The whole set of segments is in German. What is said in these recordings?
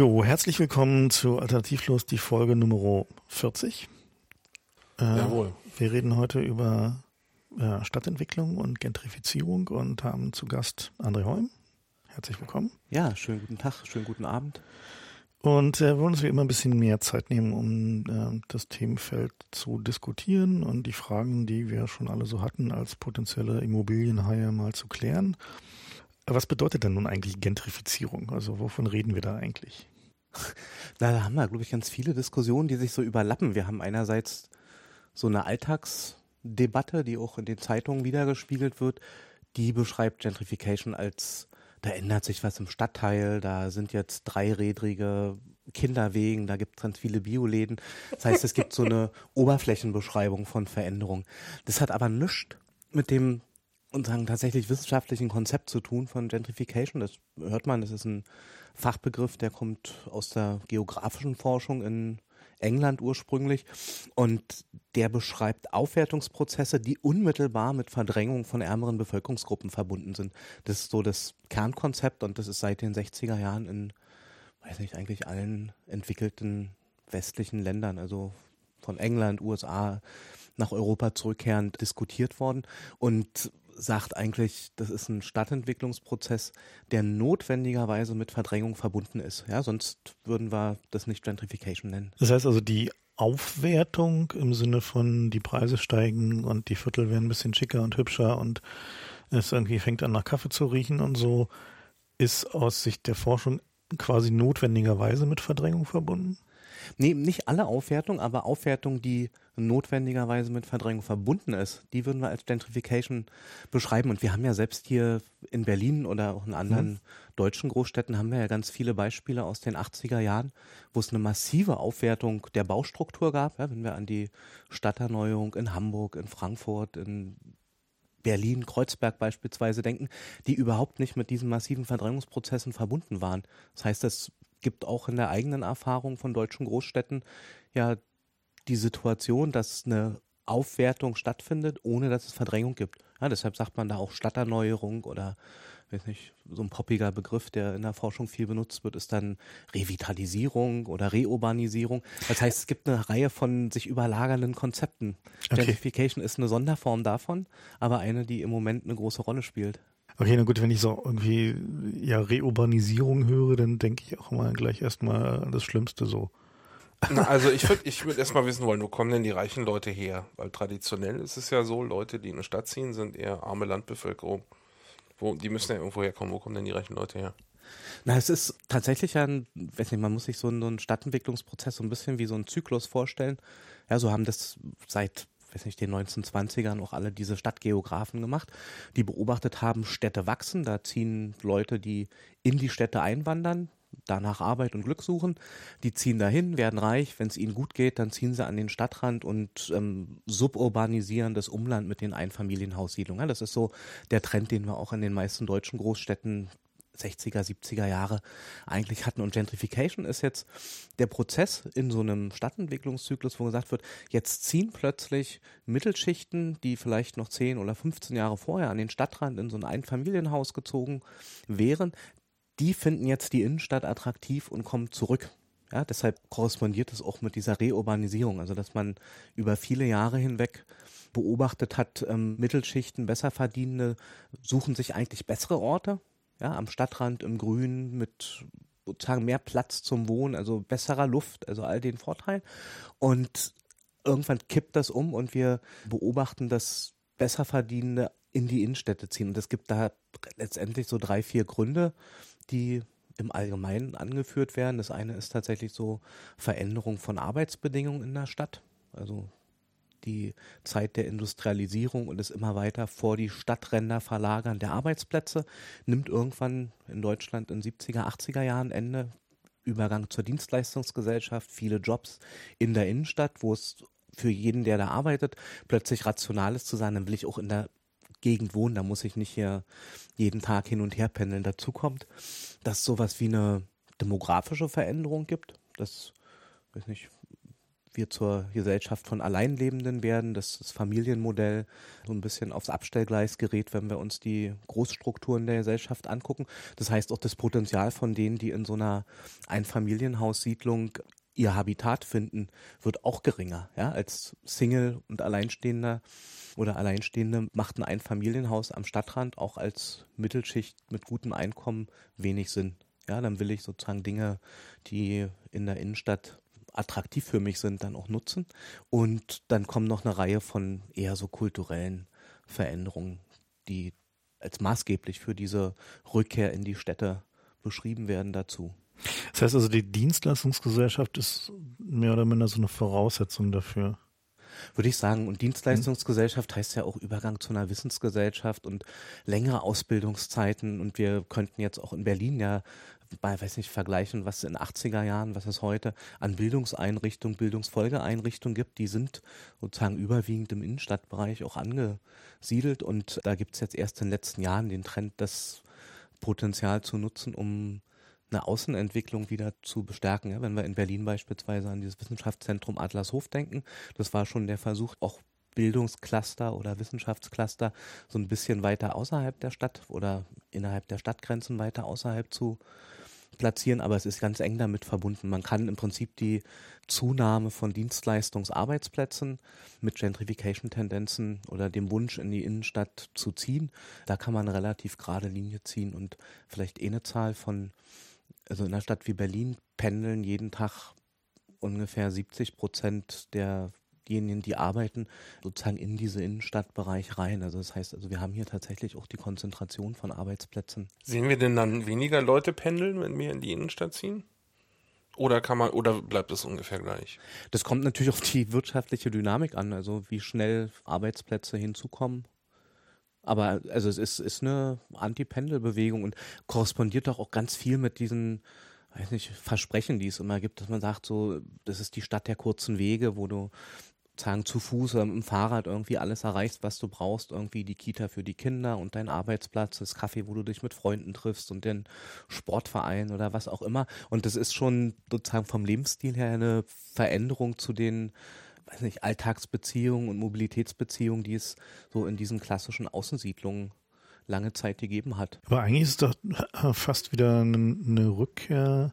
Jo, herzlich willkommen zu Alternativlos, die Folge Nummer 40. Äh, Jawohl. Wir reden heute über äh, Stadtentwicklung und Gentrifizierung und haben zu Gast André Holm. Herzlich willkommen. Ja, schönen guten Tag, schönen guten Abend. Und äh, wollen uns wie immer ein bisschen mehr Zeit nehmen, um äh, das Themenfeld zu diskutieren und die Fragen, die wir schon alle so hatten, als potenzielle Immobilienhaie mal zu klären. Was bedeutet denn nun eigentlich Gentrifizierung? Also wovon reden wir da eigentlich? Da haben wir, glaube ich, ganz viele Diskussionen, die sich so überlappen. Wir haben einerseits so eine Alltagsdebatte, die auch in den Zeitungen wiedergespiegelt wird, die beschreibt Gentrification als da ändert sich was im Stadtteil, da sind jetzt dreirädrige Kinderwegen, da gibt es ganz viele Bioläden. Das heißt, es gibt so eine Oberflächenbeschreibung von Veränderung. Das hat aber nichts mit dem und sagen tatsächlich wissenschaftlichen Konzept zu tun von Gentrification. Das hört man, das ist ein Fachbegriff, der kommt aus der geografischen Forschung in England ursprünglich. Und der beschreibt Aufwertungsprozesse, die unmittelbar mit Verdrängung von ärmeren Bevölkerungsgruppen verbunden sind. Das ist so das Kernkonzept und das ist seit den 60er Jahren in, weiß nicht, eigentlich allen entwickelten westlichen Ländern, also von England, USA nach Europa zurückkehrend diskutiert worden. Und sagt eigentlich, das ist ein Stadtentwicklungsprozess, der notwendigerweise mit Verdrängung verbunden ist. Ja, sonst würden wir das nicht Gentrification nennen. Das heißt also, die Aufwertung im Sinne von die Preise steigen und die Viertel werden ein bisschen schicker und hübscher und es irgendwie fängt an nach Kaffee zu riechen und so, ist aus Sicht der Forschung quasi notwendigerweise mit Verdrängung verbunden? Nee, nicht alle Aufwertung, aber Aufwertung, die notwendigerweise mit Verdrängung verbunden ist, die würden wir als Gentrification beschreiben. Und wir haben ja selbst hier in Berlin oder auch in anderen mhm. deutschen Großstädten haben wir ja ganz viele Beispiele aus den 80er Jahren, wo es eine massive Aufwertung der Baustruktur gab. Ja, wenn wir an die Stadterneuerung in Hamburg, in Frankfurt, in Berlin, Kreuzberg beispielsweise denken, die überhaupt nicht mit diesen massiven Verdrängungsprozessen verbunden waren. Das heißt, es gibt auch in der eigenen Erfahrung von deutschen Großstädten ja die Situation, dass eine Aufwertung stattfindet, ohne dass es Verdrängung gibt. Ja, deshalb sagt man da auch Stadterneuerung oder weiß nicht, so ein poppiger Begriff, der in der Forschung viel benutzt wird, ist dann Revitalisierung oder Reurbanisierung. Das heißt, es gibt eine Reihe von sich überlagernden Konzepten. Okay. Gentrification ist eine Sonderform davon, aber eine, die im Moment eine große Rolle spielt. Okay, na gut, wenn ich so irgendwie ja Reurbanisierung höre, dann denke ich auch immer gleich erstmal das Schlimmste so. Na, also ich würde ich würd erstmal wissen wollen, wo kommen denn die reichen Leute her? Weil traditionell ist es ja so, Leute, die in eine Stadt ziehen, sind eher arme Landbevölkerung. Wo, die müssen ja irgendwo herkommen. Wo kommen denn die reichen Leute her? Na, es ist tatsächlich ein, weiß nicht, man muss sich so einen, so einen Stadtentwicklungsprozess so ein bisschen wie so einen Zyklus vorstellen. Ja, so haben das seit weiß nicht, den 1920ern auch alle diese Stadtgeografen gemacht, die beobachtet haben, Städte wachsen, da ziehen Leute, die in die Städte einwandern, danach Arbeit und Glück suchen. Die ziehen dahin, werden reich. Wenn es ihnen gut geht, dann ziehen sie an den Stadtrand und ähm, suburbanisieren das Umland mit den Einfamilienhaussiedlungen. das ist so der Trend, den wir auch in den meisten deutschen Großstädten 60er, 70er Jahre eigentlich hatten. Und Gentrification ist jetzt der Prozess in so einem Stadtentwicklungszyklus, wo gesagt wird, jetzt ziehen plötzlich Mittelschichten, die vielleicht noch 10 oder 15 Jahre vorher an den Stadtrand in so ein Einfamilienhaus gezogen wären, die finden jetzt die Innenstadt attraktiv und kommen zurück. Ja, deshalb korrespondiert es auch mit dieser Reurbanisierung, also dass man über viele Jahre hinweg beobachtet hat, ähm, Mittelschichten, Besserverdienende suchen sich eigentlich bessere Orte, ja, am Stadtrand, im Grün, mit sozusagen mehr Platz zum Wohnen, also besserer Luft, also all den Vorteilen. Und irgendwann kippt das um und wir beobachten, dass Besserverdienende in die Innenstädte ziehen. Und es gibt da letztendlich so drei, vier Gründe, die im Allgemeinen angeführt werden. Das eine ist tatsächlich so Veränderung von Arbeitsbedingungen in der Stadt. Also die Zeit der Industrialisierung und es immer weiter vor die Stadtränder verlagern der Arbeitsplätze nimmt irgendwann in Deutschland in 70er, 80er Jahren Ende. Übergang zur Dienstleistungsgesellschaft, viele Jobs in der Innenstadt, wo es für jeden, der da arbeitet, plötzlich rational ist zu sein, dann will ich auch in der Gegend wohnen, da muss ich nicht hier jeden Tag hin und her pendeln. Dazu kommt, dass es sowas wie eine demografische Veränderung gibt. Das, weiß nicht, wir zur Gesellschaft von Alleinlebenden werden, dass das Familienmodell so ein bisschen aufs Abstellgleis gerät, wenn wir uns die Großstrukturen der Gesellschaft angucken. Das heißt auch das Potenzial von denen, die in so einer Einfamilienhaussiedlung ihr Habitat finden, wird auch geringer. Ja? Als Single und Alleinstehender oder Alleinstehende macht ein Einfamilienhaus am Stadtrand auch als Mittelschicht mit gutem Einkommen wenig Sinn. Ja, dann will ich sozusagen Dinge, die in der Innenstadt attraktiv für mich sind, dann auch nutzen. Und dann kommen noch eine Reihe von eher so kulturellen Veränderungen, die als maßgeblich für diese Rückkehr in die Städte beschrieben werden dazu. Das heißt also, die Dienstleistungsgesellschaft ist mehr oder minder so eine Voraussetzung dafür. Würde ich sagen. Und Dienstleistungsgesellschaft heißt ja auch Übergang zu einer Wissensgesellschaft und längere Ausbildungszeiten. Und wir könnten jetzt auch in Berlin ja bei, weiß nicht, vergleichen, was in den 80er Jahren, was es heute an Bildungseinrichtungen, Bildungsfolgeeinrichtungen gibt, die sind sozusagen überwiegend im Innenstadtbereich auch angesiedelt und da gibt es jetzt erst in den letzten Jahren den Trend, das Potenzial zu nutzen, um eine Außenentwicklung wieder zu bestärken. Ja, wenn wir in Berlin beispielsweise an dieses Wissenschaftszentrum Adlershof denken, das war schon der Versuch, auch Bildungscluster oder Wissenschaftscluster so ein bisschen weiter außerhalb der Stadt oder innerhalb der Stadtgrenzen weiter außerhalb zu platzieren, aber es ist ganz eng damit verbunden. Man kann im Prinzip die Zunahme von Dienstleistungsarbeitsplätzen mit Gentrification-Tendenzen oder dem Wunsch in die Innenstadt zu ziehen, da kann man eine relativ gerade Linie ziehen und vielleicht eh eine Zahl von, also in einer Stadt wie Berlin pendeln jeden Tag ungefähr 70 Prozent der diejenigen, die arbeiten, sozusagen in diese Innenstadtbereich rein. Also das heißt, also wir haben hier tatsächlich auch die Konzentration von Arbeitsplätzen. Sehen wir denn dann weniger Leute pendeln, wenn wir in die Innenstadt ziehen? Oder kann man, oder bleibt es ungefähr gleich? Das kommt natürlich auf die wirtschaftliche Dynamik an, also wie schnell Arbeitsplätze hinzukommen. Aber also es ist, ist eine Anti-Pendel-Bewegung und korrespondiert doch auch ganz viel mit diesen weiß nicht, Versprechen, die es immer gibt, dass man sagt, so, das ist die Stadt der kurzen Wege, wo du sagen zu Fuß oder mit dem Fahrrad irgendwie alles erreichst, was du brauchst, irgendwie die Kita für die Kinder und dein Arbeitsplatz, das Kaffee, wo du dich mit Freunden triffst und den Sportverein oder was auch immer. Und das ist schon sozusagen vom Lebensstil her eine Veränderung zu den weiß nicht, Alltagsbeziehungen und Mobilitätsbeziehungen, die es so in diesen klassischen Außensiedlungen lange Zeit gegeben hat. Aber eigentlich ist es doch fast wieder eine Rückkehr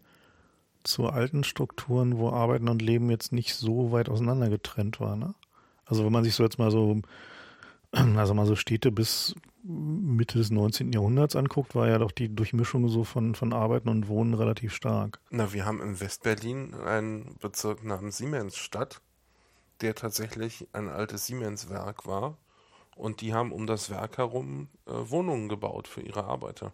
zu alten Strukturen, wo Arbeiten und Leben jetzt nicht so weit auseinander getrennt war. Ne? Also wenn man sich so jetzt mal so, also mal so Städte bis Mitte des 19. Jahrhunderts anguckt, war ja doch die Durchmischung so von, von Arbeiten und Wohnen relativ stark. Na, wir haben in Westberlin einen Bezirk namens Siemensstadt, der tatsächlich ein altes Siemenswerk war. Und die haben um das Werk herum äh, Wohnungen gebaut für ihre Arbeiter.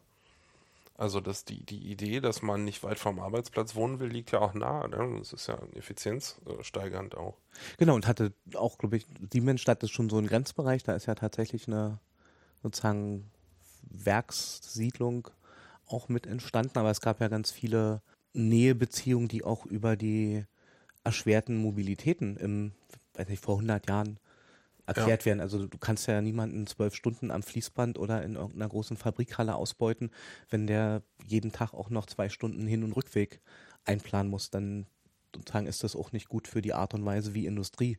Also dass die, die Idee, dass man nicht weit vom Arbeitsplatz wohnen will, liegt ja auch nahe. Ne? Das ist ja effizienzsteigernd auch. Genau, und hatte auch, glaube ich, Siemensstadt ist schon so ein Grenzbereich, da ist ja tatsächlich eine sozusagen Werkssiedlung auch mit entstanden, aber es gab ja ganz viele Nähebeziehungen, die auch über die erschwerten Mobilitäten im, weiß nicht, vor 100 Jahren erklärt ja. werden. Also du kannst ja niemanden zwölf Stunden am Fließband oder in irgendeiner großen Fabrikhalle ausbeuten, wenn der jeden Tag auch noch zwei Stunden Hin- und Rückweg einplanen muss. Dann sozusagen ist das auch nicht gut für die Art und Weise, wie Industrie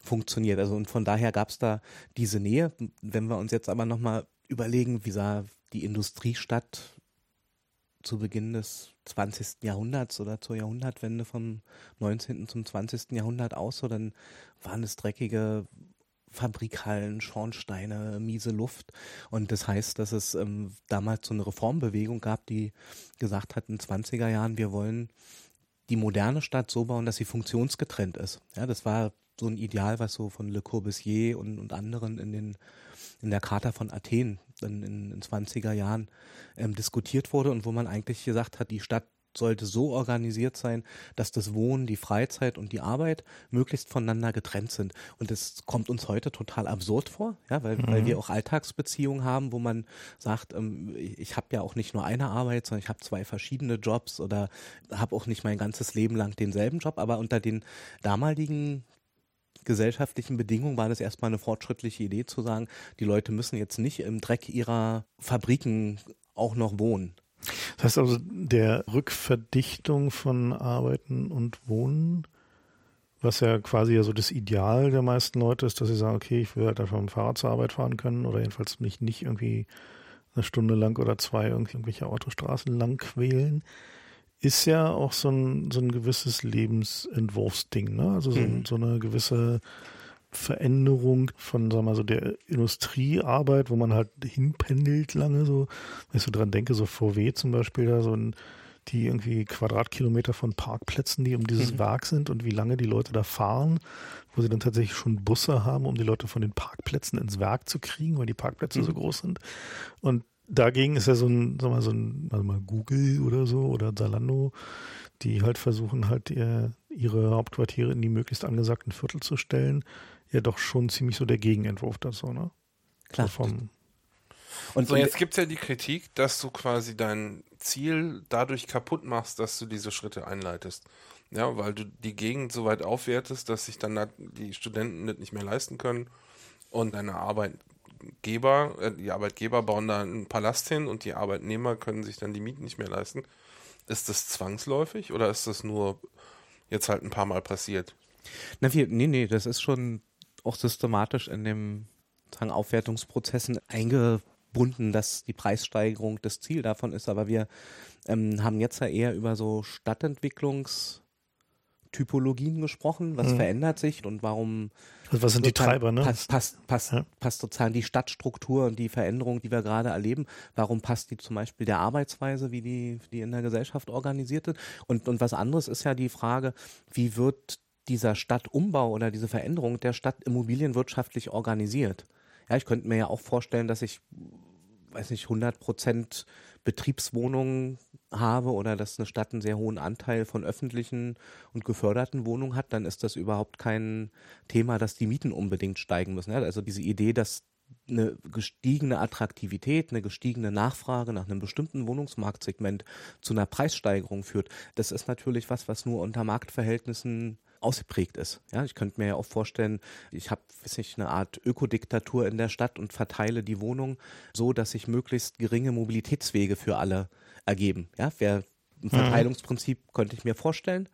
funktioniert. Also und von daher gab es da diese Nähe. Wenn wir uns jetzt aber nochmal überlegen, wie sah die Industriestadt zu Beginn des 20. Jahrhunderts oder zur Jahrhundertwende vom 19. zum 20. Jahrhundert aus, so dann waren es dreckige Fabrikhallen, Schornsteine, miese Luft. Und das heißt, dass es ähm, damals so eine Reformbewegung gab, die gesagt hat, in 20er Jahren, wir wollen die moderne Stadt so bauen, dass sie funktionsgetrennt ist. Ja, das war so ein Ideal, was so von Le Corbusier und, und anderen in den in der Charta von Athen in, in 20er Jahren ähm, diskutiert wurde und wo man eigentlich gesagt hat, die Stadt sollte so organisiert sein, dass das Wohnen, die Freizeit und die Arbeit möglichst voneinander getrennt sind. Und das kommt uns heute total absurd vor, ja, weil, mhm. weil wir auch Alltagsbeziehungen haben, wo man sagt, ähm, ich habe ja auch nicht nur eine Arbeit, sondern ich habe zwei verschiedene Jobs oder habe auch nicht mein ganzes Leben lang denselben Job, aber unter den damaligen gesellschaftlichen Bedingungen war das erstmal eine fortschrittliche Idee zu sagen, die Leute müssen jetzt nicht im Dreck ihrer Fabriken auch noch wohnen. Das heißt also, der Rückverdichtung von Arbeiten und Wohnen Was ja quasi ja so das Ideal der meisten Leute ist, dass sie sagen, okay, ich will halt einfach mit dem Fahrrad zur Arbeit fahren können oder jedenfalls mich nicht irgendwie eine Stunde lang oder zwei irgendwelche Autostraßen lang quälen, ist ja auch so ein, so ein gewisses Lebensentwurfsding, ne? Also so, mhm. so eine gewisse Veränderung von, sagen wir mal, so der Industriearbeit, wo man halt hinpendelt lange so. Wenn ich so dran denke, so VW zum Beispiel da so ein die irgendwie Quadratkilometer von Parkplätzen, die um dieses mhm. Werk sind und wie lange die Leute da fahren, wo sie dann tatsächlich schon Busse haben, um die Leute von den Parkplätzen ins Werk zu kriegen, weil die Parkplätze mhm. so groß sind. Und dagegen ist ja so ein, wir mal, so ein, also mal Google oder so oder Zalando, die halt versuchen halt ihr, ihre Hauptquartiere in die möglichst angesagten Viertel zu stellen, ja doch schon ziemlich so der Gegenentwurf dazu, ne? Klar. So vom, und so, jetzt gibt es ja die Kritik, dass du quasi dein Ziel dadurch kaputt machst, dass du diese Schritte einleitest. Ja, weil du die Gegend so weit aufwertest, dass sich dann die Studenten das nicht mehr leisten können und deine Arbeitgeber, äh, die Arbeitgeber bauen da einen Palast hin und die Arbeitnehmer können sich dann die Mieten nicht mehr leisten. Ist das zwangsläufig oder ist das nur jetzt halt ein paar Mal passiert? Na, wir, nee, nee, das ist schon auch systematisch in dem sagen, Aufwertungsprozessen einge, gebunden, dass die Preissteigerung das Ziel davon ist, aber wir ähm, haben jetzt ja eher über so Stadtentwicklungstypologien gesprochen. Was mhm. verändert sich und warum? Also was sind die Treiber, ne? Passt, passt, passt, ja. passt sozusagen die Stadtstruktur und die Veränderung, die wir gerade erleben. Warum passt die zum Beispiel der Arbeitsweise, wie die, die in der Gesellschaft organisiert ist? Und, und was anderes ist ja die Frage, wie wird dieser Stadtumbau oder diese Veränderung der Stadt immobilienwirtschaftlich organisiert? Ja, ich könnte mir ja auch vorstellen, dass ich weiß nicht, 100 Prozent Betriebswohnungen habe oder dass eine Stadt einen sehr hohen Anteil von öffentlichen und geförderten Wohnungen hat, dann ist das überhaupt kein Thema, dass die Mieten unbedingt steigen müssen. Also diese Idee, dass eine gestiegene Attraktivität, eine gestiegene Nachfrage nach einem bestimmten Wohnungsmarktsegment zu einer Preissteigerung führt, das ist natürlich was, was nur unter Marktverhältnissen ausgeprägt ist. Ja, ich könnte mir ja auch vorstellen, ich habe, weiß nicht, eine Art Ökodiktatur in der Stadt und verteile die Wohnung so, dass sich möglichst geringe Mobilitätswege für alle ergeben. Ja, wäre ein mhm. Verteilungsprinzip, könnte ich mir vorstellen.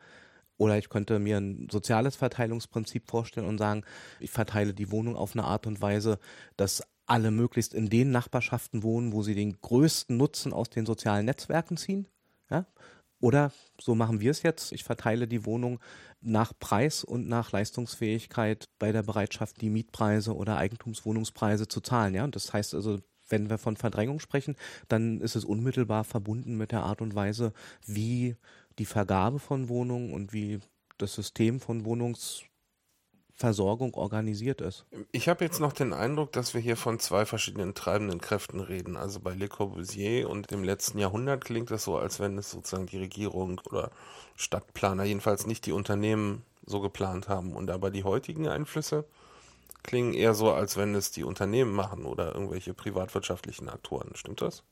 Oder ich könnte mir ein soziales Verteilungsprinzip vorstellen und sagen, ich verteile die Wohnung auf eine Art und Weise, dass alle möglichst in den Nachbarschaften wohnen, wo sie den größten Nutzen aus den sozialen Netzwerken ziehen. Ja? Oder so machen wir es jetzt. Ich verteile die Wohnung nach Preis und nach Leistungsfähigkeit bei der Bereitschaft, die Mietpreise oder Eigentumswohnungspreise zu zahlen. Ja, und das heißt also, wenn wir von Verdrängung sprechen, dann ist es unmittelbar verbunden mit der Art und Weise, wie die Vergabe von Wohnungen und wie das System von Wohnungs Versorgung organisiert ist. Ich habe jetzt noch den Eindruck, dass wir hier von zwei verschiedenen treibenden Kräften reden. Also bei Le Corbusier und im letzten Jahrhundert klingt es so, als wenn es sozusagen die Regierung oder Stadtplaner, jedenfalls nicht die Unternehmen so geplant haben. Und aber die heutigen Einflüsse klingen eher so, als wenn es die Unternehmen machen oder irgendwelche privatwirtschaftlichen Aktoren. Stimmt das?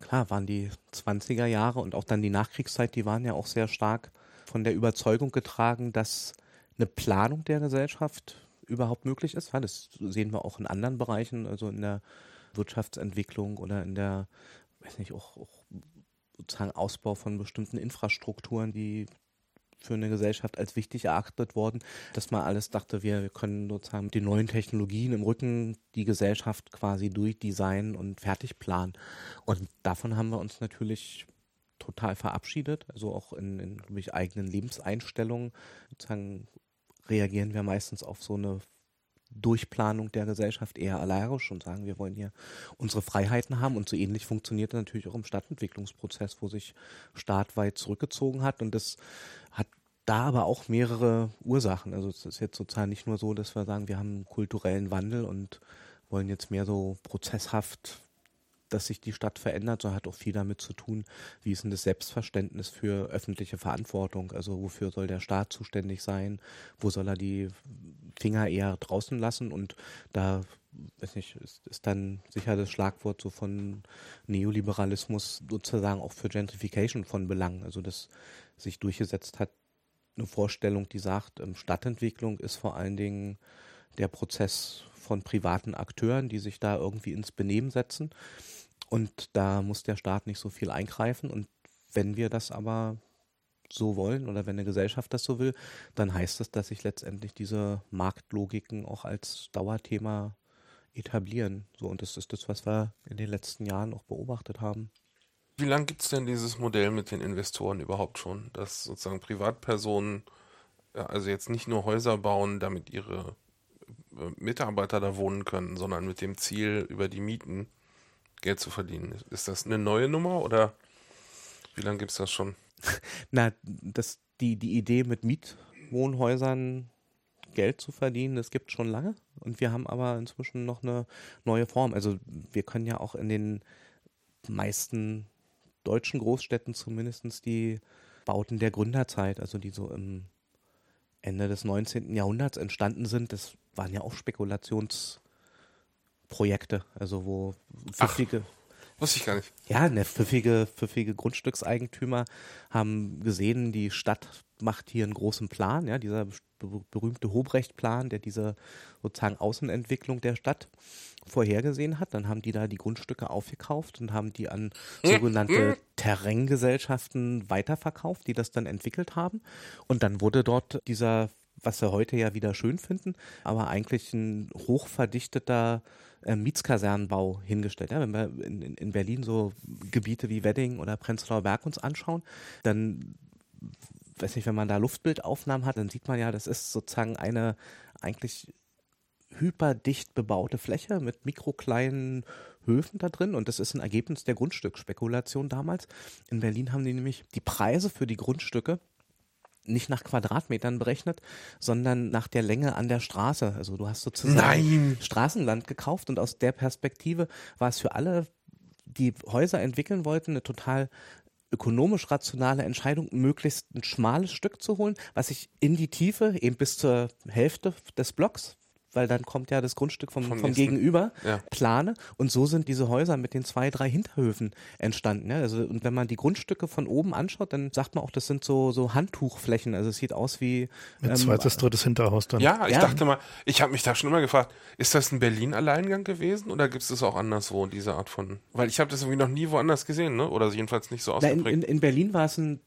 Klar, waren die 20er Jahre und auch dann die Nachkriegszeit, die waren ja auch sehr stark von der Überzeugung getragen, dass eine Planung der Gesellschaft überhaupt möglich ist. Das sehen wir auch in anderen Bereichen, also in der Wirtschaftsentwicklung oder in der, weiß nicht, auch, auch sozusagen Ausbau von bestimmten Infrastrukturen, die für eine Gesellschaft als wichtig erachtet worden, dass man alles dachte, wir können sozusagen mit den neuen Technologien im Rücken die Gesellschaft quasi durchdesignen und fertig planen. Und davon haben wir uns natürlich total verabschiedet, also auch in, in ich, eigenen Lebenseinstellungen sozusagen reagieren wir meistens auf so eine Durchplanung der Gesellschaft eher allergisch und sagen, wir wollen hier unsere Freiheiten haben. Und so ähnlich funktioniert das natürlich auch im Stadtentwicklungsprozess, wo sich Staat weit zurückgezogen hat. Und das hat da aber auch mehrere Ursachen. Also es ist jetzt sozusagen nicht nur so, dass wir sagen, wir haben einen kulturellen Wandel und wollen jetzt mehr so prozesshaft dass sich die Stadt verändert, so hat auch viel damit zu tun, wie ist denn das Selbstverständnis für öffentliche Verantwortung? Also wofür soll der Staat zuständig sein? Wo soll er die Finger eher draußen lassen? Und da weiß nicht, ist, ist dann sicher das Schlagwort so von Neoliberalismus sozusagen auch für Gentrification von Belang. Also dass sich durchgesetzt hat, eine Vorstellung, die sagt, ähm, Stadtentwicklung ist vor allen Dingen der Prozess von privaten Akteuren, die sich da irgendwie ins Benehmen setzen. Und da muss der Staat nicht so viel eingreifen. Und wenn wir das aber so wollen oder wenn eine Gesellschaft das so will, dann heißt das, dass sich letztendlich diese Marktlogiken auch als Dauerthema etablieren. So, und das ist das, was wir in den letzten Jahren auch beobachtet haben. Wie lange gibt es denn dieses Modell mit den Investoren überhaupt schon, dass sozusagen Privatpersonen, also jetzt nicht nur Häuser bauen, damit ihre äh, Mitarbeiter da wohnen können, sondern mit dem Ziel, über die Mieten Geld zu verdienen. Ist das eine neue Nummer oder wie lange gibt es das schon? Na, das, die, die Idee mit Mietwohnhäusern Geld zu verdienen, das gibt schon lange. Und wir haben aber inzwischen noch eine neue Form. Also wir können ja auch in den meisten deutschen Großstädten zumindest die Bauten der Gründerzeit, also die so im Ende des 19. Jahrhunderts entstanden sind, das waren ja auch Spekulationsprojekte, also wo pfiffige. Ach, wusste ich gar nicht. Ja, ne, pfiffige, pfiffige Grundstückseigentümer haben gesehen, die Stadt macht hier einen großen Plan, ja, dieser berühmte Hobrecht-Plan, der diese sozusagen Außenentwicklung der Stadt vorhergesehen hat. Dann haben die da die Grundstücke aufgekauft und haben die an sogenannte Terraingesellschaften weiterverkauft, die das dann entwickelt haben. Und dann wurde dort dieser was wir heute ja wieder schön finden, aber eigentlich ein hochverdichteter äh, Mietskasernenbau hingestellt. Ja, wenn wir in, in, Berlin so Gebiete wie Wedding oder Prenzlauer Berg uns anschauen, dann weiß nicht, wenn man da Luftbildaufnahmen hat, dann sieht man ja, das ist sozusagen eine eigentlich hyperdicht bebaute Fläche mit mikrokleinen Höfen da drin und das ist ein Ergebnis der Grundstücksspekulation damals. In Berlin haben die nämlich die Preise für die Grundstücke nicht nach Quadratmetern berechnet, sondern nach der Länge an der Straße. Also du hast sozusagen Nein. Straßenland gekauft und aus der Perspektive war es für alle, die Häuser entwickeln wollten, eine total ökonomisch rationale Entscheidung, möglichst ein schmales Stück zu holen, was ich in die Tiefe, eben bis zur Hälfte des Blocks, weil dann kommt ja das Grundstück vom, vom, vom Gegenüber, ja. plane. Und so sind diese Häuser mit den zwei, drei Hinterhöfen entstanden. Ja? Also, und wenn man die Grundstücke von oben anschaut, dann sagt man auch, das sind so, so Handtuchflächen. Also es sieht aus wie. Mit ähm, zweites, drittes Hinterhaus dann. Ja, ich ja. dachte mal, ich habe mich da schon immer gefragt, ist das ein Berlin-Alleingang gewesen oder gibt es das auch anderswo, diese Art von. Weil ich habe das irgendwie noch nie woanders gesehen, ne? Oder jedenfalls nicht so ausgeprägt. In, in, in Berlin war es ein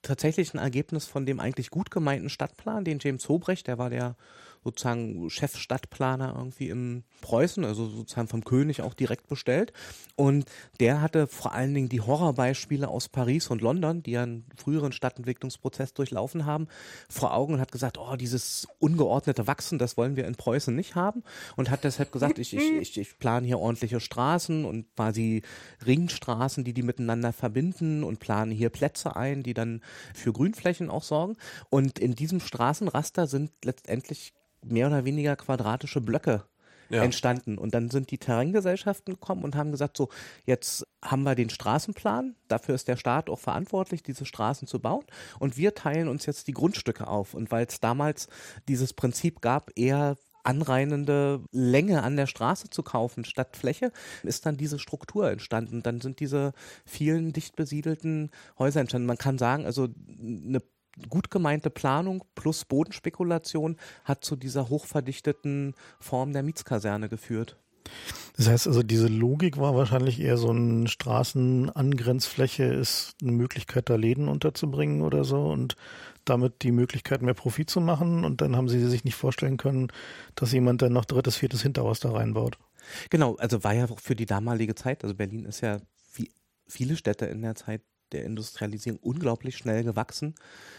tatsächlich ein Ergebnis von dem eigentlich gut gemeinten Stadtplan, den James Hobrecht, der war der sozusagen Chefstadtplaner irgendwie im Preußen, also sozusagen vom König auch direkt bestellt. Und der hatte vor allen Dingen die Horrorbeispiele aus Paris und London, die einen früheren Stadtentwicklungsprozess durchlaufen haben, vor Augen und hat gesagt, oh, dieses ungeordnete Wachsen, das wollen wir in Preußen nicht haben. Und hat deshalb gesagt, ich, ich, ich, ich plane hier ordentliche Straßen und quasi Ringstraßen, die die miteinander verbinden und plane hier Plätze ein, die dann für Grünflächen auch sorgen. Und in diesem Straßenraster sind letztendlich mehr oder weniger quadratische Blöcke ja. entstanden. Und dann sind die Terraingesellschaften gekommen und haben gesagt, so, jetzt haben wir den Straßenplan, dafür ist der Staat auch verantwortlich, diese Straßen zu bauen. Und wir teilen uns jetzt die Grundstücke auf. Und weil es damals dieses Prinzip gab, eher anreinende Länge an der Straße zu kaufen statt Fläche, ist dann diese Struktur entstanden. Dann sind diese vielen dicht besiedelten Häuser entstanden. Man kann sagen, also eine gut gemeinte Planung plus Bodenspekulation hat zu dieser hochverdichteten Form der Mietskaserne geführt. Das heißt also, diese Logik war wahrscheinlich eher so eine Straßenangrenzfläche ist eine Möglichkeit, da Läden unterzubringen oder so und damit die Möglichkeit, mehr Profit zu machen. Und dann haben sie sich nicht vorstellen können, dass jemand dann noch drittes, viertes Hinterhaus da reinbaut. Genau, also war ja auch für die damalige Zeit, also Berlin ist ja wie viele Städte in der Zeit der Industrialisierung unglaublich schnell gewachsen.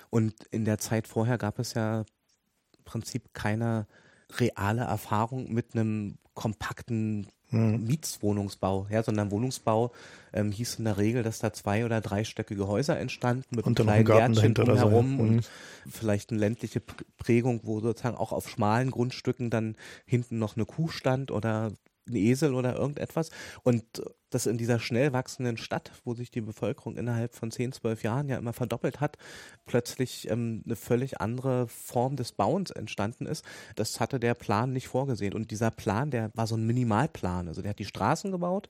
Und in der Zeit vorher gab es ja im Prinzip keine reale Erfahrung mit einem kompakten hm. Mietswohnungsbau, ja, sondern Wohnungsbau ähm, hieß in der Regel, dass da zwei- oder dreistöckige Häuser entstanden mit und einem kleinen Gärtchen drumherum so. und hm. vielleicht eine ländliche Prägung, wo sozusagen auch auf schmalen Grundstücken dann hinten noch eine Kuh stand oder ein Esel oder irgendetwas. Und das in dieser schnell wachsenden Stadt, wo sich die Bevölkerung innerhalb von 10, 12 Jahren ja immer verdoppelt hat, plötzlich ähm, eine völlig andere Form des Bauens entstanden ist. Das hatte der Plan nicht vorgesehen. Und dieser Plan, der war so ein Minimalplan. Also der hat die Straßen gebaut,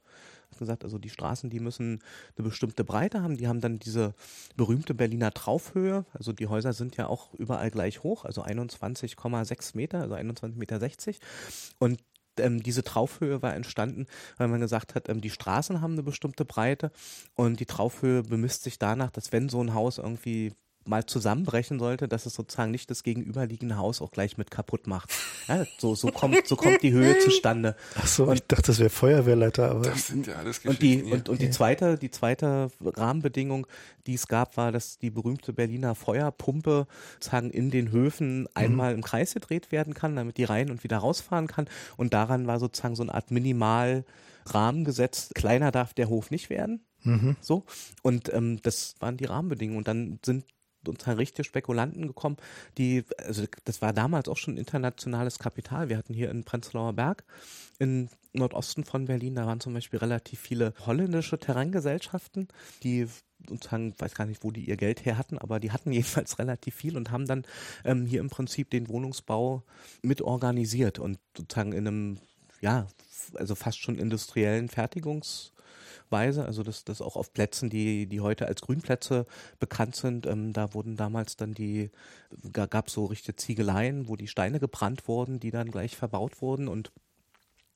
hat gesagt, also die Straßen, die müssen eine bestimmte Breite haben. Die haben dann diese berühmte Berliner Traufhöhe. Also die Häuser sind ja auch überall gleich hoch, also 21,6 Meter, also 21,60 Meter. Und ähm, diese Traufhöhe war entstanden, weil man gesagt hat, ähm, die Straßen haben eine bestimmte Breite und die Traufhöhe bemisst sich danach, dass wenn so ein Haus irgendwie mal zusammenbrechen sollte, dass es sozusagen nicht das gegenüberliegende Haus auch gleich mit kaputt macht. Ja, so, so kommt, so kommt die Höhe zustande. Ach so, ich dachte, das wäre Feuerwehrleiter, aber. Das sind ja alles Und die, Geschichten. und, und die zweite, die zweite Rahmenbedingung, die es gab, war, dass die berühmte Berliner Feuerpumpe sozusagen in den Höfen einmal im Kreis gedreht werden kann, damit die rein und wieder rausfahren kann. Und daran war sozusagen so eine Art Minimalrahmen gesetzt. Kleiner darf der Hof nicht werden. Mhm. So. Und ähm, das waren die Rahmenbedingungen. Und dann sind uns halt richtige Spekulanten gekommen, die, also das war damals auch schon internationales Kapital. Wir hatten hier in Prenzlauer Berg im Nordosten von Berlin, da waren zum Beispiel relativ viele holländische Terraingesellschaften, die sozusagen, weiß gar nicht, wo die ihr Geld her hatten, aber die hatten jedenfalls relativ viel und haben dann ähm, hier im Prinzip den Wohnungsbau mit organisiert und sozusagen in einem, ja, also fast schon industriellen Fertigungs- Weise, also das, das auch auf Plätzen, die, die heute als Grünplätze bekannt sind. Ähm, da wurden damals dann die, gab es so richtige Ziegeleien, wo die Steine gebrannt wurden, die dann gleich verbaut wurden und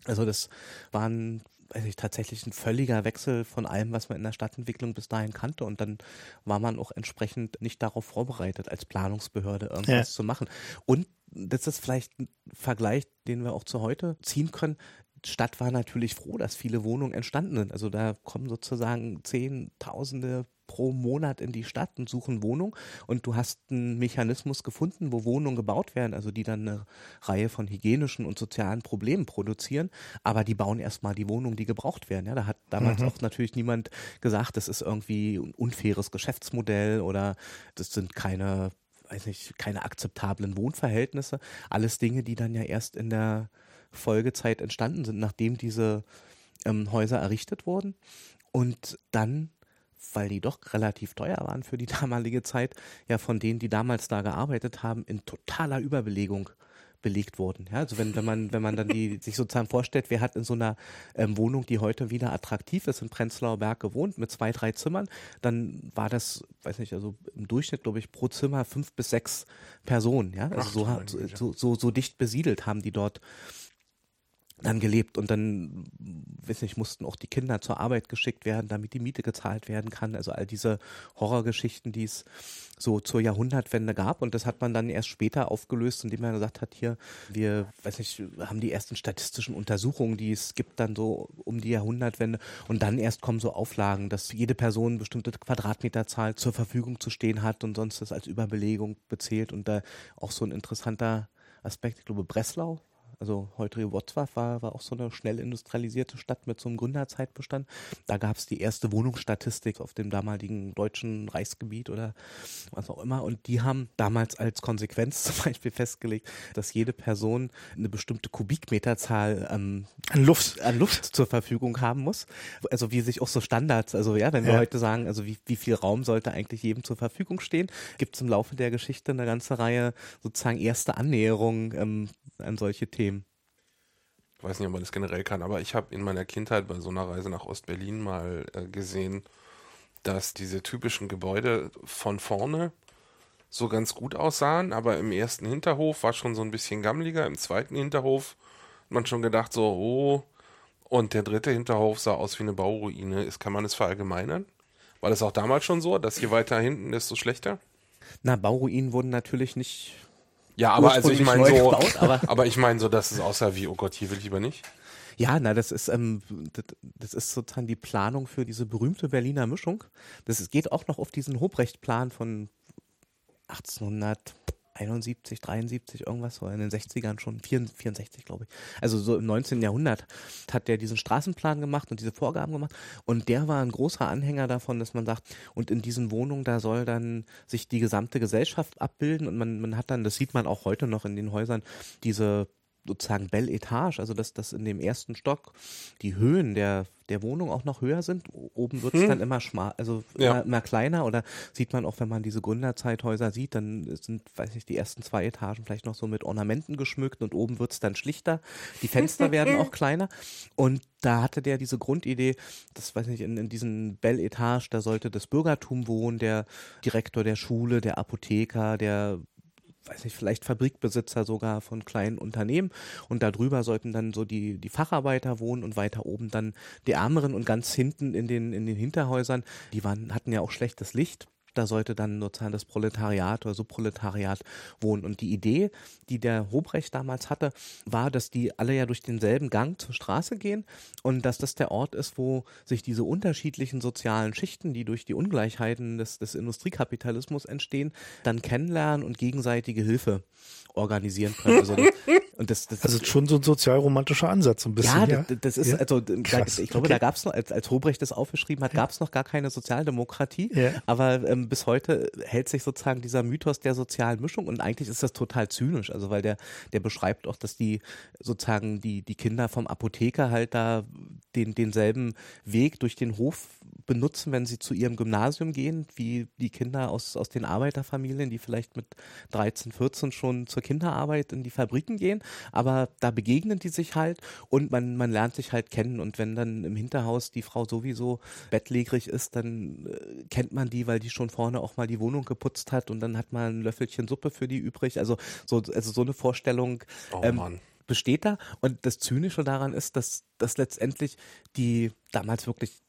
also das waren weiß ich, tatsächlich ein völliger Wechsel von allem, was man in der Stadtentwicklung bis dahin kannte. Und dann war man auch entsprechend nicht darauf vorbereitet, als Planungsbehörde irgendwas Ja. zu machen. Und das ist vielleicht ein Vergleich, den wir auch zu heute ziehen können. Stadt war natürlich froh, dass viele Wohnungen entstanden sind. Also da kommen sozusagen Zehntausende pro Monat in die Stadt und suchen Wohnung und du hast einen Mechanismus gefunden, wo Wohnungen gebaut werden, also die dann eine Reihe von hygienischen und sozialen Problemen produzieren, aber die bauen erstmal die Wohnungen, die gebraucht werden. Ja, da hat damals auch natürlich niemand gesagt, das ist irgendwie ein unfaires Geschäftsmodell oder das sind keine weiß nicht, keine akzeptablen Wohnverhältnisse. Alles Dinge, die dann ja erst in der Folgezeit entstanden sind, nachdem diese ähm, Häuser errichtet wurden. Und dann, weil die doch relativ teuer waren für die damalige Zeit, ja von denen, die damals da gearbeitet haben, in totaler Überbelegung belegt wurden. Ja, also wenn, wenn man, wenn man dann die, sich sozusagen vorstellt, wer hat in so einer ähm, Wohnung, die heute wieder attraktiv ist, in Prenzlauer Berg gewohnt, mit zwei, drei Zimmern, dann war das, weiß nicht, also im Durchschnitt, glaube ich, pro Zimmer fünf bis sechs Personen, ja. Also so, so, so, so dicht besiedelt haben die dort dann gelebt und dann, weiß nicht, mussten auch die Kinder zur Arbeit geschickt werden, damit die Miete gezahlt werden kann. Also all diese Horrorgeschichten, die es so zur Jahrhundertwende gab. Und das hat man dann erst später aufgelöst, indem man gesagt hat, hier, wir, weiß nicht, haben die ersten statistischen Untersuchungen, die es gibt dann so um die Jahrhundertwende. Und dann erst kommen so Auflagen, dass jede Person bestimmte Quadratmeterzahl zur Verfügung zu stehen hat und sonst das als Überbelegung bezählt. Und da auch so ein interessanter Aspekt, ich glaube Breslau also heutige Wrocław war, war auch so eine schnell industrialisierte Stadt mit so einem Gründerzeitbestand. Da gab es die erste Wohnungsstatistik auf dem damaligen deutschen Reichsgebiet oder was auch immer. Und die haben damals als Konsequenz zum Beispiel festgelegt, dass jede Person eine bestimmte Kubikmeterzahl ähm, An Luft. an Luft zur Verfügung haben muss. Also wie sich auch so Standards, also ja, wenn wir Ja. heute sagen, also wie, wie viel Raum sollte eigentlich jedem zur Verfügung stehen, gibt es im Laufe der Geschichte eine ganze Reihe sozusagen erste Annäherungen ähm, an solche Themen. Ich weiß nicht, ob man das generell kann, aber ich habe in meiner Kindheit bei so einer Reise nach Ostberlin mal äh, gesehen, dass diese typischen Gebäude von vorne so ganz gut aussahen, aber im ersten Hinterhof war schon so ein bisschen gammeliger, im zweiten Hinterhof hat man schon gedacht so, oh, und der dritte Hinterhof sah aus wie eine Bauruine. Ist, kann man es verallgemeinern? War das auch damals schon so, dass je weiter hinten, desto schlechter? Na, Bauruinen wurden natürlich nicht. Ja, aber also ich meine so, gebaut, aber- aber ich meine so, dass es aussah wie, oh Gott, hier will ich lieber nicht. Ja, na, das ist, ähm, das, das ist sozusagen die Planung für diese berühmte Berliner Mischung. Das geht auch noch auf diesen Hobrecht-Plan von 1871, 73, irgendwas, so in den 60ern schon, 64, glaube ich. Also so im 19. Jahrhundert hat der diesen Straßenplan gemacht und diese Vorgaben gemacht. Und der war ein großer Anhänger davon, dass man sagt, und in diesen Wohnungen, da soll dann sich die gesamte Gesellschaft abbilden und man, man hat dann, das sieht man auch heute noch in den Häusern, diese sozusagen Belle Etage, also dass, dass in dem ersten Stock die Höhen der, der Wohnung auch noch höher sind. Oben wird es dann immer schmal, also Ja. immer, immer kleiner oder sieht man auch, wenn man diese Gründerzeithäuser sieht, dann sind, weiß ich, die ersten zwei Etagen vielleicht noch so mit Ornamenten geschmückt und oben wird es dann schlichter. Die Fenster werden auch kleiner. Und da hatte der diese Grundidee, das weiß nicht, in, in diesen Belle Etage, da sollte das Bürgertum wohnen, der Direktor der Schule, der Apotheker, der weiß nicht, vielleicht Fabrikbesitzer sogar von kleinen Unternehmen und darüber sollten dann so die, die Facharbeiter wohnen und weiter oben dann die Ärmeren und ganz hinten in den, in den Hinterhäusern, die waren, hatten ja auch schlechtes Licht. Da sollte dann sozusagen das Proletariat oder Subproletariat wohnen. Und die Idee, die der Hobrecht damals hatte, war, dass die alle ja durch denselben Gang zur Straße gehen und dass das der Ort ist, wo sich diese unterschiedlichen sozialen Schichten, die durch die Ungleichheiten des, des Industriekapitalismus entstehen, dann kennenlernen und gegenseitige Hilfe organisieren können. Also das, und das, das also schon so ein sozialromantischer Ansatz, ein bisschen. Ja, ja? Das, das, ist, ja? also da, ich glaube, okay. da gab es noch, als, als Hobrecht das aufgeschrieben hat, gab es noch gar keine Sozialdemokratie. Ja. Aber ähm, bis heute hält sich sozusagen dieser Mythos der sozialen Mischung und eigentlich ist das total zynisch. Also weil der, der beschreibt auch, dass die sozusagen die, die Kinder vom Apotheker halt da den, denselben Weg durch den Hof benutzen, wenn sie zu ihrem Gymnasium gehen, wie die Kinder aus, aus den Arbeiterfamilien, die vielleicht mit 13, 14 schon zur Kinderarbeit in die Fabriken gehen. Aber da begegnen die sich halt und man, man lernt sich halt kennen. Und wenn dann im Hinterhaus die Frau sowieso bettlägerig ist, dann äh, kennt man die, weil die schon vorne auch mal die Wohnung geputzt hat und dann hat man ein Löffelchen Suppe für die übrig. Also so, also so eine Vorstellung. Oh, ähm, besteht da. Und das Zynische daran ist, dass, dass letztendlich die damals wirklich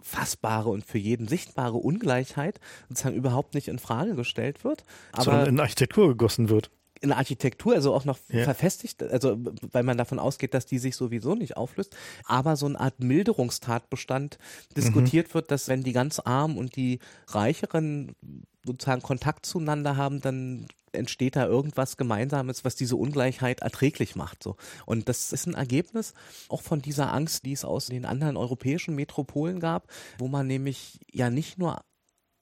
fassbare und für jeden sichtbare Ungleichheit sozusagen überhaupt nicht in Frage gestellt wird. Aber Sondern in Architektur gegossen wird. In Architektur, also auch noch ja. verfestigt, also weil man davon ausgeht, dass die sich sowieso nicht auflöst, aber so eine Art Milderungstatbestand diskutiert mhm. wird, dass wenn die ganz Armen und die Reicheren sozusagen Kontakt zueinander haben, dann entsteht da irgendwas Gemeinsames, was diese Ungleichheit erträglich macht. So. Und das ist ein Ergebnis auch von dieser Angst, die es aus den anderen europäischen Metropolen gab, wo man nämlich ja nicht nur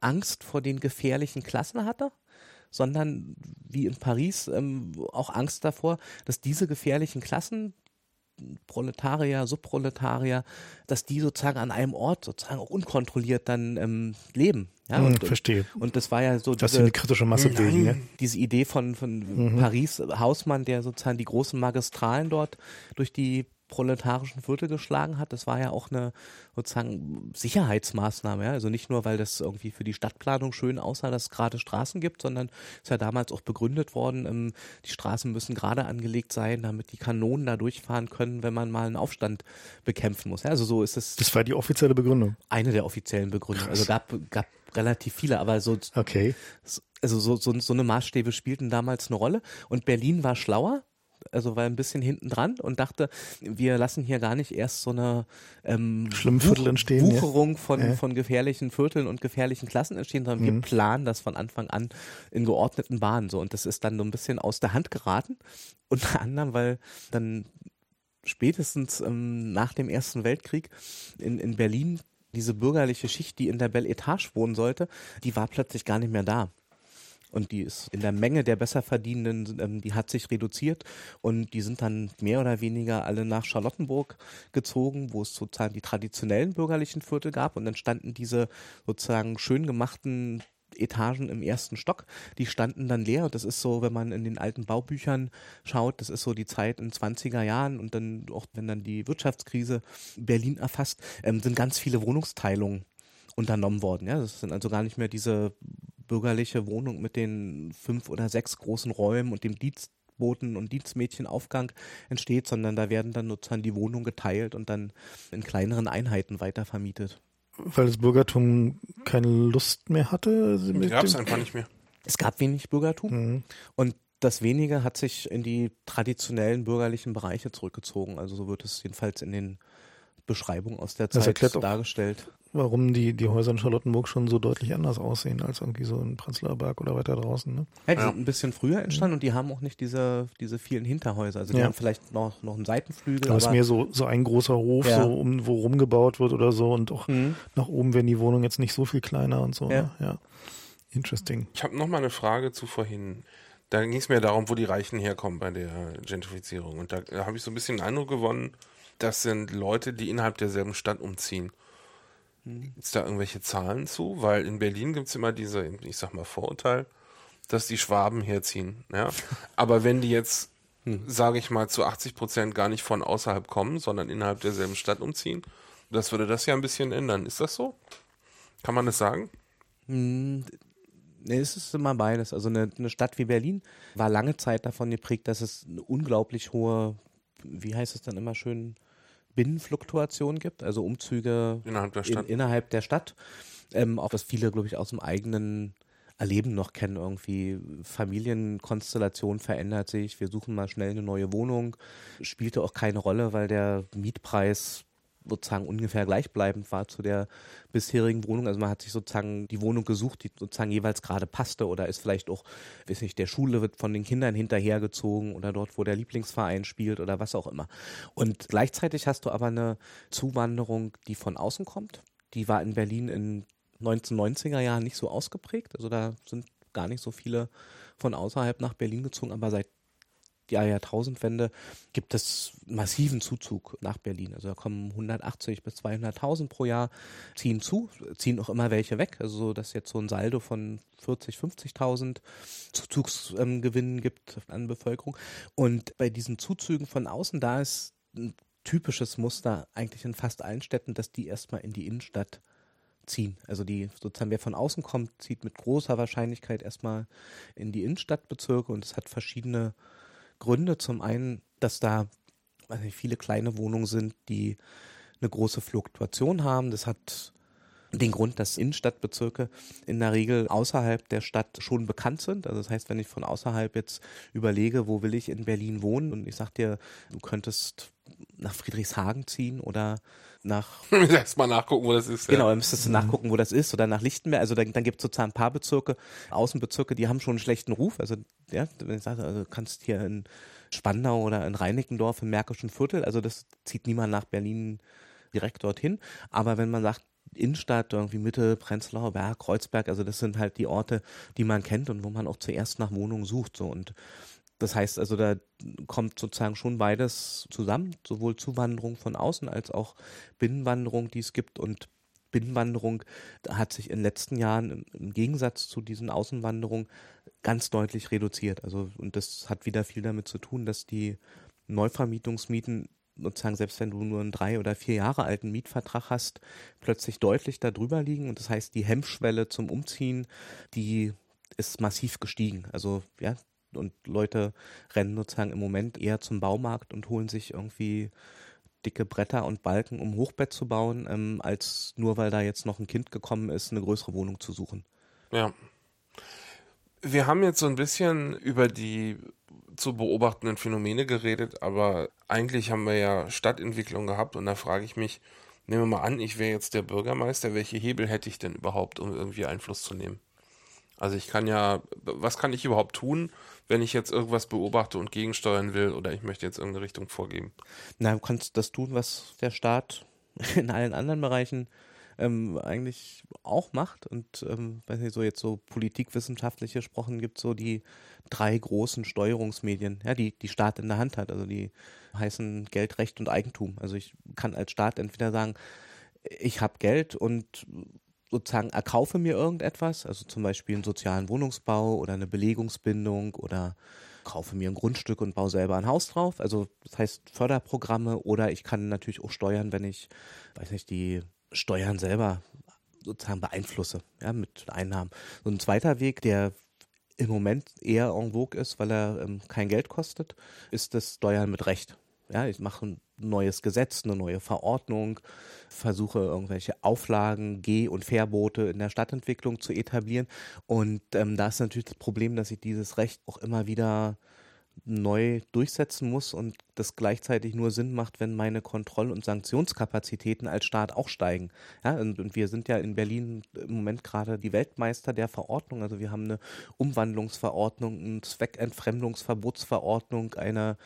Angst vor den gefährlichen Klassen hatte, sondern wie in Paris ähm, auch Angst davor, dass diese gefährlichen Klassen, Proletarier, Subproletarier, dass die sozusagen an einem Ort sozusagen auch unkontrolliert dann ähm, leben. Ja, hm, und, verstehe. Und das war ja so diese, eine kritische Masse bilden, ja? diese Idee von, von mhm. Paris Hausmann, der sozusagen die großen Magistralen dort durch die proletarischen Viertel geschlagen hat. Das war ja auch eine sozusagen Sicherheitsmaßnahme. Ja? Also nicht nur, weil das irgendwie für die Stadtplanung schön aussah, dass es gerade Straßen gibt, sondern ist ja damals auch begründet worden, ähm, die Straßen müssen gerade angelegt sein, damit die Kanonen da durchfahren können, wenn man mal einen Aufstand bekämpfen muss. Ja? Also so ist es. Das war die offizielle Begründung. Eine der offiziellen Begründungen. Also gab, gab relativ viele, aber so. Okay. Also so, so, so eine Maßstäbe spielten damals eine Rolle. Und Berlin war schlauer also war ein bisschen hinten dran und dachte, wir lassen hier gar nicht erst so eine ähm, Schlimmviertel entstehen, Wucherung ja. von, ja. von gefährlichen Vierteln und gefährlichen Klassen entstehen, sondern mhm. wir planen das von Anfang an in geordneten Bahnen so und das ist dann so ein bisschen aus der Hand geraten, unter anderem, weil dann spätestens ähm, nach dem Ersten Weltkrieg in, in Berlin diese bürgerliche Schicht, die in der Belle Etage wohnen sollte, die war plötzlich gar nicht mehr da. Und die ist in der Menge der Besserverdienenden, ähm, die hat sich reduziert und die sind dann mehr oder weniger alle nach Charlottenburg gezogen, wo es sozusagen die traditionellen bürgerlichen Viertel gab und dann standen diese sozusagen schön gemachten Etagen im ersten Stock, die standen dann leer. Und das ist so, wenn man in den alten Baubüchern schaut, das ist so die Zeit in 20er Jahren und dann auch, wenn dann die Wirtschaftskrise Berlin erfasst, ähm, sind ganz viele Wohnungsteilungen unternommen worden. Ja, das sind also gar nicht mehr diese bürgerliche Wohnung mit den fünf oder sechs großen Räumen und dem Dienstboten und Dienstmädchenaufgang entsteht, sondern da werden dann sozusagen die Wohnungen geteilt und dann in kleineren Einheiten weitervermietet. Weil das Bürgertum keine Lust mehr hatte? Gab es einfach nicht mehr. Es gab wenig Bürgertum mhm. und das wenige hat sich in die traditionellen bürgerlichen Bereiche zurückgezogen. Also so wird es jedenfalls in den Beschreibungen aus der Zeit dargestellt warum die, die Häuser in Charlottenburg schon so deutlich anders aussehen als irgendwie so in Prenzlauer Berg oder weiter draußen. Ne? Ja, die ja. sind ein bisschen früher entstanden und die haben auch nicht diese, diese vielen Hinterhäuser. Also die ja. haben vielleicht noch, noch einen Seitenflügel. Aber es ist mehr so, so ein großer Hof, ja. so um, wo rumgebaut wird oder so und auch mhm. nach oben werden die Wohnungen jetzt nicht so viel kleiner und so. Ja. Ne? ja. Interesting. Ich habe noch mal eine Frage zu vorhin. Da ging es mir darum, wo die Reichen herkommen bei der Gentrifizierung. Und da, da habe ich so ein bisschen den Eindruck gewonnen, das sind Leute, die innerhalb derselben Stadt umziehen. Gibt es da irgendwelche Zahlen zu? Weil in Berlin gibt es immer diese, ich sag mal, Vorurteil, dass die Schwaben herziehen. Ja? Aber wenn die jetzt, hm. sage ich mal, zu 80 Prozent gar nicht von außerhalb kommen, sondern innerhalb derselben Stadt umziehen, das würde das ja ein bisschen ändern. Ist das so? Kann man das sagen? Hm, Nee, es ist immer beides. Also eine, eine, Stadt wie Berlin war lange Zeit davon geprägt, dass es eine unglaublich hohe, wie heißt es dann immer schön, Binnenfluktuation gibt, also Umzüge innerhalb der Stadt. In, innerhalb der Stadt. ähm, auch was viele, glaube ich, aus dem eigenen Erleben noch kennen. Irgendwie Familienkonstellation verändert sich, wir suchen mal schnell eine neue Wohnung. Spielte auch keine Rolle, weil der Mietpreis sozusagen ungefähr gleichbleibend war zu der bisherigen Wohnung. Also man hat sich sozusagen die Wohnung gesucht, die sozusagen jeweils gerade passte oder ist vielleicht auch, weiß nicht, der Schule wird von den Kindern hinterhergezogen oder dort, wo der Lieblingsverein spielt oder was auch immer. Und gleichzeitig hast du aber eine Zuwanderung, die von außen kommt. Die war in Berlin in 1990er Jahren nicht so ausgeprägt. Also da sind gar nicht so viele von außerhalb nach Berlin gezogen, aber seit der Jahrtausendwende gibt es massiven Zuzug nach Berlin. Also da kommen 180 bis 200.000 pro Jahr, ziehen zu, ziehen auch immer welche weg. Also so, dass jetzt so ein Saldo von 40, 50.000 Zuzugsgewinnen ähm, gibt an Bevölkerung. Und bei diesen Zuzügen von außen, da ist ein typisches Muster eigentlich in fast allen Städten, dass die erstmal in die Innenstadt ziehen. Also die sozusagen, wer von außen kommt, zieht mit großer Wahrscheinlichkeit erstmal in die Innenstadtbezirke und es hat verschiedene Gründe. Zum einen, dass da nicht, viele kleine Wohnungen sind, die eine große Fluktuation haben. Das hat den Grund, dass Innenstadtbezirke in der Regel außerhalb der Stadt schon bekannt sind. Also das heißt, wenn ich von außerhalb jetzt überlege, wo will ich in Berlin wohnen und ich sag dir, du könntest nach Friedrichshagen ziehen oder nach. Erstmal nachgucken, wo das ist. Genau, dann müsstest du mhm. nachgucken, wo das ist oder nach Lichtenberg. Also dann, dann gibt es sozusagen ein paar Bezirke, Außenbezirke, die haben schon einen schlechten Ruf. Also, ja, wenn ich sage, also du kannst hier in Spandau oder in Reinickendorf im Märkischen Viertel, also das zieht niemand nach Berlin direkt dorthin. Aber wenn man sagt, Innenstadt, irgendwie Mitte, Prenzlauer Berg, Kreuzberg, also das sind halt die Orte, die man kennt und wo man auch zuerst nach Wohnungen sucht. So und das heißt also, da kommt sozusagen schon beides zusammen, sowohl Zuwanderung von außen als auch Binnenwanderung, die es gibt. Und Binnenwanderung hat sich in den letzten Jahren im Gegensatz zu diesen Außenwanderungen ganz deutlich reduziert. Also, und das hat wieder viel damit zu tun, dass die Neuvermietungsmieten sozusagen, selbst wenn du nur einen drei oder vier Jahre alten Mietvertrag hast, plötzlich deutlich darüber liegen. Und das heißt, die Hemmschwelle zum Umziehen, die ist massiv gestiegen. Also ja, und Leute rennen sozusagen im Moment eher zum Baumarkt und holen sich irgendwie dicke Bretter und Balken, um Hochbett zu bauen, ähm, als nur weil da jetzt noch ein Kind gekommen ist, eine größere Wohnung zu suchen. Ja. Wir haben jetzt so ein bisschen über die zu beobachtenden Phänomene geredet, aber eigentlich haben wir ja Stadtentwicklung gehabt und da frage ich mich, nehmen wir mal an, ich wäre jetzt der Bürgermeister, welche Hebel hätte ich denn überhaupt, um irgendwie Einfluss zu nehmen? Also ich kann ja, was kann ich überhaupt tun, wenn ich jetzt irgendwas beobachte und gegensteuern will oder ich möchte jetzt irgendeine Richtung vorgeben? Na, du kannst das tun, was der Staat in allen anderen Bereichen ähm, eigentlich auch macht. Und ähm, weiß nicht, so jetzt so politikwissenschaftlich gesprochen gibt so die drei großen Steuerungsmedien, ja, die die Staat in der Hand hat. Also die heißen Geld, Recht und Eigentum. Also ich kann als Staat entweder sagen, ich habe Geld und sozusagen erkaufe mir irgendetwas, also zum Beispiel einen sozialen Wohnungsbau oder eine Belegungsbindung oder kaufe mir ein Grundstück und baue selber ein Haus drauf. Also das heißt Förderprogramme oder ich kann natürlich auch steuern, wenn ich, weiß nicht, die Steuern selber sozusagen beeinflusse, ja, mit Einnahmen. So ein zweiter Weg, der im Moment eher en vogue ist, weil er ähm, kein Geld kostet, ist das Steuern mit Recht. Ja, ich mache ein neues Gesetz, eine neue Verordnung, versuche irgendwelche Auflagen, Geh- und Verbote in der Stadtentwicklung zu etablieren. Und ähm, da ist natürlich das Problem, dass ich dieses Recht auch immer wieder neu durchsetzen muss und das gleichzeitig nur Sinn macht, wenn meine Kontroll- und Sanktionskapazitäten als Staat auch steigen. Ja, und, und, wir sind ja in Berlin im Moment gerade die Weltmeister der Verordnung. Also wir haben eine Umwandlungsverordnung, eine Zweckentfremdungsverbotsverordnung, eine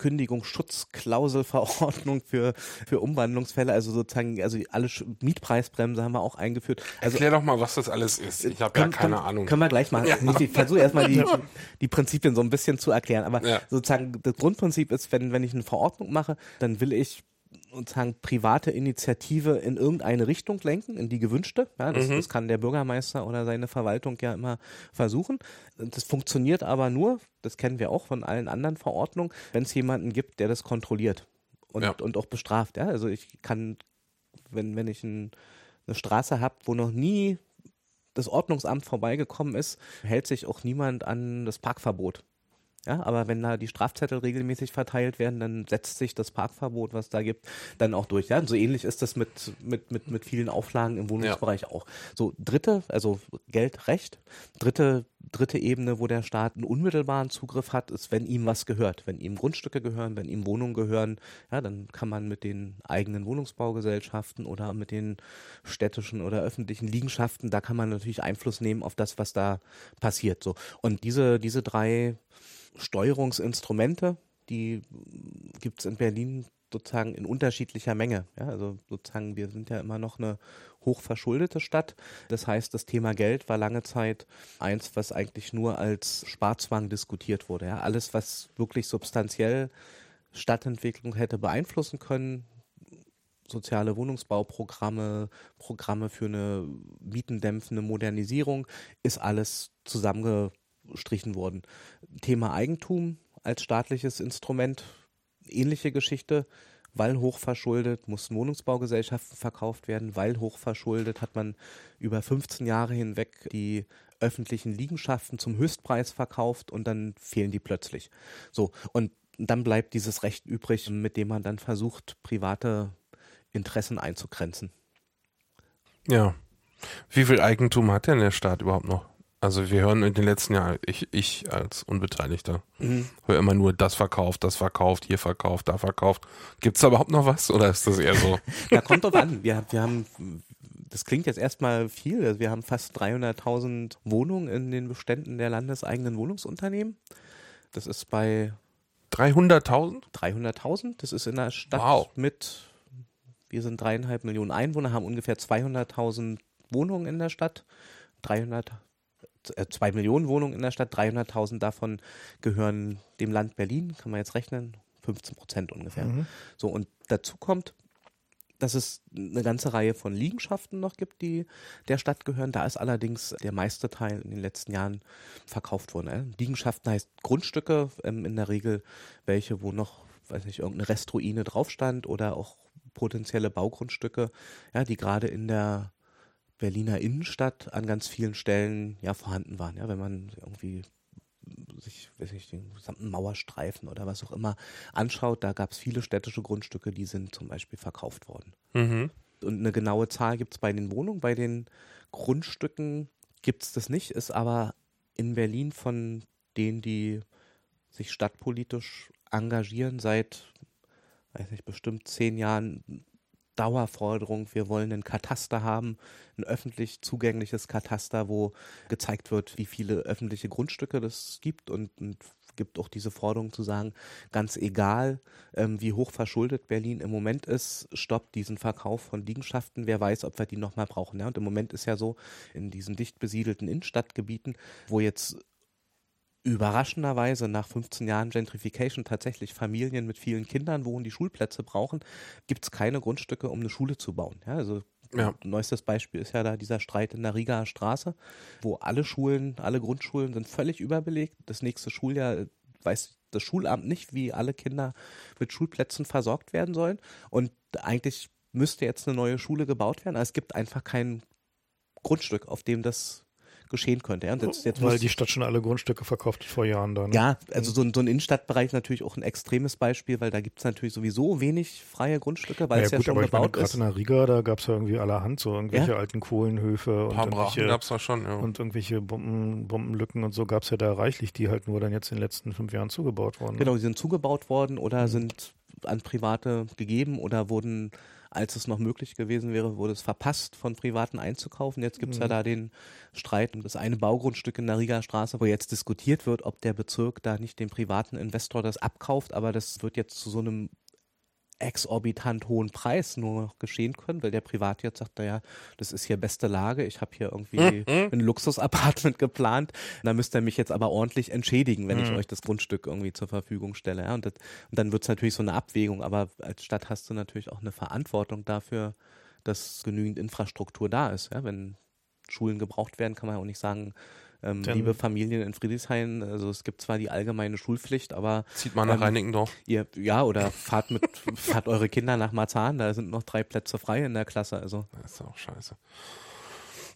Kündigungsschutzklauselverordnung für, für Umwandlungsfälle, also sozusagen, also alle Mietpreisbremse haben wir auch eingeführt. Also, Erklär doch mal, was das alles ist. Ich habe ja keine können, Ahnung. Können wir gleich machen. Ja. Ich versuche erstmal die, die Prinzipien so ein bisschen zu erklären. Aber ja. sozusagen das Grundprinzip ist, wenn, wenn ich eine Verordnung mache, dann will ich sozusagen private Initiative in irgendeine Richtung lenken, in die gewünschte. Ja, das, mhm. das kann der Bürgermeister oder seine Verwaltung ja immer versuchen. Das funktioniert aber nur, das kennen wir auch von allen anderen Verordnungen, wenn es jemanden gibt, der das kontrolliert und, ja. und auch bestraft. Ja? Also ich kann, wenn, wenn ich ein, eine Straße habe, wo noch nie das Ordnungsamt vorbeigekommen ist, hält sich auch niemand an das Parkverbot. Ja, aber wenn da die Strafzettel regelmäßig verteilt werden, dann setzt sich das Parkverbot, was da gibt, dann auch durch. Ja, und so ähnlich ist das mit, mit, mit, mit vielen Auflagen im Wohnungsbereich ja. auch. So, dritte, also Geld, Recht. Dritte, dritte Ebene, wo der Staat einen unmittelbaren Zugriff hat, ist, wenn ihm was gehört. Wenn ihm Grundstücke gehören, wenn ihm Wohnungen gehören, ja, dann kann man mit den eigenen Wohnungsbaugesellschaften oder mit den städtischen oder öffentlichen Liegenschaften, da kann man natürlich Einfluss nehmen auf das, was da passiert. So. Und diese, diese drei Steuerungsinstrumente, die gibt es in Berlin sozusagen in unterschiedlicher Menge. Ja, also sozusagen, wir sind ja immer noch eine hochverschuldete Stadt. Das heißt, das Thema Geld war lange Zeit eins, was eigentlich nur als Sparzwang diskutiert wurde. Ja, alles, was wirklich substanziell Stadtentwicklung hätte beeinflussen können, soziale Wohnungsbauprogramme, Programme für eine mietendämpfende Modernisierung, ist alles zusammenge gestrichen worden. Thema Eigentum als staatliches Instrument, ähnliche Geschichte. Weil hochverschuldet mussten Wohnungsbaugesellschaften verkauft werden, weil hochverschuldet hat man über 15 Jahre hinweg die öffentlichen Liegenschaften zum Höchstpreis verkauft und dann fehlen die plötzlich. So, und dann bleibt dieses Recht übrig, mit dem man dann versucht, private Interessen einzugrenzen. Ja. Wie viel Eigentum hat denn der Staat überhaupt noch? Also wir hören in den letzten Jahren, ich, ich als Unbeteiligter, mhm. höre immer nur das verkauft, das verkauft, hier verkauft, da verkauft. Gibt es da überhaupt noch was oder ist das eher so? da kommt drauf an. Wir, wir haben, das klingt jetzt erstmal viel, also wir haben fast 300.000 Wohnungen in den Beständen der landeseigenen Wohnungsunternehmen. Das ist bei 300.000? 300.000. Das ist in der Stadt wow. mit, wir sind dreieinhalb Millionen Einwohner, haben ungefähr 200.000 Wohnungen in der Stadt. 300 äh, zwei Millionen Wohnungen in der Stadt, 300.000 davon gehören dem Land Berlin, kann man jetzt rechnen, 15 Prozent ungefähr. Mhm. So, und dazu kommt, dass es eine ganze Reihe von Liegenschaften noch gibt, die der Stadt gehören. Da ist allerdings der meiste Teil in den letzten Jahren verkauft worden. Äh. Liegenschaften heißt Grundstücke, ähm, in der Regel welche, wo noch, weiß nicht, irgendeine Restruine drauf stand oder auch potenzielle Baugrundstücke, ja, die gerade in der Berliner Innenstadt an ganz vielen Stellen ja vorhanden waren. Ja, wenn man irgendwie sich, weiß ich, den gesamten Mauerstreifen oder was auch immer anschaut, da gab es viele städtische Grundstücke, die sind zum Beispiel verkauft worden. Mhm. Und eine genaue Zahl gibt es bei den Wohnungen, bei den Grundstücken gibt es das nicht, ist aber in Berlin von denen, die sich stadtpolitisch engagieren, seit, weiß nicht, bestimmt zehn Jahren Dauerforderung, wir wollen ein Kataster haben, ein öffentlich zugängliches Kataster, wo gezeigt wird, wie viele öffentliche Grundstücke es gibt und, und gibt auch diese Forderung zu sagen, ganz egal, ähm, wie hoch verschuldet Berlin im Moment ist, stoppt diesen Verkauf von Liegenschaften. Wer weiß, ob wir die nochmal brauchen. Ja? Und im Moment ist ja so, in diesen dicht besiedelten Innenstadtgebieten, wo jetzt überraschenderweise nach 15 Jahren Gentrification tatsächlich Familien mit vielen Kindern wohnen, die Schulplätze brauchen, gibt es keine Grundstücke, um eine Schule zu bauen. Ja, also ja. Neuestes Beispiel ist ja da dieser Streit in der Rigaer Straße, wo alle Schulen, alle Grundschulen sind völlig überbelegt. Das nächste Schuljahr weiß das Schulamt nicht, wie alle Kinder mit Schulplätzen versorgt werden sollen. Und eigentlich müsste jetzt eine neue Schule gebaut werden. Aber es gibt einfach kein Grundstück, auf dem das geschehen könnte. Ja? Jetzt, jetzt Weil die Stadt schon alle Grundstücke verkauft vor Jahren dann. Ja, also so, so ein Innenstadtbereich ist natürlich auch ein extremes Beispiel, weil da gibt es natürlich sowieso wenig freie Grundstücke, weil ja, es ja gut, schon aber gebaut meine, ist. Gerade in der Riga, da gab es ja irgendwie allerhand so irgendwelche ja? alten Kohlenhöfe und irgendwelche, gab's da schon, ja. und irgendwelche Bomben, Bombenlücken und so gab es ja da reichlich, die halt nur dann jetzt in den letzten fünf Jahren zugebaut wurden. Genau, die sind zugebaut worden oder mhm. sind an Private gegeben oder wurden als es noch möglich gewesen wäre, wurde es verpasst, von Privaten einzukaufen. Jetzt gibt es mhm. ja da den Streit um das eine Baugrundstück in der Riga Straße, wo jetzt diskutiert wird, ob der Bezirk da nicht dem privaten Investor das abkauft. Aber das wird jetzt zu so einem exorbitant hohen Preis nur noch geschehen können, weil der Privat jetzt sagt, naja, das ist hier beste Lage, ich habe hier irgendwie mhm. ein Luxusapartment geplant, da müsst ihr mich jetzt aber ordentlich entschädigen, wenn mhm. ich euch das Grundstück irgendwie zur Verfügung stelle. Ja? Und, das, und dann wird es natürlich so eine Abwägung, aber als Stadt hast du natürlich auch eine Verantwortung dafür, dass genügend Infrastruktur da ist. Ja? Wenn Schulen gebraucht werden, kann man ja auch nicht sagen, ähm, liebe Familien in Friedrichshain, also es gibt zwar die allgemeine Schulpflicht, aber zieht mal nach ähm, Reinickendorf. Ihr, ja, oder fahrt mit, fahrt eure Kinder nach Marzahn, da sind noch drei Plätze frei in der Klasse. Also. Das ist auch scheiße.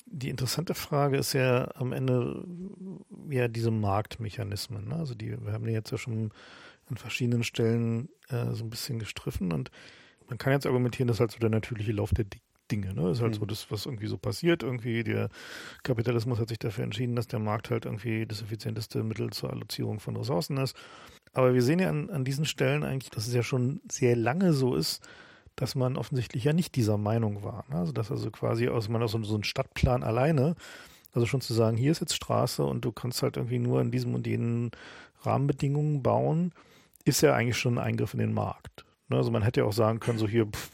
die interessante Frage ist ja am Ende ja diese Marktmechanismen. Ne? Also die, wir haben die jetzt ja schon an verschiedenen Stellen äh, so ein bisschen gestriffen und man kann jetzt argumentieren, das ist halt so der natürliche Lauf der Dinge. Ne? Ist halt mhm. so das, was irgendwie so passiert. Irgendwie der Kapitalismus hat sich dafür entschieden, dass der Markt halt irgendwie das effizienteste Mittel zur Allozierung von Ressourcen ist. Aber wir sehen ja an, an diesen Stellen eigentlich, dass es ja schon sehr lange so ist, dass man offensichtlich ja nicht dieser Meinung war. Ne? Also dass also quasi aus man aus so, so einem Stadtplan alleine, also schon zu sagen, hier ist jetzt Straße und du kannst halt irgendwie nur in diesem und jenen Rahmenbedingungen bauen, ist ja eigentlich schon ein Eingriff in den Markt. Ne? Also man hätte ja auch sagen können, so hier, pff,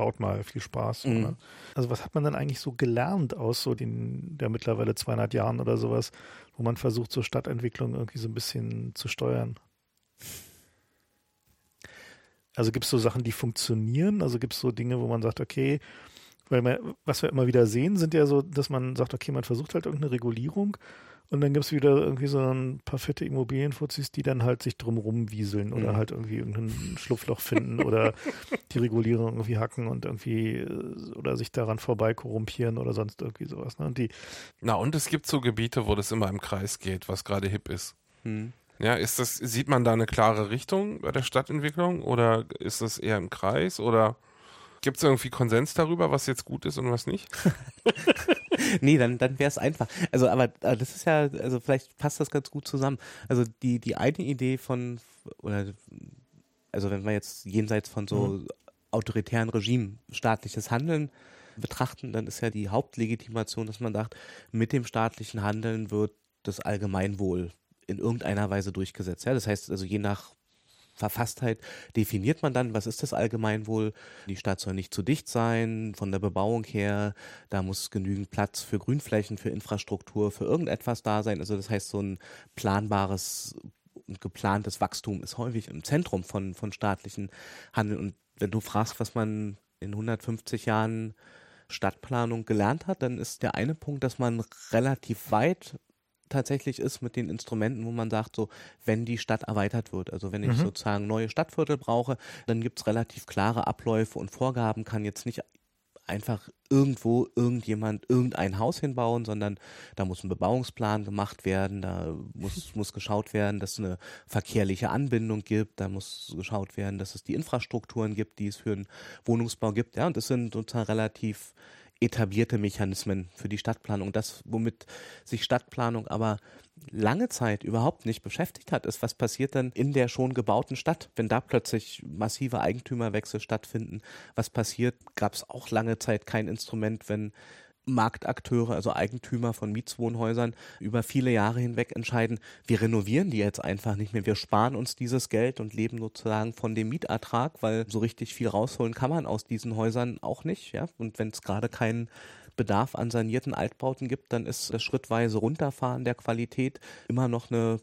baut mal, viel Spaß. Mhm. Also was hat man dann eigentlich so gelernt aus so den, der mittlerweile 200 Jahren oder sowas, wo man versucht, so Stadtentwicklung irgendwie so ein bisschen zu steuern? Also gibt es so Sachen, die funktionieren? Also gibt es so Dinge, wo man sagt, okay, weil wir, was wir immer wieder sehen, sind ja so, dass man sagt, okay, man versucht halt irgendeine Regulierung und dann gibt es wieder irgendwie so ein paar fette Immobilienfuzis, die dann halt sich drumrum wieseln oder mhm. halt irgendwie irgendein Schlupfloch finden oder die Regulierung irgendwie hacken und irgendwie äh, oder sich daran vorbei korrumpieren oder sonst irgendwie sowas. Ne? Und die Na, und es gibt so Gebiete, wo das immer im Kreis geht, was gerade hip ist. Mhm. Ja, ist das, sieht man da eine klare Richtung bei der Stadtentwicklung oder ist das eher im Kreis oder gibt es irgendwie Konsens darüber, was jetzt gut ist und was nicht? nee, dann, dann wäre es einfach. Also, aber, das ist ja, also vielleicht passt das ganz gut zusammen. Also die, die eine Idee von, oder also wenn wir jetzt jenseits von so mhm. autoritären Regimen staatliches Handeln betrachten, dann ist ja die Hauptlegitimation, dass man sagt, mit dem staatlichen Handeln wird das Allgemeinwohl in irgendeiner Weise durchgesetzt. Ja, das heißt also je nach Verfasstheit definiert man dann, was ist das Allgemeinwohl. Die Stadt soll nicht zu dicht sein, von der Bebauung her, da muss genügend Platz für Grünflächen, für Infrastruktur, für irgendetwas da sein. Also das heißt, so ein planbares und geplantes Wachstum ist häufig im Zentrum von, von staatlichen Handeln. Und wenn du fragst, was man in 150 Jahren Stadtplanung gelernt hat, dann ist der eine Punkt, dass man relativ weit tatsächlich ist mit den Instrumenten, wo man sagt, so, wenn die Stadt erweitert wird, also wenn ich mhm. sozusagen neue Stadtviertel brauche, dann gibt es relativ klare Abläufe und Vorgaben, kann jetzt nicht einfach irgendwo irgendjemand irgendein Haus hinbauen, sondern da muss ein Bebauungsplan gemacht werden, da muss, muss geschaut werden, dass es eine verkehrliche Anbindung gibt, da muss geschaut werden, dass es die Infrastrukturen gibt, die es für einen Wohnungsbau gibt, ja, und das sind sozusagen relativ etablierte Mechanismen für die Stadtplanung. Das, womit sich Stadtplanung aber lange Zeit überhaupt nicht beschäftigt hat, ist, was passiert dann in der schon gebauten Stadt, wenn da plötzlich massive Eigentümerwechsel stattfinden. Was passiert, gab es auch lange Zeit kein Instrument, wenn Marktakteure, also Eigentümer von Mietswohnhäusern, über viele Jahre hinweg entscheiden, wir renovieren die jetzt einfach nicht mehr, wir sparen uns dieses Geld und leben sozusagen von dem Mietertrag, weil so richtig viel rausholen kann man aus diesen Häusern auch nicht, ja. Und wenn es gerade keinen Bedarf an sanierten Altbauten gibt, dann ist das schrittweise Runterfahren der Qualität immer noch eine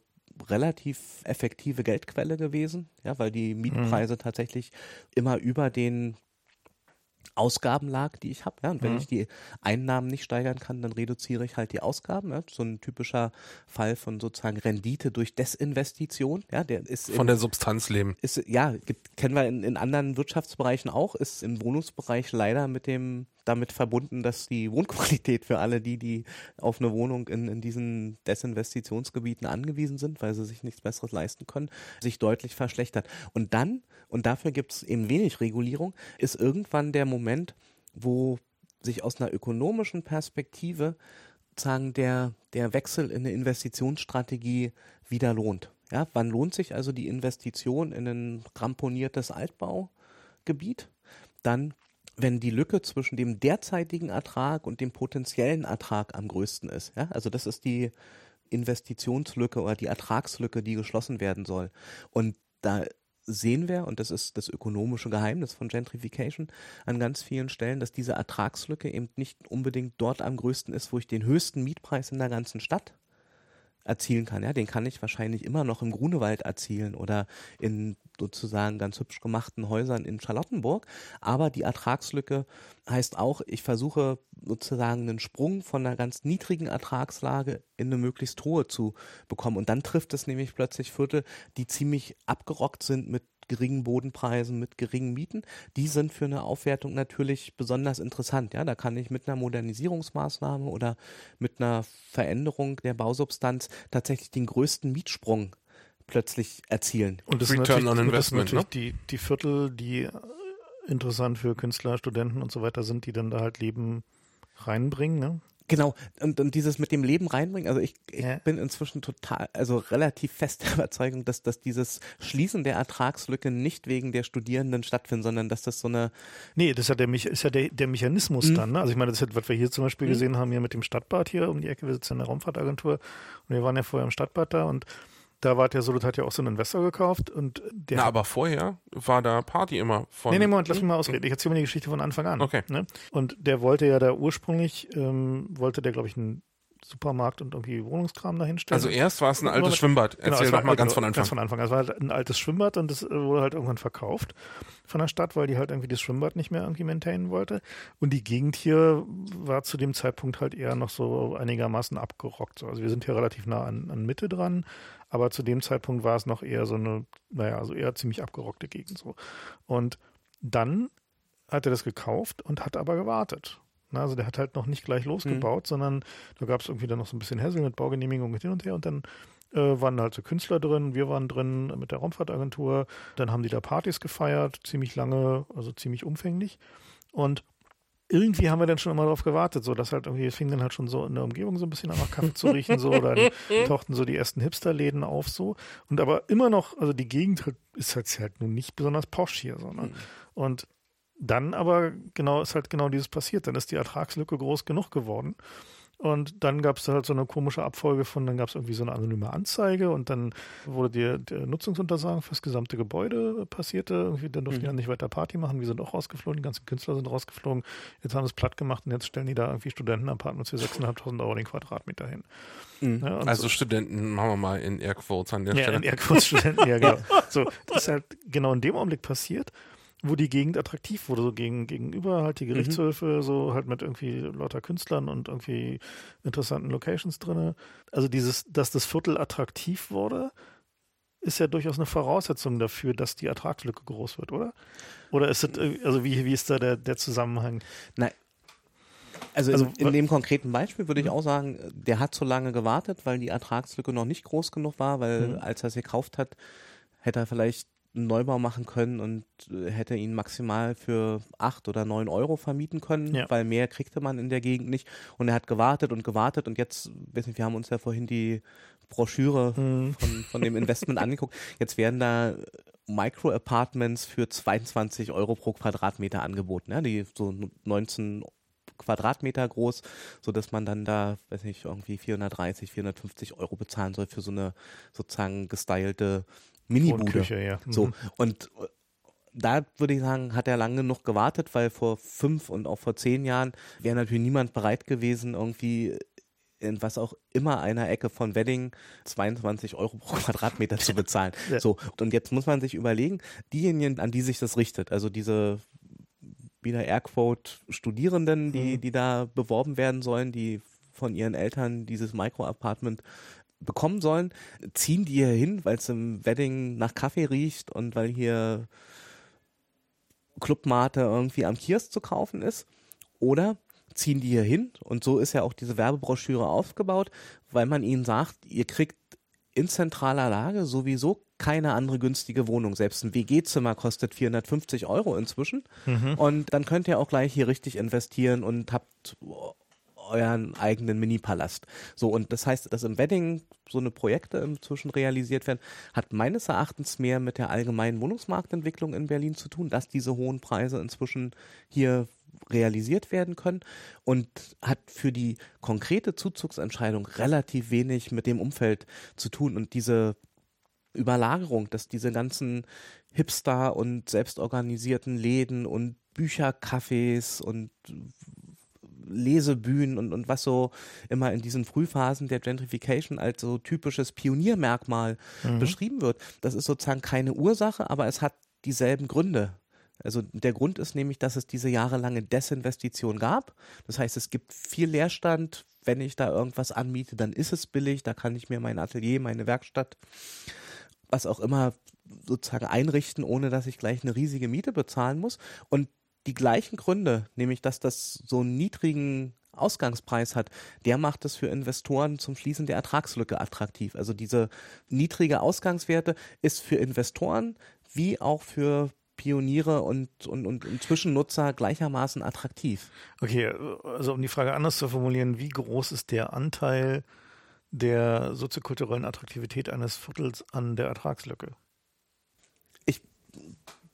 relativ effektive Geldquelle gewesen, ja, weil die Mietpreise mhm. tatsächlich immer über den Ausgaben lag, die ich habe. Ja? Und wenn mhm. ich die Einnahmen nicht steigern kann, dann reduziere ich halt die Ausgaben. Ja? So ein typischer Fall von sozusagen Rendite durch Desinvestition. Ja, der ist von in, der Substanz leben. Ist, ja, gibt, kennen wir in, in anderen Wirtschaftsbereichen auch, ist im Wohnungsbereich leider mit dem damit verbunden, dass die Wohnqualität für alle die, die auf eine Wohnung in, in diesen Desinvestitionsgebieten angewiesen sind, weil sie sich nichts Besseres leisten können, sich deutlich verschlechtert. Und dann, und dafür gibt es eben wenig Regulierung, ist irgendwann der Moment, wo sich aus einer ökonomischen Perspektive sagen der, der Wechsel in eine Investitionsstrategie wieder lohnt. Ja, wann lohnt sich also die Investition in ein ramponiertes Altbaugebiet? Dann, wenn die Lücke zwischen dem derzeitigen Ertrag und dem potenziellen Ertrag am größten ist. Ja, also das ist die Investitionslücke oder die Ertragslücke, die geschlossen werden soll. Und da sehen wir, und das ist das ökonomische Geheimnis von Gentrification, an ganz vielen Stellen, dass diese Ertragslücke eben nicht unbedingt dort am größten ist, wo ich den höchsten Mietpreis in der ganzen Stadt erzielen kann. Ja, den kann ich wahrscheinlich immer noch im Grunewald erzielen oder in sozusagen ganz hübsch gemachten Häusern in Charlottenburg. Aber die Ertragslücke heißt auch, ich versuche sozusagen einen Sprung von einer ganz niedrigen Ertragslage in eine möglichst hohe zu bekommen. Und dann trifft es nämlich plötzlich Viertel, die ziemlich abgerockt sind mit geringen Bodenpreisen, mit geringen Mieten. Die sind für eine Aufwertung natürlich besonders interessant. Ja, da kann ich mit einer Modernisierungsmaßnahme oder mit einer Veränderung der Bausubstanz tatsächlich den größten Mietsprung plötzlich erzielen. Und das Return ist on Investment, natürlich die, die Viertel, die äh, interessant für Künstler, Studenten und so weiter sind, die dann da halt Leben reinbringen. Ne? Genau, und, und dieses mit dem Leben reinbringen, also ich, ich Ja. bin inzwischen total, also relativ fest der Überzeugung, dass, dass dieses Schließen der Ertragslücke nicht wegen der Studierenden stattfindet, sondern dass das so eine, Nee, das ist ja der, ist ja der, der Mechanismus Mhm. dann. Ne? Also ich meine, das ist, was wir hier zum Beispiel Mhm. gesehen haben, hier mit dem Stadtbad hier um die Ecke. Wir sitzen in der Raumfahrtagentur und wir waren ja vorher im Stadtbad da und da war es ja so, das hat ja auch so ein Investor gekauft und der Na, aber vorher war da Party immer von. Nee, nee, Moment, lass mich mal ausreden. Ich erzähle mir die Geschichte von Anfang an. Okay. Ne? Und der wollte ja da ursprünglich, ähm, wollte der, glaube ich, einen Supermarkt und irgendwie Wohnungskram dahinstellen. Also erst war es ein altes. Schwimmbad. Genau, Erzähl es doch mal ganz genau, von Anfang. Ganz von Anfang. Es war halt ein altes Schwimmbad und das äh, wurde halt irgendwann verkauft von der Stadt, weil die halt irgendwie das Schwimmbad nicht mehr irgendwie maintainen wollte. Und die Gegend hier war zu dem Zeitpunkt halt eher noch so einigermaßen abgerockt. So. Also wir sind hier relativ nah an, an Mitte dran, aber zu dem Zeitpunkt war es noch eher so eine, naja, so eher ziemlich abgerockte Gegend so. Und dann hat er das gekauft und hat aber gewartet. Na, also der hat halt noch nicht gleich losgebaut, sondern da gab es irgendwie dann noch so ein bisschen Hässel mit Baugenehmigung und hin und her und dann äh, waren halt so Künstler drin, wir waren drin mit der Raumfahrtagentur, dann haben die da Partys gefeiert, ziemlich lange, also ziemlich umfänglich und irgendwie haben wir dann schon immer darauf gewartet, so dass halt irgendwie, es fing dann halt schon so in der Umgebung so ein bisschen an nach Kaffee zu riechen, so, dann tauchten so die ersten Hipsterläden auf, so. Und aber immer noch, also die Gegend ist halt, halt nun nicht besonders posch hier, so, ne? Und dann aber genau ist halt genau dieses passiert. Dann ist die Ertragslücke groß genug geworden. Und dann gab es halt so eine komische Abfolge von, dann gab es irgendwie so eine anonyme Anzeige und dann wurde die, die Nutzungsuntersagung fürs gesamte Gebäude passierte. Irgendwie, dann durften die Mhm. dann nicht weiter Party machen. Wir sind auch rausgeflogen, die ganzen Künstler sind rausgeflogen. Jetzt haben sie es platt gemacht und jetzt stellen die da irgendwie Studentenapartments für 6.500 Euro den Quadratmeter hin. Mhm. Ja, Also Studenten, machen wir mal in Airquotes an der ja, Stelle. in Airquotes-Studenten, ja, genau. So, das ist halt genau in dem Augenblick passiert, wo die Gegend attraktiv wurde, so gegen, gegenüber halt die Mhm. Gerichtshöfe, so halt mit irgendwie lauter Künstlern und irgendwie interessanten Locations drinne. Also dieses, dass das Viertel attraktiv wurde, ist ja durchaus eine Voraussetzung dafür, dass die Ertragslücke groß wird, oder? Oder ist das, irgendwie- also wie, wie ist da der, der Zusammenhang? Also, Also, in, in dem konkreten Beispiel würde ich auch sagen, der hat so lange gewartet, weil die Ertragslücke noch nicht groß genug war, weil Mhm. als er es gekauft hat, hätte er vielleicht einen Neubau machen können und äh, hätte ihn maximal für acht oder neun Euro vermieten können, Ja. weil mehr kriegte man in der Gegend nicht. Und er hat gewartet und gewartet und jetzt, nicht, wir haben uns ja vorhin die Broschüre Mhm. von, von dem Investment angeguckt. Jetzt werden da Micro-Apartments für 22 Euro pro Quadratmeter angeboten, ja, die so 19 Quadratmeter groß, so dass man dann da, weiß nicht, irgendwie 430, 450 Euro bezahlen soll für so eine sozusagen gestylte Minibude. Ja. Mhm. So, und äh, da würde ich sagen, hat er lange genug gewartet, weil vor fünf und auch vor zehn Jahren wäre natürlich niemand bereit gewesen, irgendwie in was auch immer einer Ecke von Wedding 22 Euro pro Quadratmeter zu bezahlen. Ja. So, und jetzt muss man sich überlegen, diejenigen, an die sich das richtet, also diese wieder Airquote Studierenden, die, Mhm. die da beworben werden sollen, die von ihren Eltern dieses Micro-Apartment bekommen sollen, ziehen die hier hin, weil es im Wedding nach Kaffee riecht und weil hier Clubmate irgendwie am Kiosk zu kaufen ist? Oder ziehen die hier hin und so ist ja auch diese Werbebroschüre aufgebaut, weil man ihnen sagt, ihr kriegt in zentraler Lage sowieso keine andere günstige Wohnung. Selbst ein WG-Zimmer kostet 450 Euro inzwischen. Mhm. Und dann könnt ihr auch gleich hier richtig investieren und habt euren eigenen Mini-Palast. So, und das heißt, dass im Wedding so eine Projekte inzwischen realisiert werden, hat meines Erachtens mehr mit der allgemeinen Wohnungsmarktentwicklung in Berlin zu tun, dass diese hohen Preise inzwischen hier realisiert werden können und hat für die konkrete Zuzugsentscheidung relativ wenig mit dem Umfeld zu tun und diese Überlagerung, dass diese ganzen Hipster und selbstorganisierten Läden und Büchercafés und Lesebühnen und, und was so immer in diesen Frühphasen der Gentrification als so typisches Pioniermerkmal mhm. beschrieben wird. Das ist sozusagen keine Ursache, aber es hat dieselben Gründe. Also der Grund ist nämlich, dass es diese jahrelange Desinvestition gab. Das heißt, es gibt viel Leerstand. Wenn ich da irgendwas anmiete, dann ist es billig. Da kann ich mir mein Atelier, meine Werkstatt, was auch immer sozusagen einrichten, ohne dass ich gleich eine riesige Miete bezahlen muss. Und die gleichen Gründe, nämlich dass das so einen niedrigen Ausgangspreis hat, der macht es für Investoren zum Schließen der Ertragslücke attraktiv. Also diese niedrige Ausgangswerte ist für Investoren wie auch für Pioniere und, und, und, und Zwischennutzer gleichermaßen attraktiv. Okay, also um die Frage anders zu formulieren, wie groß ist der Anteil der soziokulturellen Attraktivität eines Viertels an der Ertragslücke? Ich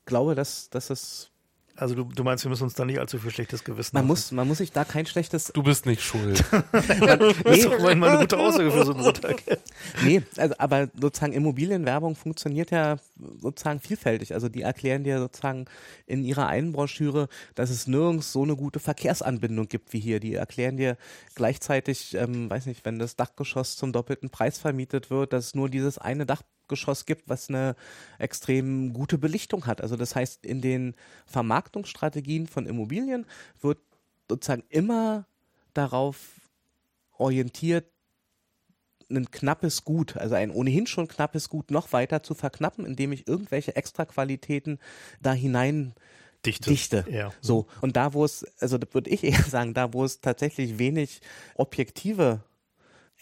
glaube, dass, dass es also du, du meinst, wir müssen uns da nicht allzu viel schlechtes Gewissen man muss Man muss sich da kein schlechtes... Du bist nicht schuld. man, nee. Das ist doch mal eine gute Aussage für so einen Montag. nee, also, aber sozusagen Immobilienwerbung funktioniert ja sozusagen vielfältig. Also die erklären dir sozusagen in ihrer einen Broschüre, dass es nirgends so eine gute Verkehrsanbindung gibt wie hier. Die erklären dir gleichzeitig, ähm, weiß nicht, wenn das Dachgeschoss zum doppelten Preis vermietet wird, dass es nur dieses eine Dach Dachgeschoss gibt, was eine extrem gute Belichtung hat. Also das heißt, in den Vermarktungsstrategien von Immobilien wird sozusagen immer darauf orientiert, ein knappes Gut, also ein ohnehin schon knappes Gut noch weiter zu verknappen, indem ich irgendwelche Extraqualitäten da hinein Dichte. Dichte. Ja. So. Und da, wo es, also das würde ich eher sagen, da, wo es tatsächlich wenig objektive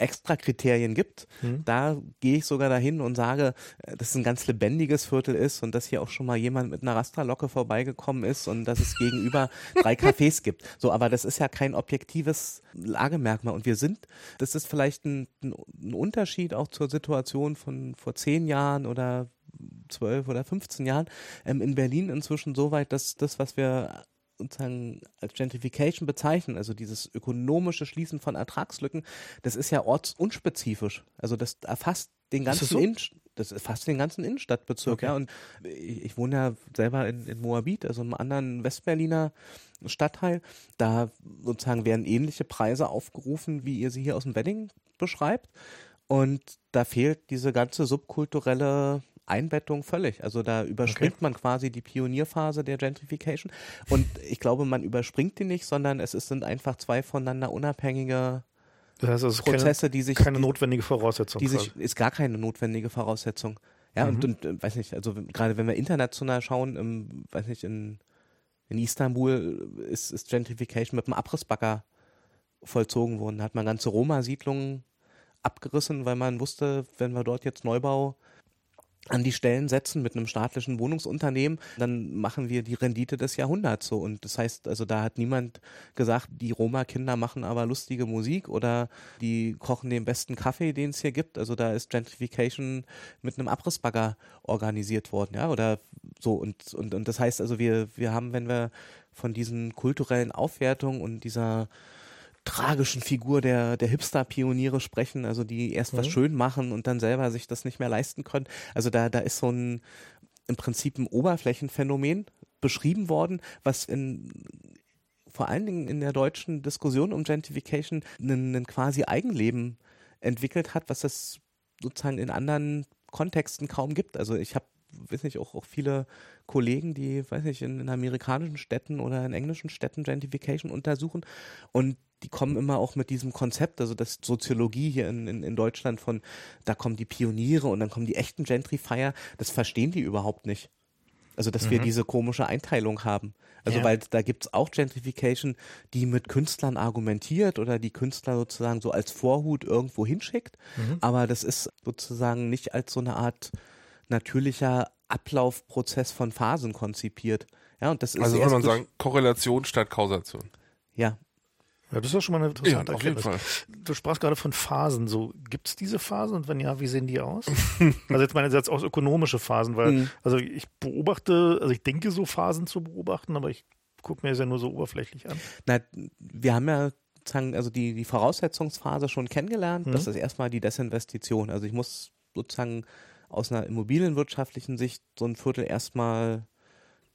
extra Kriterien gibt, hm. da gehe ich sogar dahin und sage, äh, dass es ein ganz lebendiges Viertel ist und dass hier auch schon mal jemand mit einer Rasterlocke vorbeigekommen ist und dass es gegenüber drei Cafés gibt. So, aber das ist ja kein objektives Lagemerkmal und wir sind, das ist vielleicht ein, ein Unterschied auch zur Situation von vor zehn Jahren oder zwölf oder 15 Jahren ähm, in Berlin inzwischen so weit, dass das, was wir sozusagen als Gentrification bezeichnen, also dieses ökonomische Schließen von Ertragslücken, das ist ja ortsunspezifisch. Also das erfasst den ganzen so? In das erfasst den ganzen Innenstadtbezirk, okay. ja. Und ich, ich, wohne ja selber in, in Moabit, also einem anderen Westberliner Stadtteil. Da sozusagen werden ähnliche Preise aufgerufen, wie ihr sie hier aus dem Wedding beschreibt. Und da fehlt diese ganze subkulturelle Einbettung völlig. Also da überspringt okay. man quasi die Pionierphase der Gentrification. Und ich glaube, man überspringt die nicht, sondern es sind einfach zwei voneinander unabhängige das heißt, es ist Prozesse, keine, die sich. Keine notwendige Voraussetzung. Die sich, ist gar keine notwendige Voraussetzung. Ja, mhm. und, und äh, weiß nicht, also gerade wenn wir international schauen, im, weiß nicht, in, in Istanbul ist, ist Gentrification mit einem Abrissbagger vollzogen worden. Da hat man ganze Roma-Siedlungen abgerissen, weil man wusste, wenn wir dort jetzt Neubau an die Stellen setzen mit einem staatlichen Wohnungsunternehmen, dann machen wir die Rendite des Jahrhunderts so. Und das heißt, also da hat niemand gesagt, die Roma-Kinder machen aber lustige Musik oder die kochen den besten Kaffee, den es hier gibt. Also da ist Gentrification mit einem Abrissbagger organisiert worden, ja, oder so. Und, und, und das heißt also, wir, wir haben, wenn wir von diesen kulturellen Aufwertungen und dieser tragischen Figur der, der Hipster-Pioniere sprechen, also die erst mhm. was schön machen und dann selber sich das nicht mehr leisten können. Also da, da ist so ein im Prinzip ein Oberflächenphänomen beschrieben worden, was in vor allen Dingen in der deutschen Diskussion um Gentrification ein quasi Eigenleben entwickelt hat, was es sozusagen in anderen Kontexten kaum gibt. Also ich habe weiß nicht, auch, auch viele Kollegen, die, weiß nicht, in, in amerikanischen Städten oder in englischen Städten Gentrification untersuchen und die kommen immer auch mit diesem Konzept, also das Soziologie hier in, in, in Deutschland von, da kommen die Pioniere und dann kommen die echten Gentrifier, das verstehen die überhaupt nicht. Also, dass mhm. wir diese komische Einteilung haben. Also, ja. weil da gibt's auch Gentrification, die mit Künstlern argumentiert oder die Künstler sozusagen so als Vorhut irgendwo hinschickt. Mhm. Aber das ist sozusagen nicht als so eine Art natürlicher Ablaufprozess von Phasen konzipiert. Ja, und das ist also würde man sagen, Korrelation statt Kausation. Ja. Ja, das ist ja schon mal eine interessante ja, auf jeden Fall. Du sprachst gerade von Phasen. So, gibt es diese Phasen und wenn ja, wie sehen die aus? also jetzt meine ich jetzt auch ökonomische Phasen, weil, mhm. also ich beobachte, also ich denke so Phasen zu beobachten, aber ich gucke mir das ja nur so oberflächlich an. Na, wir haben ja sozusagen also die, die Voraussetzungsphase schon kennengelernt. Mhm. Das ist erstmal die Desinvestition. Also ich muss sozusagen aus einer immobilienwirtschaftlichen Sicht so ein Viertel erstmal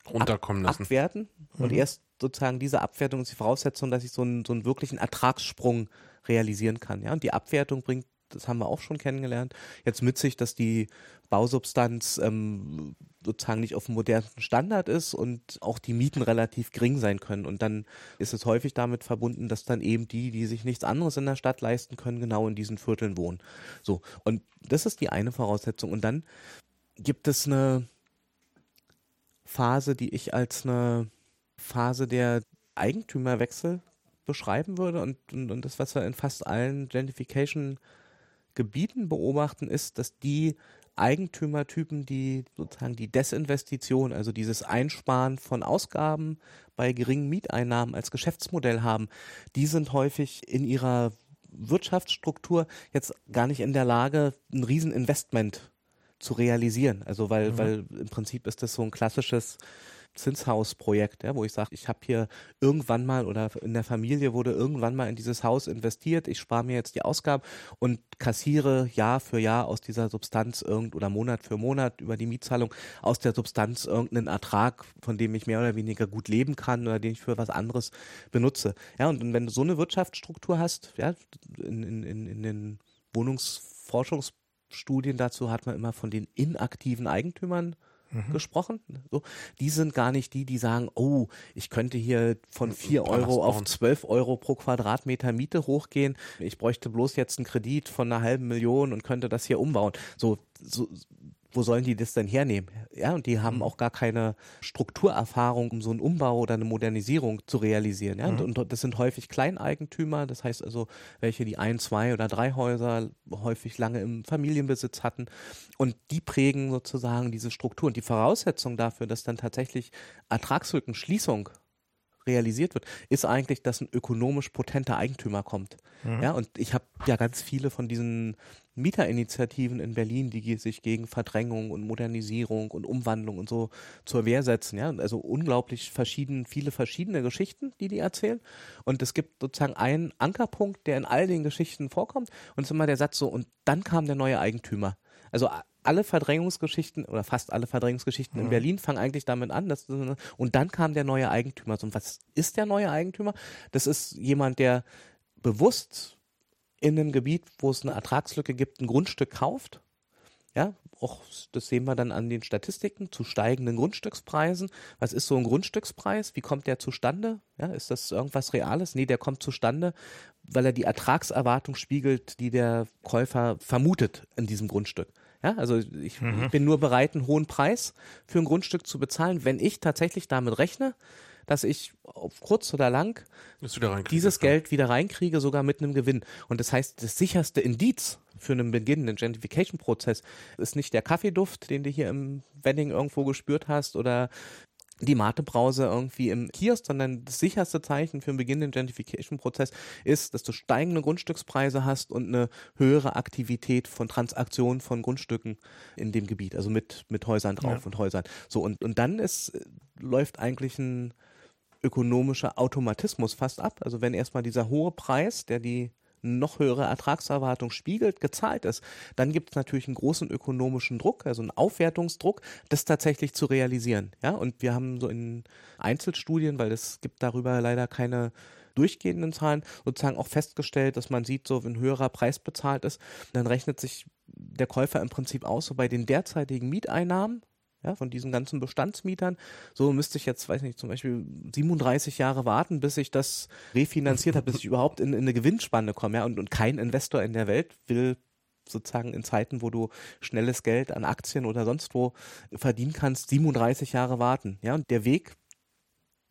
runterkommen ab, lassen. abwerten und Mhm. erst sozusagen diese Abwertung ist die Voraussetzung, dass ich so einen, so einen wirklichen Ertragssprung realisieren kann. Ja, und die Abwertung bringt, das haben wir auch schon kennengelernt, jetzt mit sich, dass die Bausubstanz ähm, sozusagen nicht auf dem modernen Standard ist und auch die Mieten relativ gering sein können. Und dann ist es häufig damit verbunden, dass dann eben die, die sich nichts anderes in der Stadt leisten können, genau in diesen Vierteln wohnen. So. Und das ist die eine Voraussetzung. Und dann gibt es eine Phase, die ich als eine Phase der Eigentümerwechsel beschreiben würde. Und, und, und das, was wir in fast allen Gentrification-Gebieten beobachten, ist, dass die Eigentümertypen, die sozusagen die Desinvestition, also dieses Einsparen von Ausgaben bei geringen Mieteinnahmen als Geschäftsmodell haben, die sind häufig in ihrer Wirtschaftsstruktur jetzt gar nicht in der Lage, ein Rieseninvestment zu realisieren. Also weil, Mhm. weil im Prinzip ist das so ein klassisches Zinshausprojekt, ja, wo ich sage, ich habe hier irgendwann mal oder in der Familie wurde irgendwann mal in dieses Haus investiert, ich spare mir jetzt die Ausgaben und kassiere Jahr für Jahr aus dieser Substanz irgend oder Monat für Monat über die Mietzahlung aus der Substanz irgendeinen Ertrag, von dem ich mehr oder weniger gut leben kann oder den ich für was anderes benutze. Ja, und wenn du so eine Wirtschaftsstruktur hast, ja, in, in, in, in den Wohnungsforschungsstudien dazu hat man immer von den inaktiven Eigentümern Mhm. gesprochen. So, die sind gar nicht die, die sagen, oh, ich könnte hier von 4 Palast Euro auf. 12 Euro pro Quadratmeter Miete hochgehen. Ich bräuchte bloß jetzt einen Kredit von einer halben Million und könnte das hier umbauen. So, so wo sollen die das denn hernehmen? Ja, und die haben auch gar keine Strukturerfahrung, um so einen Umbau oder eine Modernisierung zu realisieren. Ja, und, und das sind häufig Kleineigentümer, das heißt also welche, die ein, zwei oder drei Häuser häufig lange im Familienbesitz hatten. Und die prägen sozusagen diese Struktur. Und die Voraussetzung dafür, dass dann tatsächlich Ertragslückenschließung realisiert wird, ist eigentlich, dass ein ökonomisch potenter Eigentümer kommt. Ja, und ich habe ja ganz viele von diesen Mieterinitiativen in Berlin, die sich gegen Verdrängung und Modernisierung und Umwandlung und so zur Wehr setzen. Ja, also unglaublich verschieden, viele verschiedene Geschichten, die die erzählen. Und es gibt sozusagen einen Ankerpunkt, der in all den Geschichten vorkommt. Und es ist immer der Satz so, und dann kam der neue Eigentümer. Also alle Verdrängungsgeschichten oder fast alle Verdrängungsgeschichten in Berlin fangen eigentlich damit an. Dass, und dann kam der neue Eigentümer. So, Und was ist der neue Eigentümer? Das ist jemand, der bewusst in einem Gebiet, wo es eine Ertragslücke gibt, ein Grundstück kauft. Ja, auch das sehen wir dann an den Statistiken zu steigenden Grundstückspreisen. Was ist so ein Grundstückspreis? Wie kommt der zustande? Ja, ist das irgendwas Reales? Nee, der kommt zustande, weil er die Ertragserwartung spiegelt, die der Käufer vermutet in diesem Grundstück. Ja, also ich, ich bin nur bereit, einen hohen Preis für ein Grundstück zu bezahlen, wenn ich tatsächlich damit rechne, dass ich auf kurz oder lang dieses. Geld wieder reinkriege, sogar mit einem Gewinn. Und das heißt, das sicherste Indiz für einen beginnenden Gentrification-Prozess ist nicht der Kaffeeduft, den du hier im Wedding irgendwo gespürt hast oder die Mate-Brause irgendwie im Kiosk, sondern das sicherste Zeichen für einen beginnenden Gentrification-Prozess ist, dass du steigende Grundstückspreise hast und eine höhere Aktivität von Transaktionen von Grundstücken in dem Gebiet, also mit, mit Häusern drauf Ja. und Häusern. So, und, und dann ist, läuft eigentlich ein ökonomischer Automatismus fast ab. Also wenn erstmal dieser hohe Preis, der die noch höhere Ertragserwartung spiegelt, gezahlt ist, dann gibt es natürlich einen großen ökonomischen Druck, also einen Aufwertungsdruck, das tatsächlich zu realisieren. Ja, und wir haben so in Einzelstudien, weil es gibt darüber leider keine durchgehenden Zahlen, sozusagen auch festgestellt, dass man sieht, so wenn höherer Preis bezahlt ist, dann rechnet sich der Käufer im Prinzip aus, so bei den derzeitigen Mieteinnahmen, ja, von diesen ganzen Bestandsmietern. So müsste ich jetzt, weiß nicht, zum Beispiel 37 Jahre warten, bis ich das refinanziert habe, bis ich überhaupt in, in eine Gewinnspanne komme. Ja, und, und kein Investor in der Welt will sozusagen in Zeiten, wo du schnelles Geld an Aktien oder sonst wo verdienen kannst, 37 Jahre warten. Ja, und der Weg,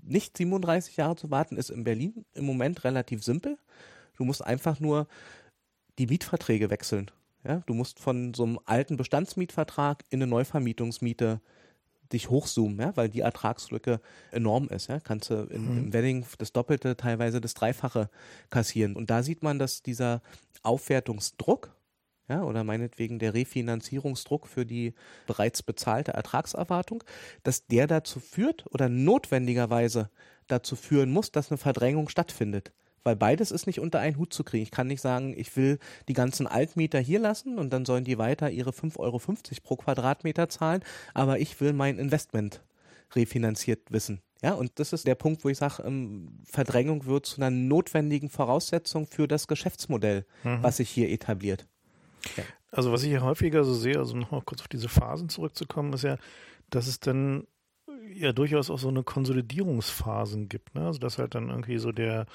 nicht 37 Jahre zu warten, ist in Berlin im Moment relativ simpel. Du musst einfach nur die Mietverträge wechseln. Ja, du musst von so einem alten Bestandsmietvertrag in eine Neuvermietungsmiete dich hochzoomen, ja, weil die Ertragslücke enorm ist. Ja. Kannst du in, im Wedding das Doppelte, teilweise das Dreifache kassieren. Und da sieht man, dass dieser Aufwertungsdruck, ja, oder meinetwegen der Refinanzierungsdruck für die bereits bezahlte Ertragserwartung, dass der dazu führt oder notwendigerweise dazu führen muss, dass eine Verdrängung stattfindet. Weil beides ist nicht unter einen Hut zu kriegen. Ich kann nicht sagen, ich will die ganzen Altmieter hier lassen und dann sollen die weiter ihre 5,50 Euro pro Quadratmeter zahlen, aber ich will mein Investment refinanziert wissen. Ja, und das ist der Punkt, wo ich sage, ähm, Verdrängung wird zu einer notwendigen Voraussetzung für das Geschäftsmodell, mhm. was sich hier etabliert. Ja. Also was ich hier häufiger so sehe, also nochmal kurz auf diese Phasen zurückzukommen, ist ja, dass es dann ja durchaus auch so eine Konsolidierungsphasen gibt. Ne? Also dass halt dann irgendwie so der